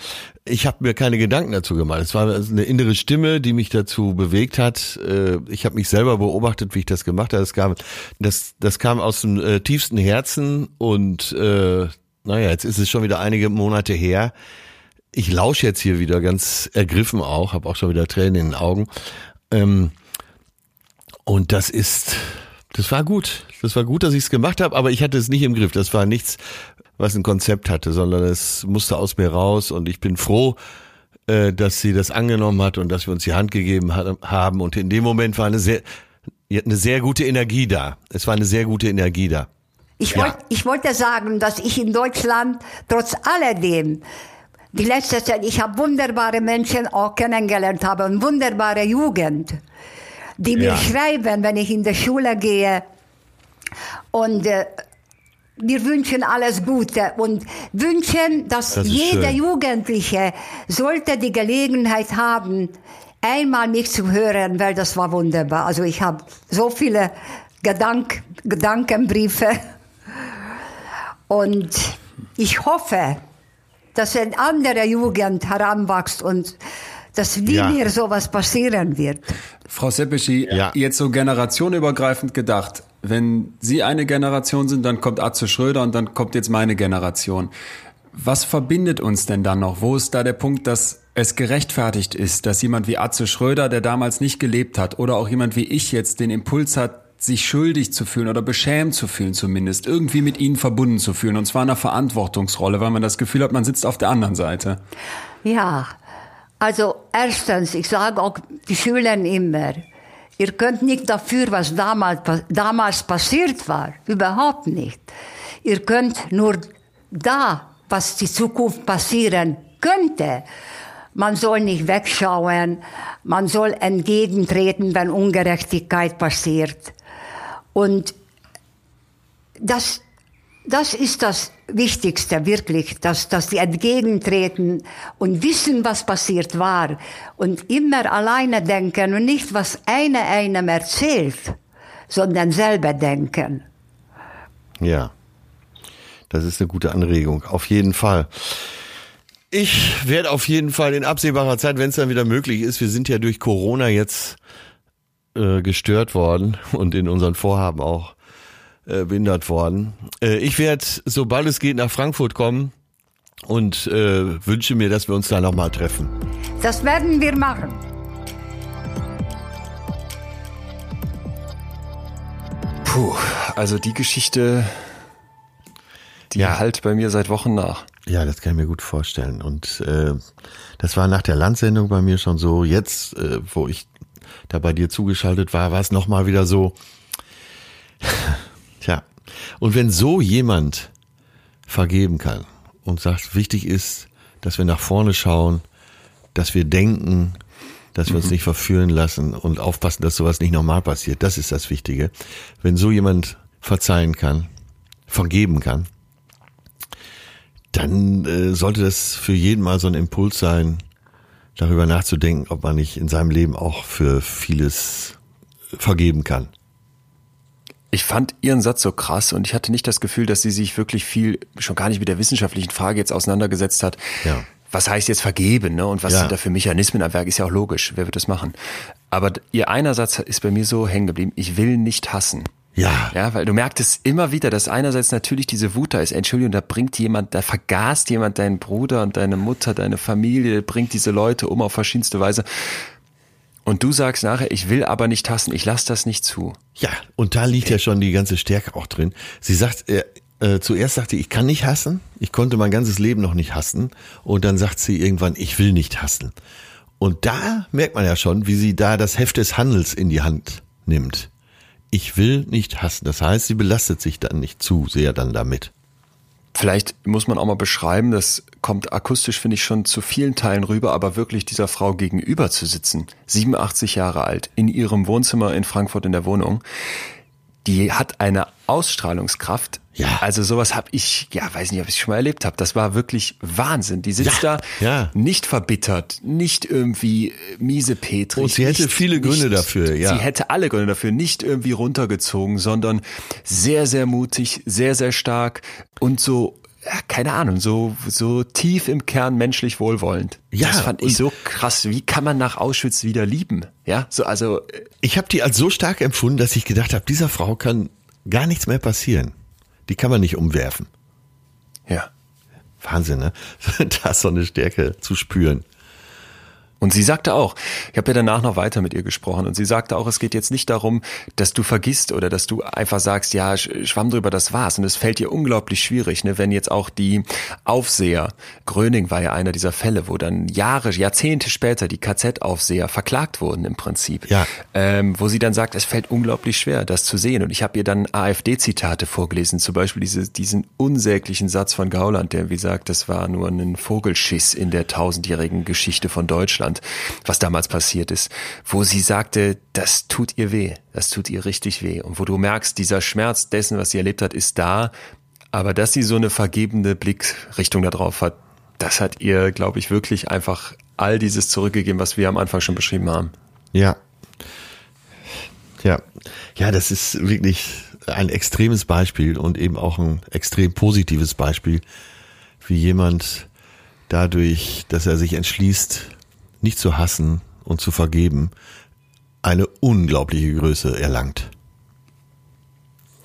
Speaker 2: ich habe mir keine Gedanken dazu gemacht. Es war eine innere Stimme, die mich dazu bewegt hat. Äh, Ich habe mich selber beobachtet, wie ich das gemacht habe. Das kam, das, das kam aus dem äh, tiefsten Herzen und äh, naja, jetzt ist es schon wieder einige Monate her. Ich lausche jetzt hier wieder ganz ergriffen auch, habe auch schon wieder Tränen in den Augen. Ähm, und das ist, das war gut. Das war gut, dass ich es gemacht habe, aber ich hatte es nicht im Griff. Das war nichts, was ein Konzept hatte, sondern es musste aus mir raus und ich bin froh, äh, dass sie das angenommen hat und dass wir uns die Hand gegeben ha- haben. Und in dem Moment war eine sehr, eine sehr gute Energie da. Es war eine sehr gute Energie da.
Speaker 5: Ich,
Speaker 2: Ja.
Speaker 5: wollt, ich wollte sagen, dass ich in Deutschland trotz alledem die letzte Zeit, ich habe wunderbare Menschen auch kennengelernt habe und wunderbare Jugend, die mir
Speaker 2: Ja.
Speaker 5: schreiben, wenn ich in die Schule gehe und äh, wir wünschen alles Gute und wünschen, dass
Speaker 2: Das
Speaker 5: jeder
Speaker 2: schön.
Speaker 5: Jugendliche sollte die Gelegenheit haben, einmal mich zu hören, weil das war wunderbar. Also ich habe so viele Gedank Gedankenbriefe und ich hoffe, dass eine andere Jugend heranwächst und dass wie
Speaker 2: Ja.
Speaker 5: mir sowas passieren wird.
Speaker 4: Frau Seppischi,
Speaker 2: Ja.
Speaker 4: jetzt so generationenübergreifend gedacht, wenn Sie eine Generation sind, dann kommt Atze Schröder und dann kommt jetzt meine Generation. Was verbindet uns denn dann noch? Wo ist da der Punkt, dass es gerechtfertigt ist, dass jemand wie Atze Schröder, der damals nicht gelebt hat, oder auch jemand wie ich jetzt den Impuls hat, sich schuldig zu fühlen oder beschämt zu fühlen zumindest, irgendwie mit ihnen verbunden zu fühlen, und zwar in einer Verantwortungsrolle, weil man das Gefühl hat, man sitzt auf der anderen Seite.
Speaker 5: Ja, also erstens, ich sage auch die Schülern immer, ihr könnt nicht dafür, was damals, damals passiert war, überhaupt nicht. Ihr könnt nur da, was die Zukunft passieren könnte. Man soll nicht wegschauen, man soll entgegentreten, wenn Ungerechtigkeit passiert. Und das, das ist das Wichtigste, wirklich, dass, dass die entgegentreten und wissen, was passiert war und immer alleine denken und nicht, was einer einem erzählt, sondern selber denken.
Speaker 2: Ja. Das ist eine gute Anregung. Auf jeden Fall. Ich werde auf jeden Fall in absehbarer Zeit, wenn es dann wieder möglich ist, wir sind ja durch Corona jetzt äh, gestört worden und in unseren Vorhaben auch äh, behindert worden. Äh, ich werde, sobald es geht, nach Frankfurt kommen und äh, wünsche mir, dass wir uns da nochmal treffen.
Speaker 5: Das werden wir machen.
Speaker 1: Puh, also die Geschichte, die
Speaker 2: Ja.
Speaker 1: halt bei mir seit Wochen nach.
Speaker 2: Ja, das kann ich mir gut vorstellen. Und äh, das war nach der Landsendung bei mir schon so. Jetzt, äh, wo ich da bei dir zugeschaltet war, war es nochmal wieder so. Tja, und wenn so jemand vergeben kann und sagt, wichtig ist, dass wir nach vorne schauen, dass wir denken, dass wir uns nicht verführen lassen und aufpassen, dass sowas nicht normal passiert, das ist das Wichtige. Wenn so jemand verzeihen kann, vergeben kann, dann äh, sollte das für jeden mal so ein Impuls sein, darüber nachzudenken, ob man nicht in seinem Leben auch für vieles vergeben kann.
Speaker 1: Ich fand Ihren Satz so krass und ich hatte nicht das Gefühl, dass sie sich wirklich viel, schon gar nicht mit der wissenschaftlichen Frage jetzt auseinandergesetzt hat.
Speaker 2: Ja.
Speaker 1: Was heißt jetzt vergeben, ne? Und was
Speaker 2: Ja.
Speaker 1: sind da für Mechanismen am Werk? Ist ja auch logisch. Wer wird das machen? Aber ihr einer Satz ist bei mir so hängen geblieben. Ich will nicht hassen.
Speaker 2: Ja,
Speaker 1: Ja, weil du merkst es immer wieder, dass einerseits natürlich diese Wut da ist. Entschuldigung, da bringt jemand, da vergast jemand deinen Bruder und deine Mutter, deine Familie, bringt diese Leute um auf verschiedenste Weise. Und du sagst nachher, ich will aber nicht hassen, ich lass das nicht zu.
Speaker 2: ja, und da liegt ja schon die ganze Stärke auch drin. Sie sagt, äh, äh, zuerst sagte, ich kann nicht hassen, ich konnte mein ganzes Leben noch nicht hassen, und dann sagt sie irgendwann, ich will nicht hassen. Und da merkt man ja schon, wie sie da das Heft des Handels in die Hand nimmt. Ich will nicht hassen. Das heißt, sie belastet sich dann nicht zu sehr dann damit.
Speaker 1: Vielleicht muss man auch mal beschreiben, das kommt akustisch, finde ich, schon zu vielen Teilen rüber, aber wirklich dieser Frau gegenüber zu sitzen, 87 Jahre alt, in ihrem Wohnzimmer in Frankfurt in der Wohnung, die hat eine Ausstrahlungskraft.
Speaker 2: Ja.
Speaker 1: Also sowas habe ich, ja, weiß nicht, ob ich schon mal erlebt habe. Das war wirklich Wahnsinn. Die sitzt
Speaker 2: Ja,
Speaker 1: da
Speaker 2: ja.
Speaker 1: nicht verbittert, nicht irgendwie äh, miesepetrig.
Speaker 2: Und sie hätte
Speaker 1: nicht,
Speaker 2: viele Gründe dafür, ja.
Speaker 1: Sie hätte alle Gründe dafür, nicht irgendwie runtergezogen, sondern sehr, sehr mutig, sehr, sehr stark und so, ja, keine Ahnung, so, so tief im Kern menschlich wohlwollend.
Speaker 2: Ja,
Speaker 1: das fand ich so krass. Wie kann man nach Auschwitz wieder lieben? Ja, so, also, äh,
Speaker 2: Ich habe die als so stark empfunden, dass ich gedacht habe, dieser Frau kann gar nichts mehr passieren. Die kann man nicht umwerfen.
Speaker 1: ja.
Speaker 2: Wahnsinn, ne? [laughs] Da ist so eine Stärke zu spüren.
Speaker 1: Und sie sagte auch, ich habe ja danach noch weiter mit ihr gesprochen, und sie sagte auch, es geht jetzt nicht darum, dass du vergisst oder dass du einfach sagst, ja, sch- schwamm drüber, das war's. Und es fällt ihr unglaublich schwierig, ne, wenn jetzt auch die Aufseher, Gröning war ja einer dieser Fälle, wo dann Jahre, Jahrzehnte später die KZ-Aufseher verklagt wurden im Prinzip.
Speaker 2: Ja.
Speaker 1: Ähm, wo sie dann sagt, es fällt unglaublich schwer, das zu sehen. Und ich habe ihr dann AfD-Zitate vorgelesen, zum Beispiel diese, diesen unsäglichen Satz von Gauland, der wie sagt, das war nur ein Vogelschiss in der tausendjährigen Geschichte von Deutschland, was damals passiert ist, wo sie sagte, das tut ihr weh, das tut ihr richtig weh. Und wo du merkst, dieser Schmerz dessen, was sie erlebt hat, ist da, aber dass sie so eine vergebende Blickrichtung da drauf hat, das hat ihr, glaube ich, wirklich einfach all dieses zurückgegeben, was wir am Anfang schon beschrieben haben.
Speaker 2: Ja. Ja. Ja, das ist wirklich ein extremes Beispiel und eben auch ein extrem positives Beispiel, wie jemand dadurch, dass er sich entschließt, nicht zu hassen und zu vergeben, eine unglaubliche Größe erlangt.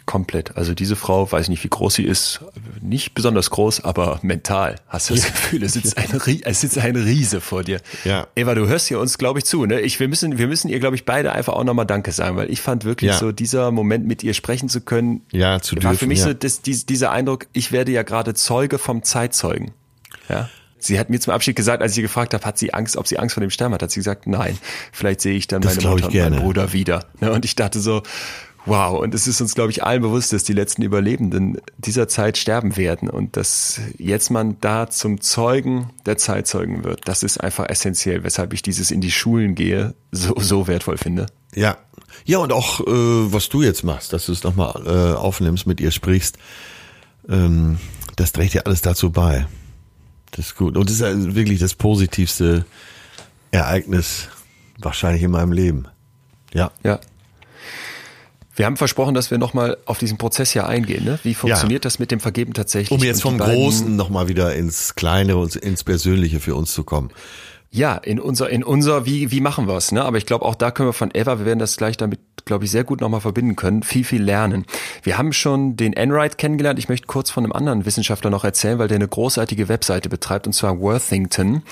Speaker 1: Komplett. Also diese Frau, weiß nicht, wie groß sie ist, nicht besonders groß, aber mental hast du das Gefühl, es sitzt, ein, es sitzt ein Riese vor dir.
Speaker 2: Ja.
Speaker 1: Eva, du hörst hier uns, glaube ich, zu. Ne? Ich, wir, müssen, wir müssen ihr, glaube ich, beide einfach auch nochmal Danke sagen, weil ich fand wirklich
Speaker 2: Ja.
Speaker 1: so, dieser Moment mit ihr sprechen zu können,
Speaker 2: Ja, zu
Speaker 1: war für
Speaker 2: dürfen,
Speaker 1: mich
Speaker 2: ja.
Speaker 1: so das, dies, dieser Eindruck, ich werde ja gerade Zeuge vom Zeitzeugen. Ja. Sie hat mir zum Abschied gesagt, als ich sie gefragt habe, hat sie Angst, ob sie Angst vor dem Sterben hat, hat sie gesagt, nein, vielleicht sehe ich dann
Speaker 2: Das
Speaker 1: meine Mutter und meinen. Bruder wieder. Ne? Und ich dachte so, wow, und es ist uns, glaube ich, allen bewusst, dass die letzten Überlebenden dieser Zeit sterben werden und dass jetzt man da zum Zeugen der Zeitzeugen wird. Das ist einfach essentiell, weshalb ich dieses in die Schulen gehe, so, so wertvoll finde.
Speaker 2: Ja. Ja, und auch, äh, was du jetzt machst, dass du es nochmal äh, aufnimmst, mit ihr sprichst, ähm, das trägt ja alles dazu bei. Das ist gut. Und das ist ja wirklich das positivste Ereignis wahrscheinlich in meinem Leben. Ja.
Speaker 1: Ja. Wir haben versprochen, dass wir nochmal auf diesen Prozess hier eingehen. Ne? Wie funktioniert das mit dem Vergeben tatsächlich?
Speaker 2: Um jetzt vom Großen nochmal wieder ins Kleine und ins Persönliche für uns zu kommen.
Speaker 1: Ja, in unser, in unser, wie, wie machen wir's, ne? Aber ich glaube, auch da können wir von Eva, wir werden das gleich damit, glaube ich, sehr gut nochmal verbinden können, viel, viel lernen. Wir haben schon den Enright kennengelernt. Ich möchte kurz von einem anderen Wissenschaftler noch erzählen, weil der eine großartige Webseite betreibt, und zwar Worthington.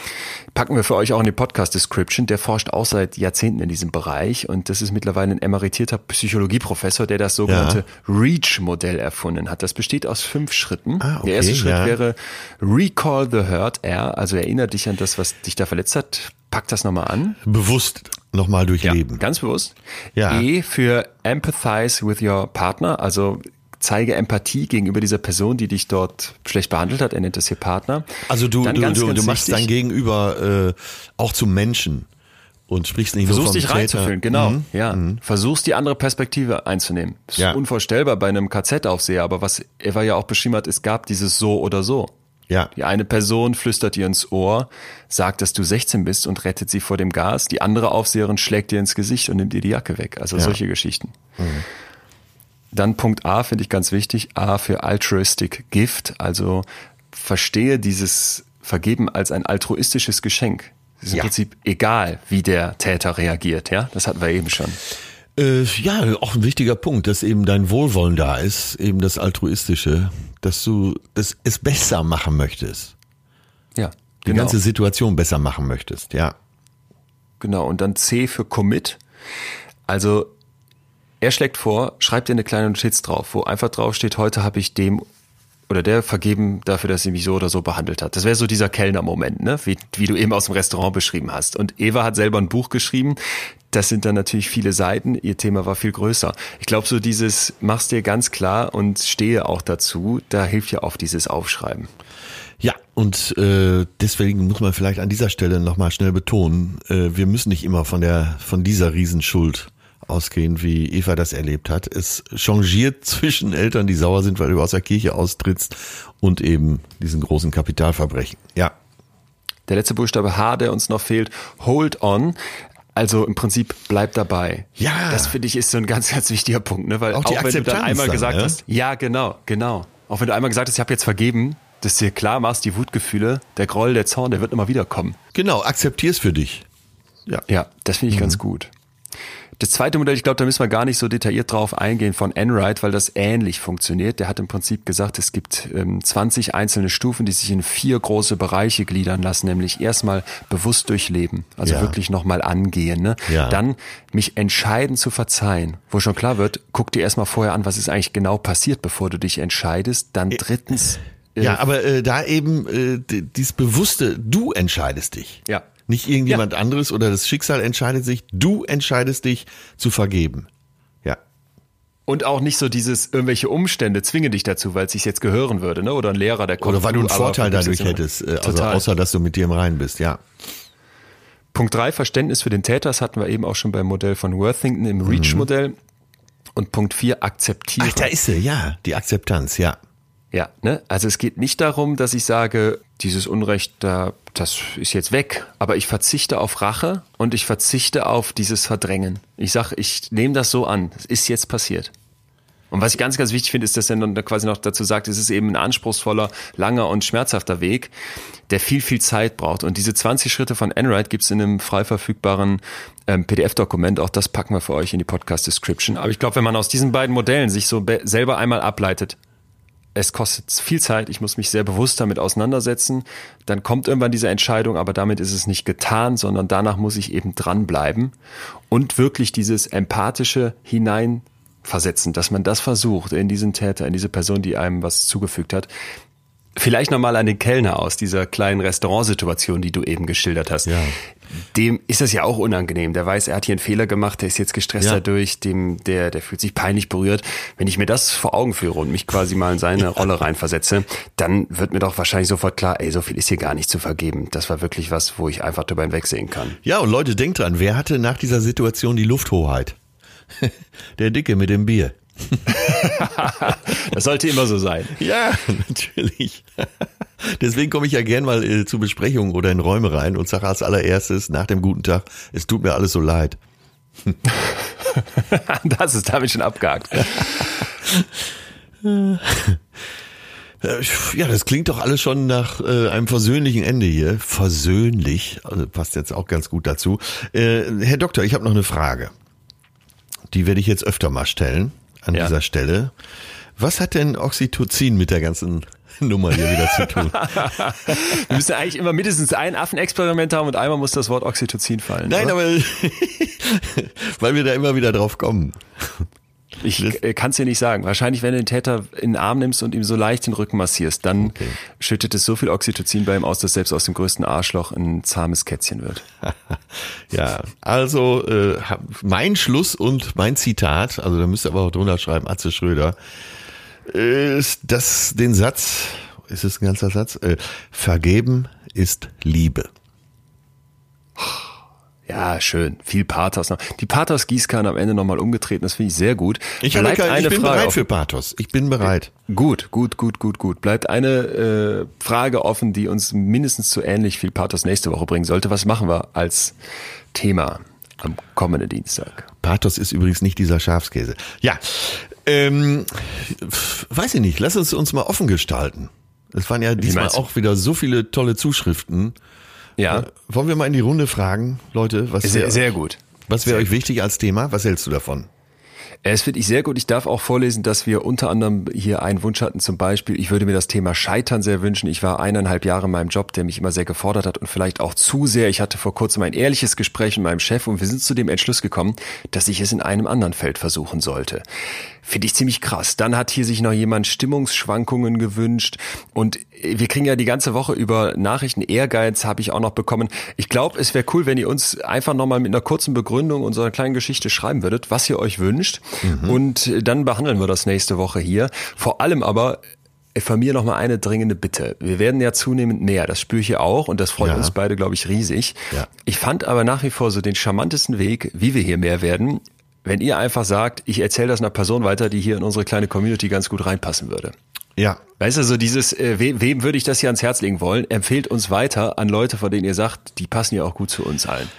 Speaker 1: Packen wir für euch auch in die Podcast-Description. Der forscht auch seit Jahrzehnten in diesem Bereich und das ist mittlerweile ein emeritierter Psychologieprofessor, der das sogenannte REACH-Modell erfunden hat. Das besteht aus fünf Schritten.
Speaker 2: Ah, okay,
Speaker 1: der erste Schritt
Speaker 2: ja.
Speaker 1: wäre Recall the Hurt, R, also erinnere dich an das, was dich da verletzt hat. Pack das nochmal an.
Speaker 2: Bewusst nochmal durchleben.
Speaker 1: Ganz bewusst.
Speaker 2: Ja.
Speaker 1: E für Empathize with your partner, also zeige Empathie gegenüber dieser Person, die dich dort schlecht behandelt hat. Er nennt das hier Partner.
Speaker 2: Also du,
Speaker 1: Dann
Speaker 2: du,
Speaker 1: ganz,
Speaker 2: du,
Speaker 1: ganz
Speaker 2: du machst dein Gegenüber äh, auch zum Menschen und sprichst nicht nur
Speaker 1: Versuchst
Speaker 2: vom
Speaker 1: dich reinzufühlen, genau.
Speaker 2: Mhm.
Speaker 1: Ja. Versuchst die andere Perspektive einzunehmen. Das ist
Speaker 2: Ja.
Speaker 1: unvorstellbar bei einem KZ-Aufseher, aber was Eva ja auch beschrieben hat, es gab dieses so oder so.
Speaker 2: Ja.
Speaker 1: Die eine Person flüstert ihr ins Ohr, sagt, dass du 16 bist und rettet sie vor dem Gas. Die andere Aufseherin schlägt dir ins Gesicht und nimmt dir die Jacke weg. Also solche Geschichten. Dann Punkt A finde ich ganz wichtig. A für Altruistic Gift. Also verstehe dieses Vergeben als ein altruistisches Geschenk. Es ist im
Speaker 2: Ja.
Speaker 1: Prinzip egal, wie der Täter reagiert. Ja, das hatten wir eben schon.
Speaker 2: Äh, ja, auch ein wichtiger Punkt, dass eben dein Wohlwollen da ist, eben das Altruistische, dass du das, es besser machen möchtest.
Speaker 1: Ja,
Speaker 2: Die
Speaker 1: genau.
Speaker 2: ganze Situation besser machen möchtest, ja.
Speaker 1: Genau, und dann C für Commit. Also er schlägt vor, schreibt dir eine kleine Notiz drauf, wo einfach drauf steht, heute habe ich dem oder der vergeben dafür, dass sie mich so oder so behandelt hat. Das wäre so dieser Kellner-Moment, ne? wie, wie du eben aus dem Restaurant beschrieben hast. Und Eva hat selber ein Buch geschrieben. Das sind dann natürlich viele Seiten. Ihr Thema war viel größer. Ich glaube, so dieses machst dir ganz klar und stehe auch dazu, da hilft ja oft dieses Aufschreiben.
Speaker 2: Ja, und äh, deswegen muss man vielleicht an dieser Stelle nochmal schnell betonen, äh, wir müssen nicht immer von der von dieser Riesenschuld ausgehen, wie Eva das erlebt hat. Es changiert zwischen Eltern, die sauer sind, weil du aus der Kirche austrittst und eben diesen großen Kapitalverbrechen. Ja.
Speaker 1: Der letzte Buchstabe H, der uns noch fehlt, hold on. Also im Prinzip bleib dabei.
Speaker 2: Ja.
Speaker 1: Das finde ich ist so ein ganz, ganz wichtiger Punkt, ne? Weil
Speaker 2: auch,
Speaker 1: auch, wenn du dann einmal
Speaker 2: dann,
Speaker 1: gesagt
Speaker 2: ja?
Speaker 1: hast, ja, genau, genau. Auch wenn du einmal gesagt hast, ich habe jetzt vergeben, dass du dir klar machst, die Wutgefühle, der Groll, der Zorn, der wird immer wieder kommen.
Speaker 2: Genau, akzeptier's für dich. Ja.
Speaker 1: Ja, das finde ich ganz gut. Das zweite Modell, ich glaube, da müssen wir gar nicht so detailliert drauf eingehen von Enright, weil das ähnlich funktioniert. Der hat im Prinzip gesagt, es gibt ähm, 20 einzelne Stufen, die sich in vier große Bereiche gliedern lassen, nämlich erstmal bewusst durchleben, also
Speaker 2: Ja.
Speaker 1: wirklich nochmal angehen. Ne?
Speaker 2: Ja.
Speaker 1: Dann mich entscheiden zu verzeihen, wo schon klar wird, guck dir erstmal vorher an, was ist eigentlich genau passiert, bevor du dich entscheidest. Dann drittens, äh,
Speaker 2: Ja, aber äh, da eben äh, dieses bewusste, du entscheidest dich.
Speaker 1: Ja.
Speaker 2: Nicht irgendjemand anderes oder das Schicksal entscheidet sich, du entscheidest dich zu vergeben. Ja.
Speaker 1: Und auch nicht so dieses, irgendwelche Umstände zwingen dich dazu, weil es sich jetzt gehören würde, ne? Oder ein Lehrer, der kommt.
Speaker 2: Oder weil du einen Vorteil dadurch hättest, äh, also außer dass du mit dir im Reinen bist, ja.
Speaker 1: Punkt drei Verständnis für den Täter, das hatten wir eben auch schon beim Modell von Worthington im Reach-Modell. Und Punkt vier akzeptieren.
Speaker 2: Ach, da ist sie, ja, die Akzeptanz, ja.
Speaker 1: Ja, ne? Also es geht nicht darum, dass ich sage, dieses Unrecht, da, das ist jetzt weg, aber ich verzichte auf Rache und ich verzichte auf dieses Verdrängen. Ich sage, ich nehme das so an, es ist jetzt passiert. Und was ich ganz, ganz wichtig finde, ist, dass er dann quasi noch dazu sagt, es ist eben ein anspruchsvoller, langer und schmerzhafter Weg, der viel, viel Zeit braucht. Und diese 20 Schritte von Enright gibt's in einem frei verfügbaren ähm, PDF-Dokument. Auch das packen wir für euch in die Podcast-Description. Aber ich glaube, wenn man aus diesen beiden Modellen sich so be- selber einmal ableitet, es kostet viel Zeit, ich muss mich sehr bewusst damit auseinandersetzen. Dann kommt irgendwann diese Entscheidung, aber damit ist es nicht getan, sondern danach muss ich eben dranbleiben und wirklich dieses empathische hineinversetzen, dass man das versucht in diesen Täter, in diese Person, die einem was zugefügt hat. Vielleicht nochmal an den Kellner aus dieser kleinen Restaurantsituation, die du eben geschildert hast.
Speaker 2: Ja.
Speaker 1: Dem ist das ja auch unangenehm. Der weiß, er hat hier einen Fehler gemacht, der ist jetzt gestresst
Speaker 2: Ja.
Speaker 1: dadurch, dem, der, der fühlt sich peinlich berührt. Wenn ich mir das vor Augen führe und mich quasi mal in seine Rolle reinversetze, dann wird mir doch wahrscheinlich sofort klar, ey, so viel ist hier gar nicht zu vergeben. Das war wirklich was, wo ich einfach drüber hinwegsehen kann.
Speaker 2: Ja, und Leute, denkt dran, wer hatte nach dieser Situation die Lufthoheit? [laughs] Der Dicke mit dem Bier. [laughs]
Speaker 1: Das sollte immer so sein.
Speaker 2: Ja, natürlich. Deswegen komme ich ja gern mal äh, zu Besprechungen oder in Räume rein und sage als allererstes nach dem guten Tag, es tut mir alles so leid. [laughs]
Speaker 1: Das ist damit schon abgehakt.
Speaker 2: Äh, Ja, das klingt doch alles schon nach äh, einem versöhnlichen Ende hier. Versöhnlich, also passt jetzt auch ganz gut dazu. Äh, Herr Doktor, ich habe noch eine Frage. Die werde ich jetzt öfter mal stellen an
Speaker 1: Ja.
Speaker 2: dieser Stelle. Was hat denn Oxytocin mit der ganzen [laughs] Nummer hier wieder zu tun? [laughs]
Speaker 1: Wir müssen eigentlich immer mindestens ein Affenexperiment haben und einmal muss das Wort Oxytocin fallen.
Speaker 2: Nein,
Speaker 1: oder?
Speaker 2: aber [laughs] weil wir da immer wieder drauf kommen.
Speaker 1: Ich äh, kann es dir nicht sagen. Wahrscheinlich, wenn du den Täter in den Arm nimmst und ihm so leicht den Rücken massierst, dann
Speaker 2: Okay.
Speaker 1: schüttet es so viel Oxytocin bei ihm aus, dass selbst aus dem größten Arschloch ein zahmes Kätzchen wird. [laughs]
Speaker 2: Ja, also äh, mein Schluss und mein Zitat, also da müsst ihr aber auch drunter schreiben, Atze Schröder, ist das den Satz, ist es ein ganzer Satz? Äh, vergeben ist Liebe.
Speaker 1: Ja, schön. Viel Pathos noch. Die Pathos-Gießkanne am Ende nochmal umgetreten, das finde ich sehr gut.
Speaker 2: Ich, habe
Speaker 1: Bleibt
Speaker 2: kein, ich
Speaker 1: eine
Speaker 2: bin
Speaker 1: Frage
Speaker 2: bereit für Pathos. Ich bin bereit.
Speaker 1: Gut, gut, gut, gut, gut. Bleibt eine äh, Frage offen, die uns mindestens zu ähnlich viel Pathos nächste Woche bringen sollte. Was machen wir als Thema am kommenden Dienstag?
Speaker 2: Pathos ist übrigens nicht dieser Schafskäse. Ja, ähm, weiß ich nicht. Lass uns uns mal offen gestalten. Es waren ja diesmal auch wieder so viele tolle Zuschriften.
Speaker 1: Ja,
Speaker 2: Äh, Wollen wir mal in die Runde fragen, Leute? Was
Speaker 1: sehr, sehr gut.
Speaker 2: Was wäre euch wichtig als Thema? Was hältst du davon?
Speaker 1: Es finde ich sehr gut. Ich darf auch vorlesen, dass wir unter anderem hier einen Wunsch hatten. Zum Beispiel, ich würde mir das Thema Scheitern sehr wünschen. Ich war eineinhalb Jahre in meinem Job, der mich immer sehr gefordert hat und vielleicht auch zu sehr. Ich hatte vor kurzem ein ehrliches Gespräch mit meinem Chef und wir sind zu dem Entschluss gekommen, dass ich es in einem anderen Feld versuchen sollte. Finde ich ziemlich krass. Dann hat hier sich noch jemand Stimmungsschwankungen gewünscht und wir kriegen ja die ganze Woche über Nachrichten. Ehrgeiz habe ich auch noch bekommen. Ich glaube, es wäre cool, wenn ihr uns einfach nochmal mit einer kurzen Begründung unserer kleinen Geschichte schreiben würdet, was ihr euch wünscht. Mhm. Und dann behandeln wir das nächste Woche hier. Vor allem aber von mir noch mal eine dringende Bitte. Wir werden ja zunehmend mehr, das spüre ich hier auch und das freut ja. uns beide, glaube ich, riesig. Ja. Ich fand aber nach wie vor so den charmantesten Weg, wie wir hier mehr werden, wenn ihr einfach sagt, ich erzähle das einer Person weiter, die hier in unsere kleine Community ganz gut reinpassen würde.
Speaker 2: Ja.
Speaker 1: Weißt du, so dieses, äh, wem, wem würde ich das hier ans Herz legen wollen? Empfehlt uns weiter an Leute, von denen ihr sagt, die passen ja auch gut zu uns allen.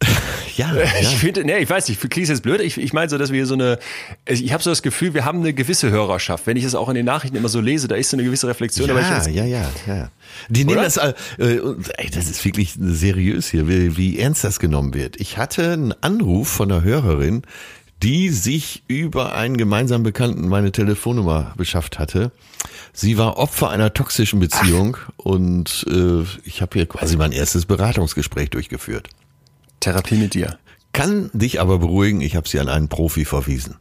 Speaker 1: [laughs]
Speaker 2: Ja, [laughs]
Speaker 1: ich ja. finde, nee, ich weiß nicht, klingt jetzt blöd. Ich, ich meine so, dass wir so eine, ich habe so das Gefühl, wir haben eine gewisse Hörerschaft. Wenn ich das auch in den Nachrichten immer so lese, da ist so eine gewisse Reflexion.
Speaker 2: Ja, ich ja, ja, ja. Die Oder? nehmen das, äh, ey, das ist wirklich seriös hier, wie, wie ernst das genommen wird. Ich hatte einen Anruf von einer Hörerin, die sich über einen gemeinsamen Bekannten meine Telefonnummer beschafft hatte. Sie war Opfer einer toxischen Beziehung Ach. und äh, ich habe hier quasi mein erstes Beratungsgespräch durchgeführt.
Speaker 1: Therapie mit dir.
Speaker 2: Kann dich aber beruhigen, ich habe sie an einen Profi verwiesen.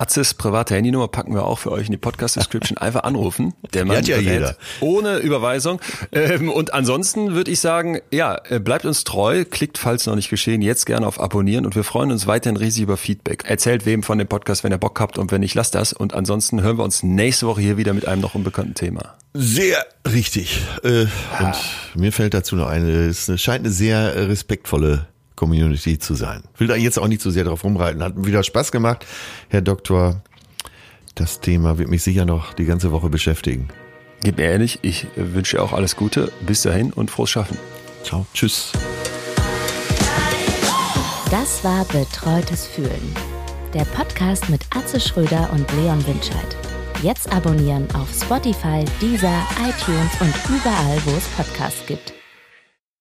Speaker 1: Atzes private Handynummer packen wir auch für euch in die Podcast-Description. Einfach anrufen. Der Mann
Speaker 2: ja jeder.
Speaker 1: ohne Überweisung. Ähm, und ansonsten würde ich sagen, ja, äh, bleibt uns treu, klickt, falls noch nicht geschehen, jetzt gerne auf Abonnieren und wir freuen uns weiterhin riesig über Feedback. Erzählt wem von dem Podcast, wenn ihr Bock habt und wenn nicht, lasst das. Und ansonsten hören wir uns nächste Woche hier wieder mit einem noch unbekannten Thema.
Speaker 2: Sehr richtig. Äh, und mir fällt dazu noch eine, es scheint eine sehr respektvolle Community zu sein. Will da jetzt auch nicht so sehr drauf rumreiten. Hat wieder Spaß gemacht, Herr Doktor. Das Thema wird mich sicher noch die ganze Woche beschäftigen.
Speaker 1: Gib mir ehrlich, ich wünsche dir auch alles Gute. Bis dahin und frohes Schaffen.
Speaker 2: Ciao. Tschüss.
Speaker 3: Das war Betreutes Fühlen. Der Podcast mit Atze Schröder und Leon Winscheid. Jetzt abonnieren auf Spotify, Deezer, iTunes und überall, wo es Podcasts gibt.